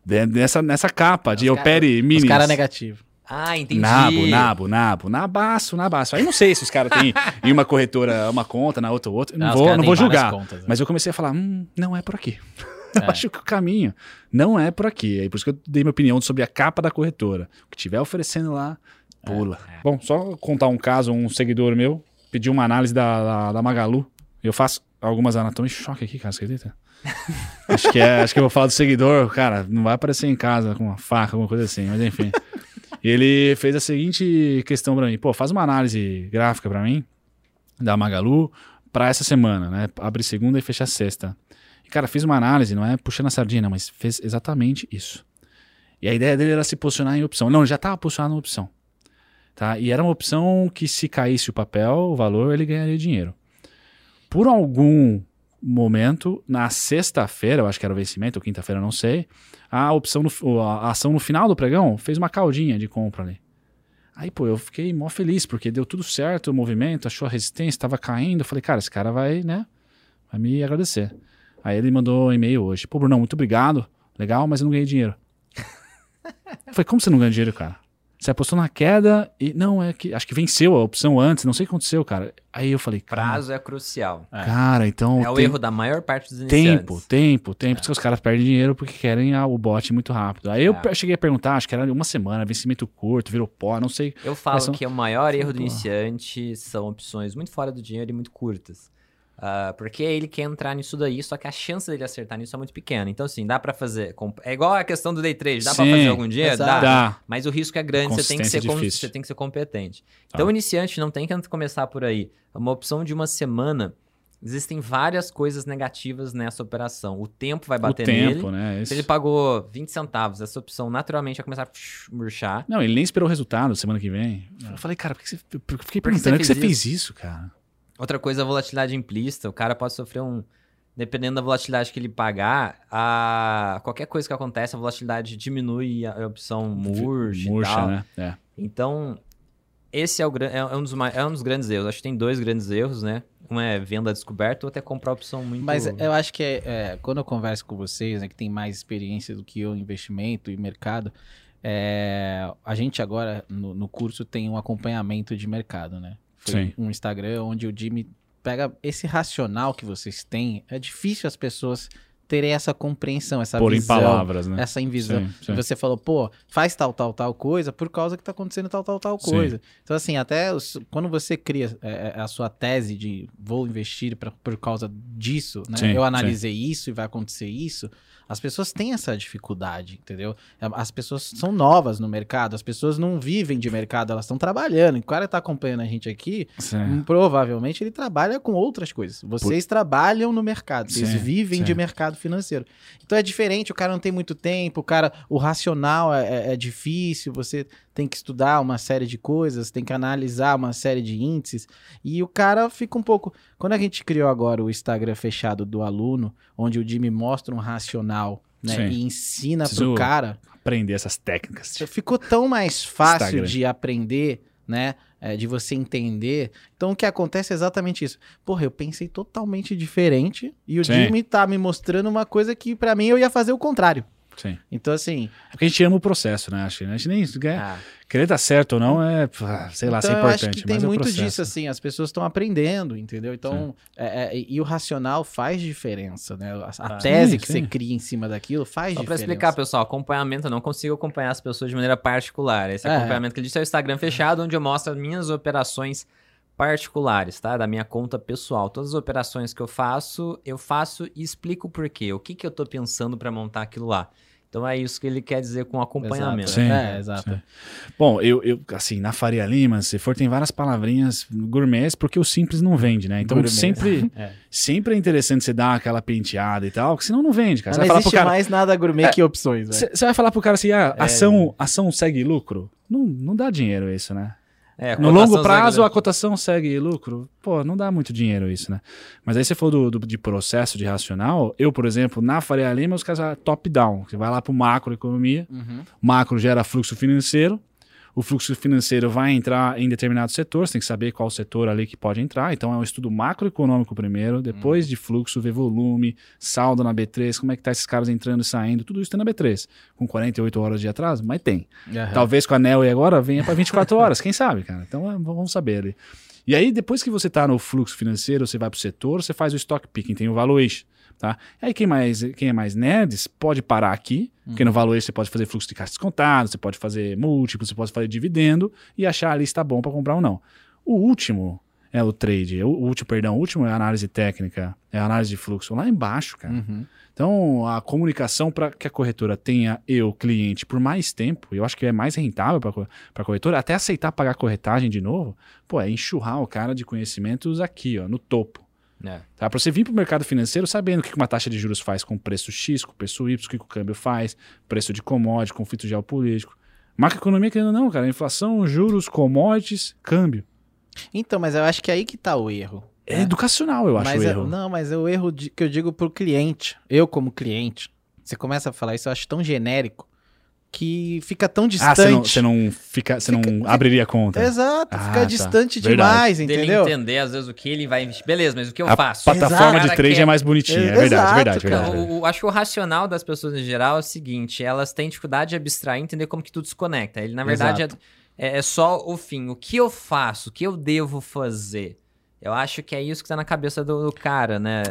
Nessa, nessa capa de Os Opere Os Minis. caras negativos. Ah, entendi. Nabo, nabo, nabo, nabaço, nabaço. Aí não sei se os caras têm em uma corretora uma conta, na outra outra. Não Ah, os vou, não vou julgar. contas, né? Mas eu comecei a falar, hum, não é por aqui. É. Eu acho que o caminho não é por aqui. Aí por isso que eu dei minha opinião sobre a capa da corretora. O que tiver oferecendo lá, pula. É, Bom, só contar um caso, um seguidor meu pediu uma análise da, da, da Magalu. Eu faço algumas anatomias. Choque aqui, cara, você acredita? acho, que é, acho que eu vou falar do seguidor, cara, não vai aparecer em casa com uma faca, alguma coisa assim, mas enfim. Ele fez a seguinte questão para mim: pô, faz uma análise gráfica para mim da Magalu para essa semana, né? Abre segunda e fecha sexta. E, cara, fiz uma análise, não é puxando a sardinha, mas fez exatamente isso. E a ideia dele era se posicionar em opção. Não, ele já estava posicionado em opção. Tá? E era uma opção que, se caísse o papel, o valor, ele ganharia dinheiro. Por algum momento, na sexta-feira, eu acho que era o vencimento, ou quinta-feira, não sei, a opção no, a ação no final do pregão fez uma caldinha de compra ali. Aí, pô, eu fiquei mó feliz, porque deu tudo certo o movimento, achou a resistência, estava caindo. Eu falei, cara, esse cara vai, né, vai me agradecer. Aí ele mandou um e-mail hoje. Pô, Bruno, muito obrigado. Legal, mas eu não ganhei dinheiro. falei, como você não ganha dinheiro, cara? Você apostou na queda e. Não, é que. Acho que venceu a opção antes, não sei o que aconteceu, cara. Aí eu falei. Prazo é crucial. É. Cara, então. É o erro da maior parte dos iniciantes. Tempo, tempo, tempo. É. os caras perdem dinheiro porque querem a, o bot muito rápido. Aí eu é. cheguei a perguntar, acho que era uma semana, vencimento curto, virou pó, não sei. Eu falo são... que o maior erro do iniciante são opções muito fora do dinheiro e muito curtas. Uh, porque ele quer entrar nisso daí, só que a chance dele acertar nisso é muito pequena. Então, assim, dá para fazer. É igual a questão do day trade. Dá para fazer algum dia? Dá. dá. Mas o risco é grande, você tem, que ser você tem que ser competente. Tá. Então, o iniciante não tem que começar por aí. É uma opção de uma semana. Existem várias coisas negativas nessa operação. O tempo vai bater o tempo, nele. Né? Esse... Se ele pagou 20 centavos, essa opção naturalmente vai começar a murchar. Não, ele nem esperou o resultado semana que vem. Eu falei, cara, por que você. Eu fiquei perguntando, por que você, fez, você fez isso, cara? Outra coisa é a volatilidade implícita. O cara pode sofrer um. Dependendo da volatilidade que ele pagar, a... qualquer coisa que acontece, a volatilidade diminui e a opção murcha. Murcha, né? É. Então, esse é, o, é, um dos, é um dos grandes erros. Acho que tem dois grandes erros, né? Um é venda descoberta, outro é comprar opção muito. Mas eu acho que é, é, quando eu converso com vocês, né, que tem mais experiência do que eu em investimento e mercado, é, a gente agora no, no curso tem um acompanhamento de mercado, né? Foi Sim. um Instagram onde o Jimmy pega esse racional que vocês têm. É difícil as pessoas terem essa compreensão, essa Por visão, em palavras, né? essa invisão. Sim, sim. Você falou, pô, faz tal, tal, tal coisa por causa que tá acontecendo tal, tal, tal coisa. Sim. Então, assim, até os, quando você cria é, é a sua tese de vou investir pra, por causa disso, né? Eu analisei isso e vai acontecer isso. As pessoas têm essa dificuldade, entendeu? As pessoas são novas no mercado, as pessoas não vivem de mercado, elas estão trabalhando. O cara está acompanhando a gente aqui, Sim. provavelmente ele trabalha com outras coisas. Vocês Por... trabalham no mercado, vocês vivem de mercado financeiro. Então é diferente, o cara não tem muito tempo, o cara, o racional é, é, é difícil, você tem que estudar uma série de coisas, tem que analisar uma série de índices. E o cara fica um pouco. Quando a gente criou agora o Instagram fechado do aluno, onde o Jimmy mostra um racional né, e ensina Preciso pro cara. Aprender essas técnicas. Ficou tão mais fácil Instagram. de aprender, né? É, de você entender. Então o que acontece é exatamente isso. Porra, eu pensei totalmente diferente e o Sim. Jimmy tá me mostrando uma coisa que para mim eu ia fazer o contrário. Sim. Então, assim. É porque a gente ama o processo, né? Acho que a gente nem. Quer, ah. Querer dar certo ou não é, sei lá, então, é importante. Eu acho que tem é muito disso, assim. As pessoas estão aprendendo, entendeu? Então, é, é, e o racional faz diferença, né? A, a ah, tese sim, que sim. você cria em cima daquilo faz Só diferença. Só pra explicar, pessoal, acompanhamento, eu não consigo acompanhar as pessoas de maneira particular. Esse é. acompanhamento que ele disse é o Instagram fechado, onde eu mostro as minhas operações particulares, tá? Da minha conta pessoal. Todas as operações que eu faço, eu faço e explico por quê. O que, que eu tô pensando para montar aquilo lá. Então é isso que ele quer dizer com acompanhamento. Exato. Sim, é, exato. Sim. Bom, eu, eu, assim, na Faria Lima, se for, tem várias palavrinhas gourmets, porque o simples não vende, né? Então sempre, é. sempre é interessante você dar aquela penteada e tal, porque senão não vende, cara. Não, você não existe cara, mais nada gourmet é, que opções. Você vai falar pro cara assim, ah, ação, ação segue lucro? Não, não dá dinheiro isso, né? É, no longo prazo, a cotação segue lucro. Pô, não dá muito dinheiro isso, né? Mas aí você falou do, do, de processo de racional. Eu, por exemplo, na Faria Lima, os caras top-down. Você vai lá para macroeconomia, uhum. macro gera fluxo financeiro, o fluxo financeiro vai entrar em determinado setor, você tem que saber qual setor ali que pode entrar. Então é um estudo macroeconômico primeiro, depois uhum. de fluxo, ver volume, saldo na B3, como é que tá esses caras entrando e saindo, tudo isso tem na B3. Com 48 horas de atraso, mas tem. Uhum. Talvez com a NEL e agora venha para 24 horas, quem sabe, cara. Então é, vamos saber ali. E aí, depois que você está no fluxo financeiro, você vai para o setor, você faz o stock picking, tem o valuation. Tá? Aí quem, mais, quem é mais nerds pode parar aqui, uhum. porque no valuation você pode fazer fluxo de caixa descontado, você pode fazer múltiplo, você pode fazer dividendo e achar ali se está bom para comprar ou não. O último é o trade. O último, perdão, o último é a análise técnica, é a análise de fluxo. Lá embaixo, cara. Uhum. Então, a comunicação para que a corretora tenha eu, cliente, por mais tempo, eu acho que é mais rentável para a corretora, até aceitar pagar corretagem de novo, pô, é enxurrar o cara de conhecimentos aqui, ó, no topo. É. Tá? Para você vir para o mercado financeiro sabendo o que uma taxa de juros faz com preço X, com preço Y, o que o câmbio faz, preço de commodity, conflito geopolítico. Macroeconomia, querendo não, cara, inflação, juros, commodities, câmbio. Então, mas eu acho que é aí que está o erro. É, educacional, eu acho mas o é, erro. Não, mas é o erro de, que eu digo pro cliente. Eu, como cliente, você começa a falar isso, eu acho tão genérico que fica tão distante. Ah, você não, não, fica, você fica, não abriria conta. Exato, ah, fica tá. distante Verdade. demais, entendeu? Dele entender, às vezes, o que ele vai investir. Beleza, mas o que eu a faço? plataforma Exato. de trade é mais bonitinha, é, verdade, Exato, verdade, verdade. O, o, acho que o racional das pessoas em geral é o seguinte, elas têm dificuldade de abstrair e entender como que tudo se conecta. Ele, na verdade, é, é, é só o fim. O que eu faço? O que eu devo fazer? Eu acho que é isso que tá na cabeça do, do cara, né?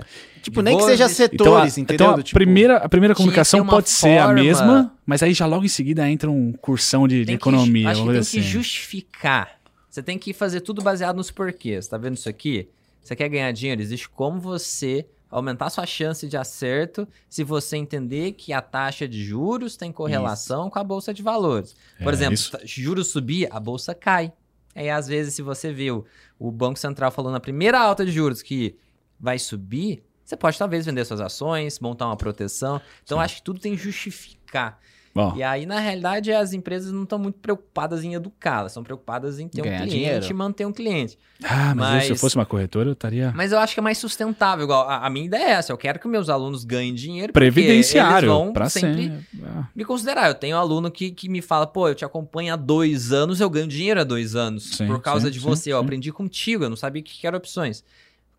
Tipo, nem que seja setores, então, entendeu? Então, a, tipo, primeira, a primeira comunicação pode ser a mesma, mas aí já logo em seguida entra um cursão de, de economia. acho que tem assim. que justificar. Você tem que fazer tudo baseado nos porquês. Tá vendo isso aqui? Você quer ganhar dinheiro? Existe como você aumentar sua chance de acerto se você entender que a taxa de juros tem correlação isso. com a bolsa de valores. Por é, exemplo, isso. juros subir, a bolsa cai. Aí, às vezes, se você viu o Banco Central falando na primeira alta de juros que vai subir, você pode talvez vender suas ações, montar uma proteção. Então, Sim. acho que tudo tem que justificar. Bom. E aí, na realidade, as empresas não estão muito preocupadas em educar, elas estão preocupadas em ter Ganhar um cliente dinheiro. e manter um cliente. Ah, mas, mas... se eu fosse uma corretora, eu estaria. Mas eu acho que é mais sustentável. Igual, a, a, minha ideia é essa: eu quero que meus alunos ganhem dinheiro. Previdenciário. Eles vão sempre ah. me considerar. Eu tenho um aluno que, que me fala: pô, eu te acompanho há dois anos, eu ganho dinheiro há dois anos. Sim, por causa sim, de você. Sim, eu aprendi contigo, eu não sabia que, que eram opções.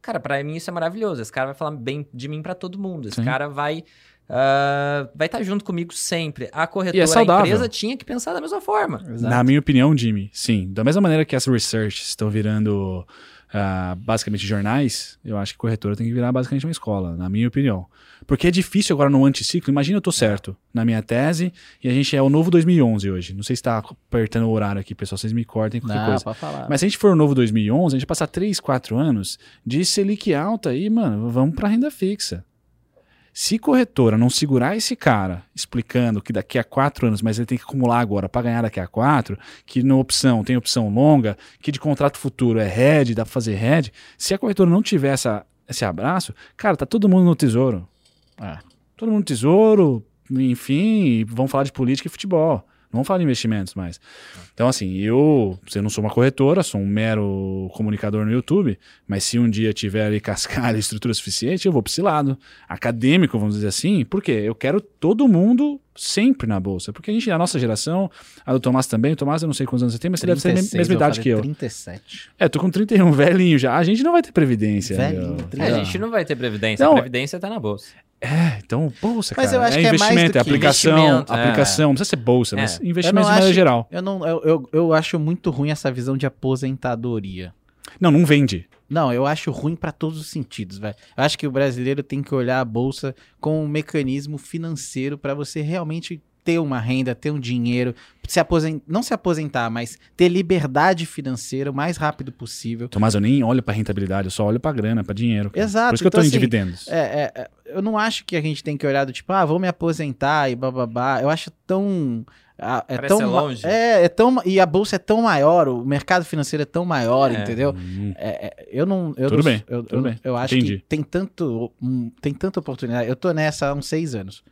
Cara, para mim isso é maravilhoso. Esse cara vai falar bem de mim para todo mundo. Esse cara vai Uh, vai estar tá junto comigo sempre. A corretora, é a empresa tinha que pensar da mesma forma. Exato. Na minha opinião, Jimmy, sim. Da mesma maneira que as research estão virando uh, basicamente jornais, eu acho que corretora tem que virar basicamente uma escola, na minha opinião. Porque é difícil agora no anticiclo. Imagina eu tô certo na minha tese e a gente é o novo 2011 hoje. Não sei se tá apertando o horário aqui, pessoal. Vocês me cortem qualquer Não, coisa. Falar. Mas se a gente for o novo 2011, a gente passar 3, 4 anos de Selic alta aí, mano, vamos pra renda fixa. Se corretora não segurar esse cara explicando que daqui a quatro anos, mas ele tem que acumular agora para ganhar daqui a quatro, que na opção tem opção longa, que de contrato futuro é head, dá para fazer head. Se a corretora não tiver essa, esse abraço, cara, tá todo mundo no tesouro. É. Todo mundo no tesouro, enfim, vamos falar de política e futebol. Não vamos falar de investimentos mais. Então, assim, eu, eu não sou uma corretora, sou um mero comunicador no YouTube, mas se um dia tiver ali cascalho e estrutura suficiente, eu vou para esse lado acadêmico, vamos dizer assim, porque eu quero todo mundo sempre na bolsa. Porque a gente, a nossa geração, a do Tomás também, o Tomás eu não sei quantos anos você tem, mas 36, você deve ser a mesma idade que eu. 37. É, tô com 31, velhinho já. A gente não vai ter previdência. Velhinho, é, a gente não vai ter previdência, não, a previdência tá na bolsa. É, então, bolsa, mas cara. Eu acho é que investimento, é, é aplicação, investimento, aplicação, é. não precisa ser bolsa, mas é. investimento de maneira geral. Eu, não, eu, eu, eu acho muito ruim essa visão de aposentadoria. Não, não vende. Não, eu acho ruim para todos os sentidos, velho. Eu acho que o brasileiro tem que olhar a bolsa como um mecanismo financeiro para você realmente ter uma renda, ter um dinheiro, se aposentar, não se aposentar, mas ter liberdade financeira o mais rápido possível. Tomás, eu nem olho para rentabilidade, eu só olho para grana, para dinheiro. Cara. Exato. Por isso que então, eu tô assim, em dividendos. É, é, é, eu não acho que a gente tem que olhar do tipo, ah, vou me aposentar e bababá. Eu acho tão ah, é Parece tão longe. É, é tão e a bolsa é tão maior, o mercado financeiro é tão maior, é. entendeu? Hum. É, é, eu não, eu tudo não, bem, eu, tudo eu, bem. eu acho Entendi. que tem tanto, um, tem tanta oportunidade. Eu tô nessa há uns seis anos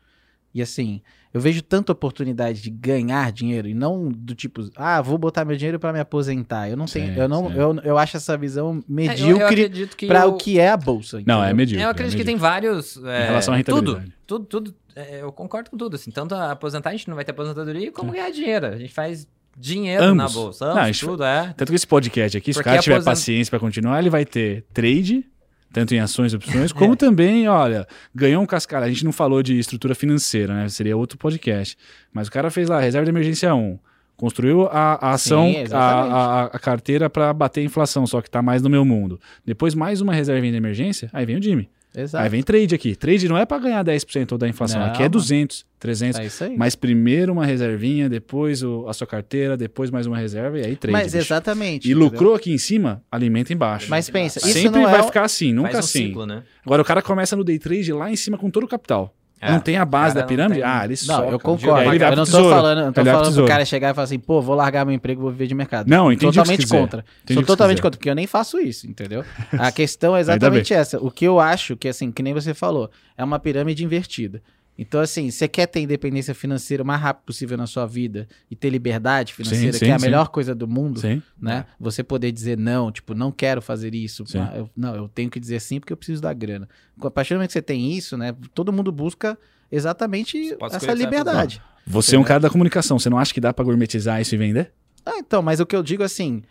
e assim, eu vejo tanta oportunidade de ganhar dinheiro e não do tipo, ah, vou botar meu dinheiro para me aposentar. Eu não tenho, sim, eu não, eu, eu acho essa visão medíocre é, para o que é a bolsa. Entendeu? Não, é medíocre. Eu acredito é medíocre. que tem vários. É, em relação à rentabilidade. Tudo, tudo, tudo. É, eu concordo com tudo. Assim, tanto aposentar, a gente não vai ter aposentadoria, como ganhar dinheiro. A gente faz dinheiro Ambos. na bolsa. Ambos, não, gente, tudo, é. Tanto que esse podcast aqui, se o cara tiver aposent... paciência para continuar, ele vai ter trade tanto em ações e opções, como é. também, olha, ganhou um cascalho. A gente não falou de estrutura financeira, né? Seria outro podcast. Mas o cara fez lá, reserva de emergência 1. Construiu a, a ação, Sim, a, a, a, carteira para bater a inflação, só que está mais no meu mundo. Depois, mais uma reserva de emergência, aí vem o Jimmy. Exato. Aí vem trade aqui. Trade não é para ganhar 10% da inflação, não, aqui é 200, 300. É isso aí. Mas primeiro uma reservinha, depois o, a sua carteira, depois mais uma reserva e aí trade. Mas bicho. exatamente. E entendeu? lucrou aqui em cima, alimenta embaixo. Mas pensa, isso Sempre não vai é ficar assim, nunca um assim. Ciclo, né? Agora o cara começa no day trade lá em cima com todo o capital. É. Não tem a base da pirâmide? Tem... Ah, ele Não, eu concordo. Ele eu não tô falando, não tô ele falando pro cara chegar e falar assim, pô, vou largar meu emprego, vou viver de mercado. Não, entendi Totalmente contra. Entendi Sou totalmente contra, porque eu nem faço isso, entendeu? A questão é exatamente essa. O que eu acho que, assim, que nem você falou, é uma pirâmide invertida. Então, assim, você quer ter independência financeira o mais rápido possível na sua vida e ter liberdade financeira, sim, sim, que é a sim. melhor coisa do mundo, né? Você poder dizer não, tipo, não quero fazer isso. Eu, não, eu tenho que dizer sim porque eu preciso da grana. A partir do momento que você tem isso, né? Todo mundo busca exatamente essa liberdade. Você é um cara da comunicação, você não acha que dá para gourmetizar isso e vender? Ah, então, mas o que eu digo assim,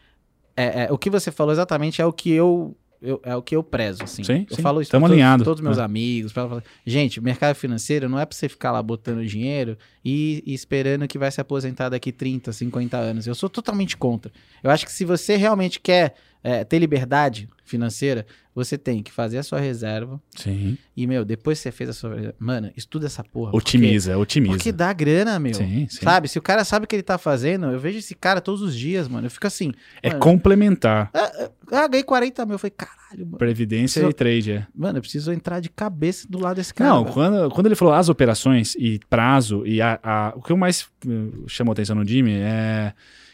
é, é, o que você falou exatamente é o que eu eu, é o que eu prezo, assim. Sim, eu sim. falo isso para todos, todos meus é. amigos. Pra, gente, mercado financeiro não é para você ficar lá botando dinheiro e, e, esperando que vai se aposentar daqui 30, 50 anos. Eu sou totalmente contra. Eu acho que se você realmente quer é, ter liberdade financeira, você tem que fazer a sua reserva. Sim. E, meu, depois que você fez a sua. Mano, estuda essa porra. Otimiza, porque, otimiza. Porque dá grana, meu. Sim, sim. Sabe? Se o cara sabe o que ele tá fazendo, eu vejo esse cara todos os dias, mano. Eu fico assim. É mano, complementar. Ah, ah, ganhei 40 mil. Eu falei, caralho, mano. Previdência preciso, e trade, é. Mano, eu preciso entrar de cabeça do lado desse cara. Não, quando, quando ele falou as operações e prazo, e a, a, o que eu mais uh, chamou atenção no Jimmy é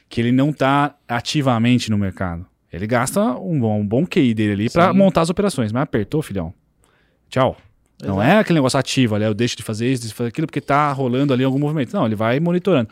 que ele não tá ativamente no mercado. Ele gasta um bom, um bom QI dele ali para montar as operações. Mas apertou, filhão. Tchau. Exato. Não é aquele negócio ativo ali, eu deixo de fazer isso, de fazer aquilo, porque tá rolando ali algum movimento. Não, ele vai monitorando.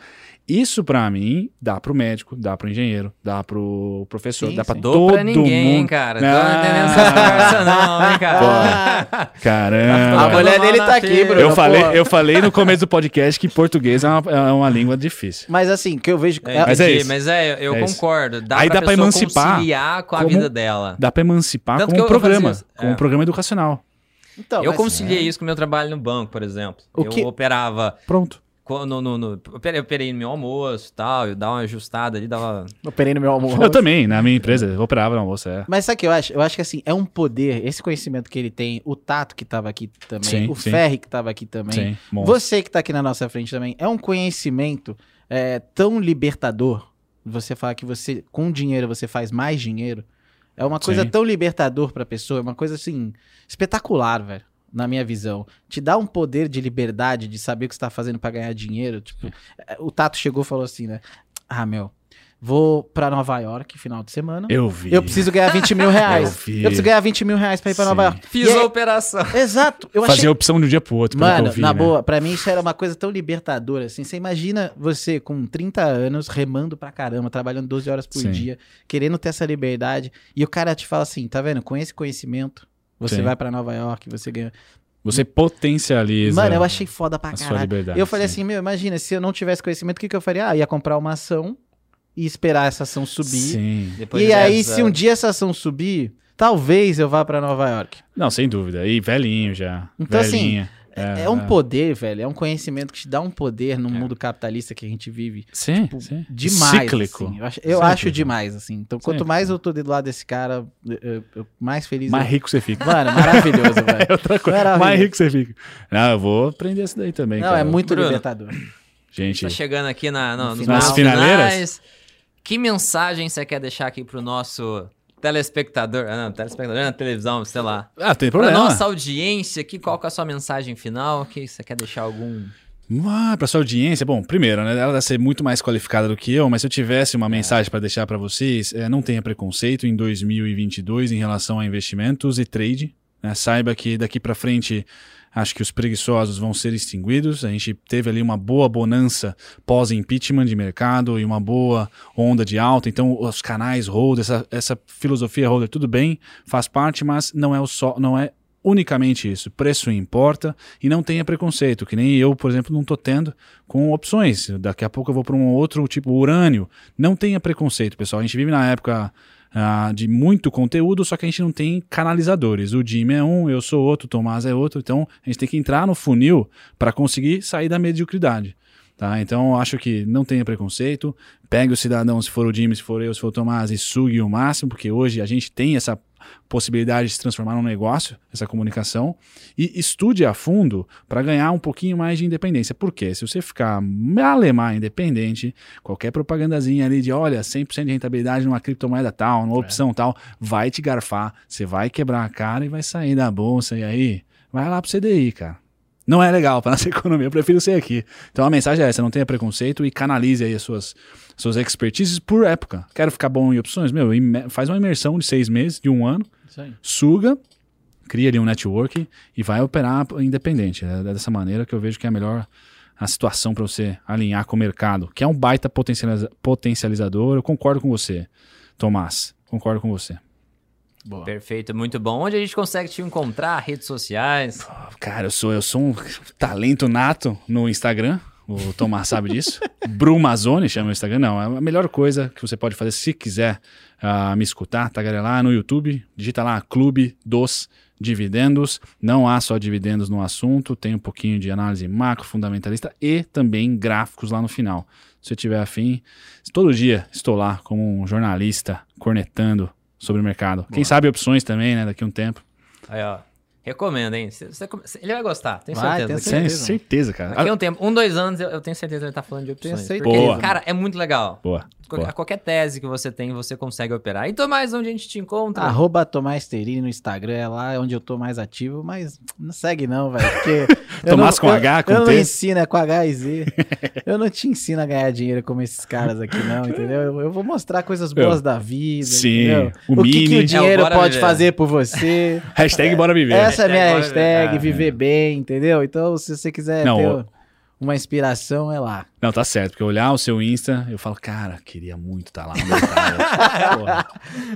Isso para mim dá pro médico, dá pro engenheiro, dá pro professor, sim, dá para todo pra ninguém, mundo. cara. Ah, Tô entendendo essa conversa não, hein, cara. caramba. A mulher dele tá aqui, Bruno. Eu falei, eu falei no começo do podcast que português é uma, é uma língua difícil. Mas assim, que eu vejo... É, mas, é isso. mas é, eu é concordo. Dá Aí pra dá pra emancipar conciliar com a como, vida dela. Dá pra emancipar Tanto com um programa, com um é. programa educacional. Então, eu conciliei é. isso com o meu trabalho no banco, por exemplo. O eu que... operava... Pronto no, no, no, eu operei no meu almoço e tal, eu dava uma ajustada ali, dava. Operei no meu almoço. Eu também, na minha empresa, eu operava no almoço, é. Mas sabe o que eu acho? Eu acho que assim, é um poder, esse conhecimento que ele tem, o Tato que tava aqui também, sim, o sim. Ferri que tava aqui também, sim, você que tá aqui na nossa frente também, é um conhecimento é, tão libertador. Você falar que você, com dinheiro, você faz mais dinheiro. É uma coisa tão libertador pra pessoa, é uma coisa assim, espetacular, velho na minha visão, te dá um poder de liberdade de saber o que você tá fazendo para ganhar dinheiro. Tipo, é, o Tato chegou e falou assim, né? Ah, meu, vou para Nova York final de semana. Eu vi. Eu preciso ganhar 20 mil reais. eu, vi. eu preciso ganhar 20 mil reais pra ir pra Sim. Nova York. Fiz a operação. Exato. Eu Fazia achei... opção de um dia pro outro. Mano, vi, na né? boa, pra mim isso era uma coisa tão libertadora, assim. Você imagina você com 30 anos, remando pra caramba, trabalhando 12 horas por Sim. dia, querendo ter essa liberdade, e o cara te fala assim, tá vendo, com esse conhecimento, você Sim. vai para Nova York, você ganha. Você potencializa. Mano, eu achei foda pra caralho. Eu falei sim. assim, meu, imagina, se eu não tivesse conhecimento, o que, que eu faria? Ah, ia comprar uma ação e esperar essa ação subir. Sim. Depois e aí, se um dia essa ação subir, talvez eu vá para Nova York. Não, sem dúvida. E velhinho já. Então, assim, Velhinha. assim, é, é, um é. poder, velho. É um conhecimento que te dá um poder no é. mundo capitalista que a gente vive. Sim, tipo, sim. Demais. Cíclico. Assim. Eu, acho, eu acho, demais, assim. Então, quanto mais eu tô do lado desse cara, eu, eu, mais feliz. Mais eu... rico você fica. Mano, maravilhoso, velho. É outra coisa. Mais rico você fica. Não, eu vou aprender isso daí também. Não, cara. é muito Bruno, libertador. Gente. Tá chegando aqui na, no, no nas finaleiras. Finais. Que mensagem você quer deixar aqui pro nosso telespectador, ah, não, telespectador na televisão, sei lá. Ah, tem problema. Pra nossa audiência aqui, qual que é a sua mensagem final? Que você quer deixar algum ah, para sua audiência, bom, primeiro, né, ela deve ser muito mais qualificada do que eu, mas se eu tivesse uma é. mensagem para deixar para vocês, é, não tenha preconceito em 2022 em relação a investimentos e trade. Né, saiba que daqui para frente Acho que os preguiçosos vão ser extinguidos. A gente teve ali uma boa bonança pós-impeachment de mercado e uma boa onda de alta. Então, os canais holder, essa, essa filosofia holder, tudo bem, faz parte, mas não é o só, não é unicamente isso. Preço importa e não tenha preconceito, que nem eu, por exemplo, não estou tendo com opções. Daqui a pouco eu vou para um outro tipo, urânio. Não tenha preconceito, pessoal. A gente vive na época uh, de muito conteúdo, só que a gente não tem canalizadores. O Jimmy é um, eu sou outro, o Tomás é outro. Então a gente tem que entrar no funil para conseguir sair da mediocridade. Tá? Então, eu acho que não tenha preconceito. Pegue o cidadão, se for o Jimmy, se for eu, se for o Tomás, e sugue o máximo, porque hoje a gente tem essa possibilidade de se transformar num negócio, essa comunicação, e estude a fundo para ganhar um pouquinho mais de independência. Por quê? Se você ficar alemar independente, qualquer propagandazinha ali de, olha, 100% de rentabilidade numa criptomoeda tal, numa é. opção é. tal, vai te garfar, você vai quebrar a cara e vai sair da bolsa, e aí vai lá pro CDI, cara não é legal para nossa economia. Eu prefiro ser aqui. Então a mensagem é essa: não tenha preconceito e canalize aí as suas, suas expertises por época. Quero ficar bom em opções? Meu, faz uma imersão de seis meses, de um ano, suga, cria ali um network e vai operar independente. É dessa maneira que eu vejo que é a melhor a situação para você alinhar com o mercado, que é um baita potencializa potencializador. Eu concordo com você, Tomás. Concordo com você. Boa. Perfeito, muito bom. Onde a gente consegue te encontrar? Redes sociais? Cara, eu sou, eu sou um talento nato no Instagram. O Tomás sabe disso. Brumazone chama o Instagram. Não, é a melhor coisa que você pode fazer se quiser uh, me escutar, lá no YouTube. Digita lá Clube dos Dividendos. Não há só dividendos no assunto, tem um pouquinho de análise macro, fundamentalista e também gráficos lá no final. Se você tiver afim, todo dia estou lá como um jornalista cornetando sobre o mercado. Boa. Quem sabe opções também, né? Daqui a um tempo. Aí, ó. Recomendo, hein? Você, você, ele vai gostar, tenho vai, certeza. Tenho certeza. certeza, cara. Daqui a um tempo, um, dois anos, eu, eu tenho certeza que ele tá falando de opções. Tenho certeza. Boa. cara, é muito legal. Boa. Boa. Qualquer tese que você tem, você consegue operar. E Tomás, onde a gente te encontra? Arroba Tomás Terini no Instagram, é lá onde eu tô mais ativo, mas não segue não, velho. Porque Tomás com H, com eu, eu não ensino, é com H e Z. eu não te ensino a ganhar dinheiro como esses caras aqui, não, entendeu? Eu, eu vou mostrar coisas boas eu, da vida. Sim. Entendeu? O, o que, que, o dinheiro é, o pode viver. fazer por você. hashtag bora viver. Essa é a minha hashtag, viver, viver bem, entendeu? Então, se você quiser não, ter uma inspiração é lá. Não, tá certo, porque olhar o seu Insta, eu falo, cara, queria muito estar tá lá no Porra,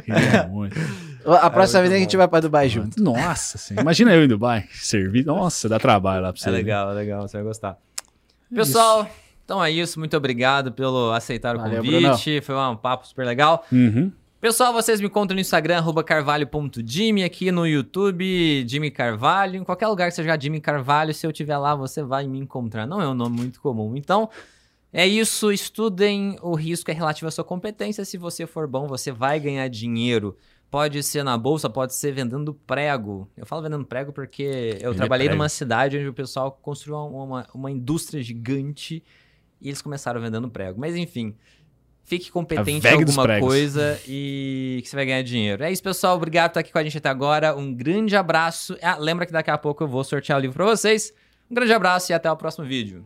queria muito. A próxima é vez a gente vai pra Dubai junto. Nossa, sim. imagina eu em Dubai, servir. Nossa, dá trabalho lá pra você. É legal, é legal, você vai gostar. Pessoal, isso. então é isso. Muito obrigado pelo aceitar o Valeu, convite. Bruno. Foi um papo super legal. Uhum. Pessoal, vocês me encontram no Instagram, carvalho.jimmy, aqui no YouTube, Jimmy Carvalho. Em qualquer lugar que você jogar Jimmy Carvalho, se eu estiver lá, você vai me encontrar. Não é um nome muito comum. Então, é isso. Estudem. O risco é relativo à sua competência. Se você for bom, você vai ganhar dinheiro. Pode ser na bolsa, pode ser vendendo prego. Eu falo vendendo prego porque eu Vender trabalhei prego. numa cidade onde o pessoal construiu uma, uma indústria gigante e eles começaram vendendo prego. Mas enfim. Fique competente em alguma coisa e que você vai ganhar dinheiro. É isso, pessoal. Obrigado por estar aqui com a gente até agora. Um grande abraço. Ah, lembra que daqui a pouco eu vou sortear o livro para vocês. Um grande abraço e até o próximo vídeo.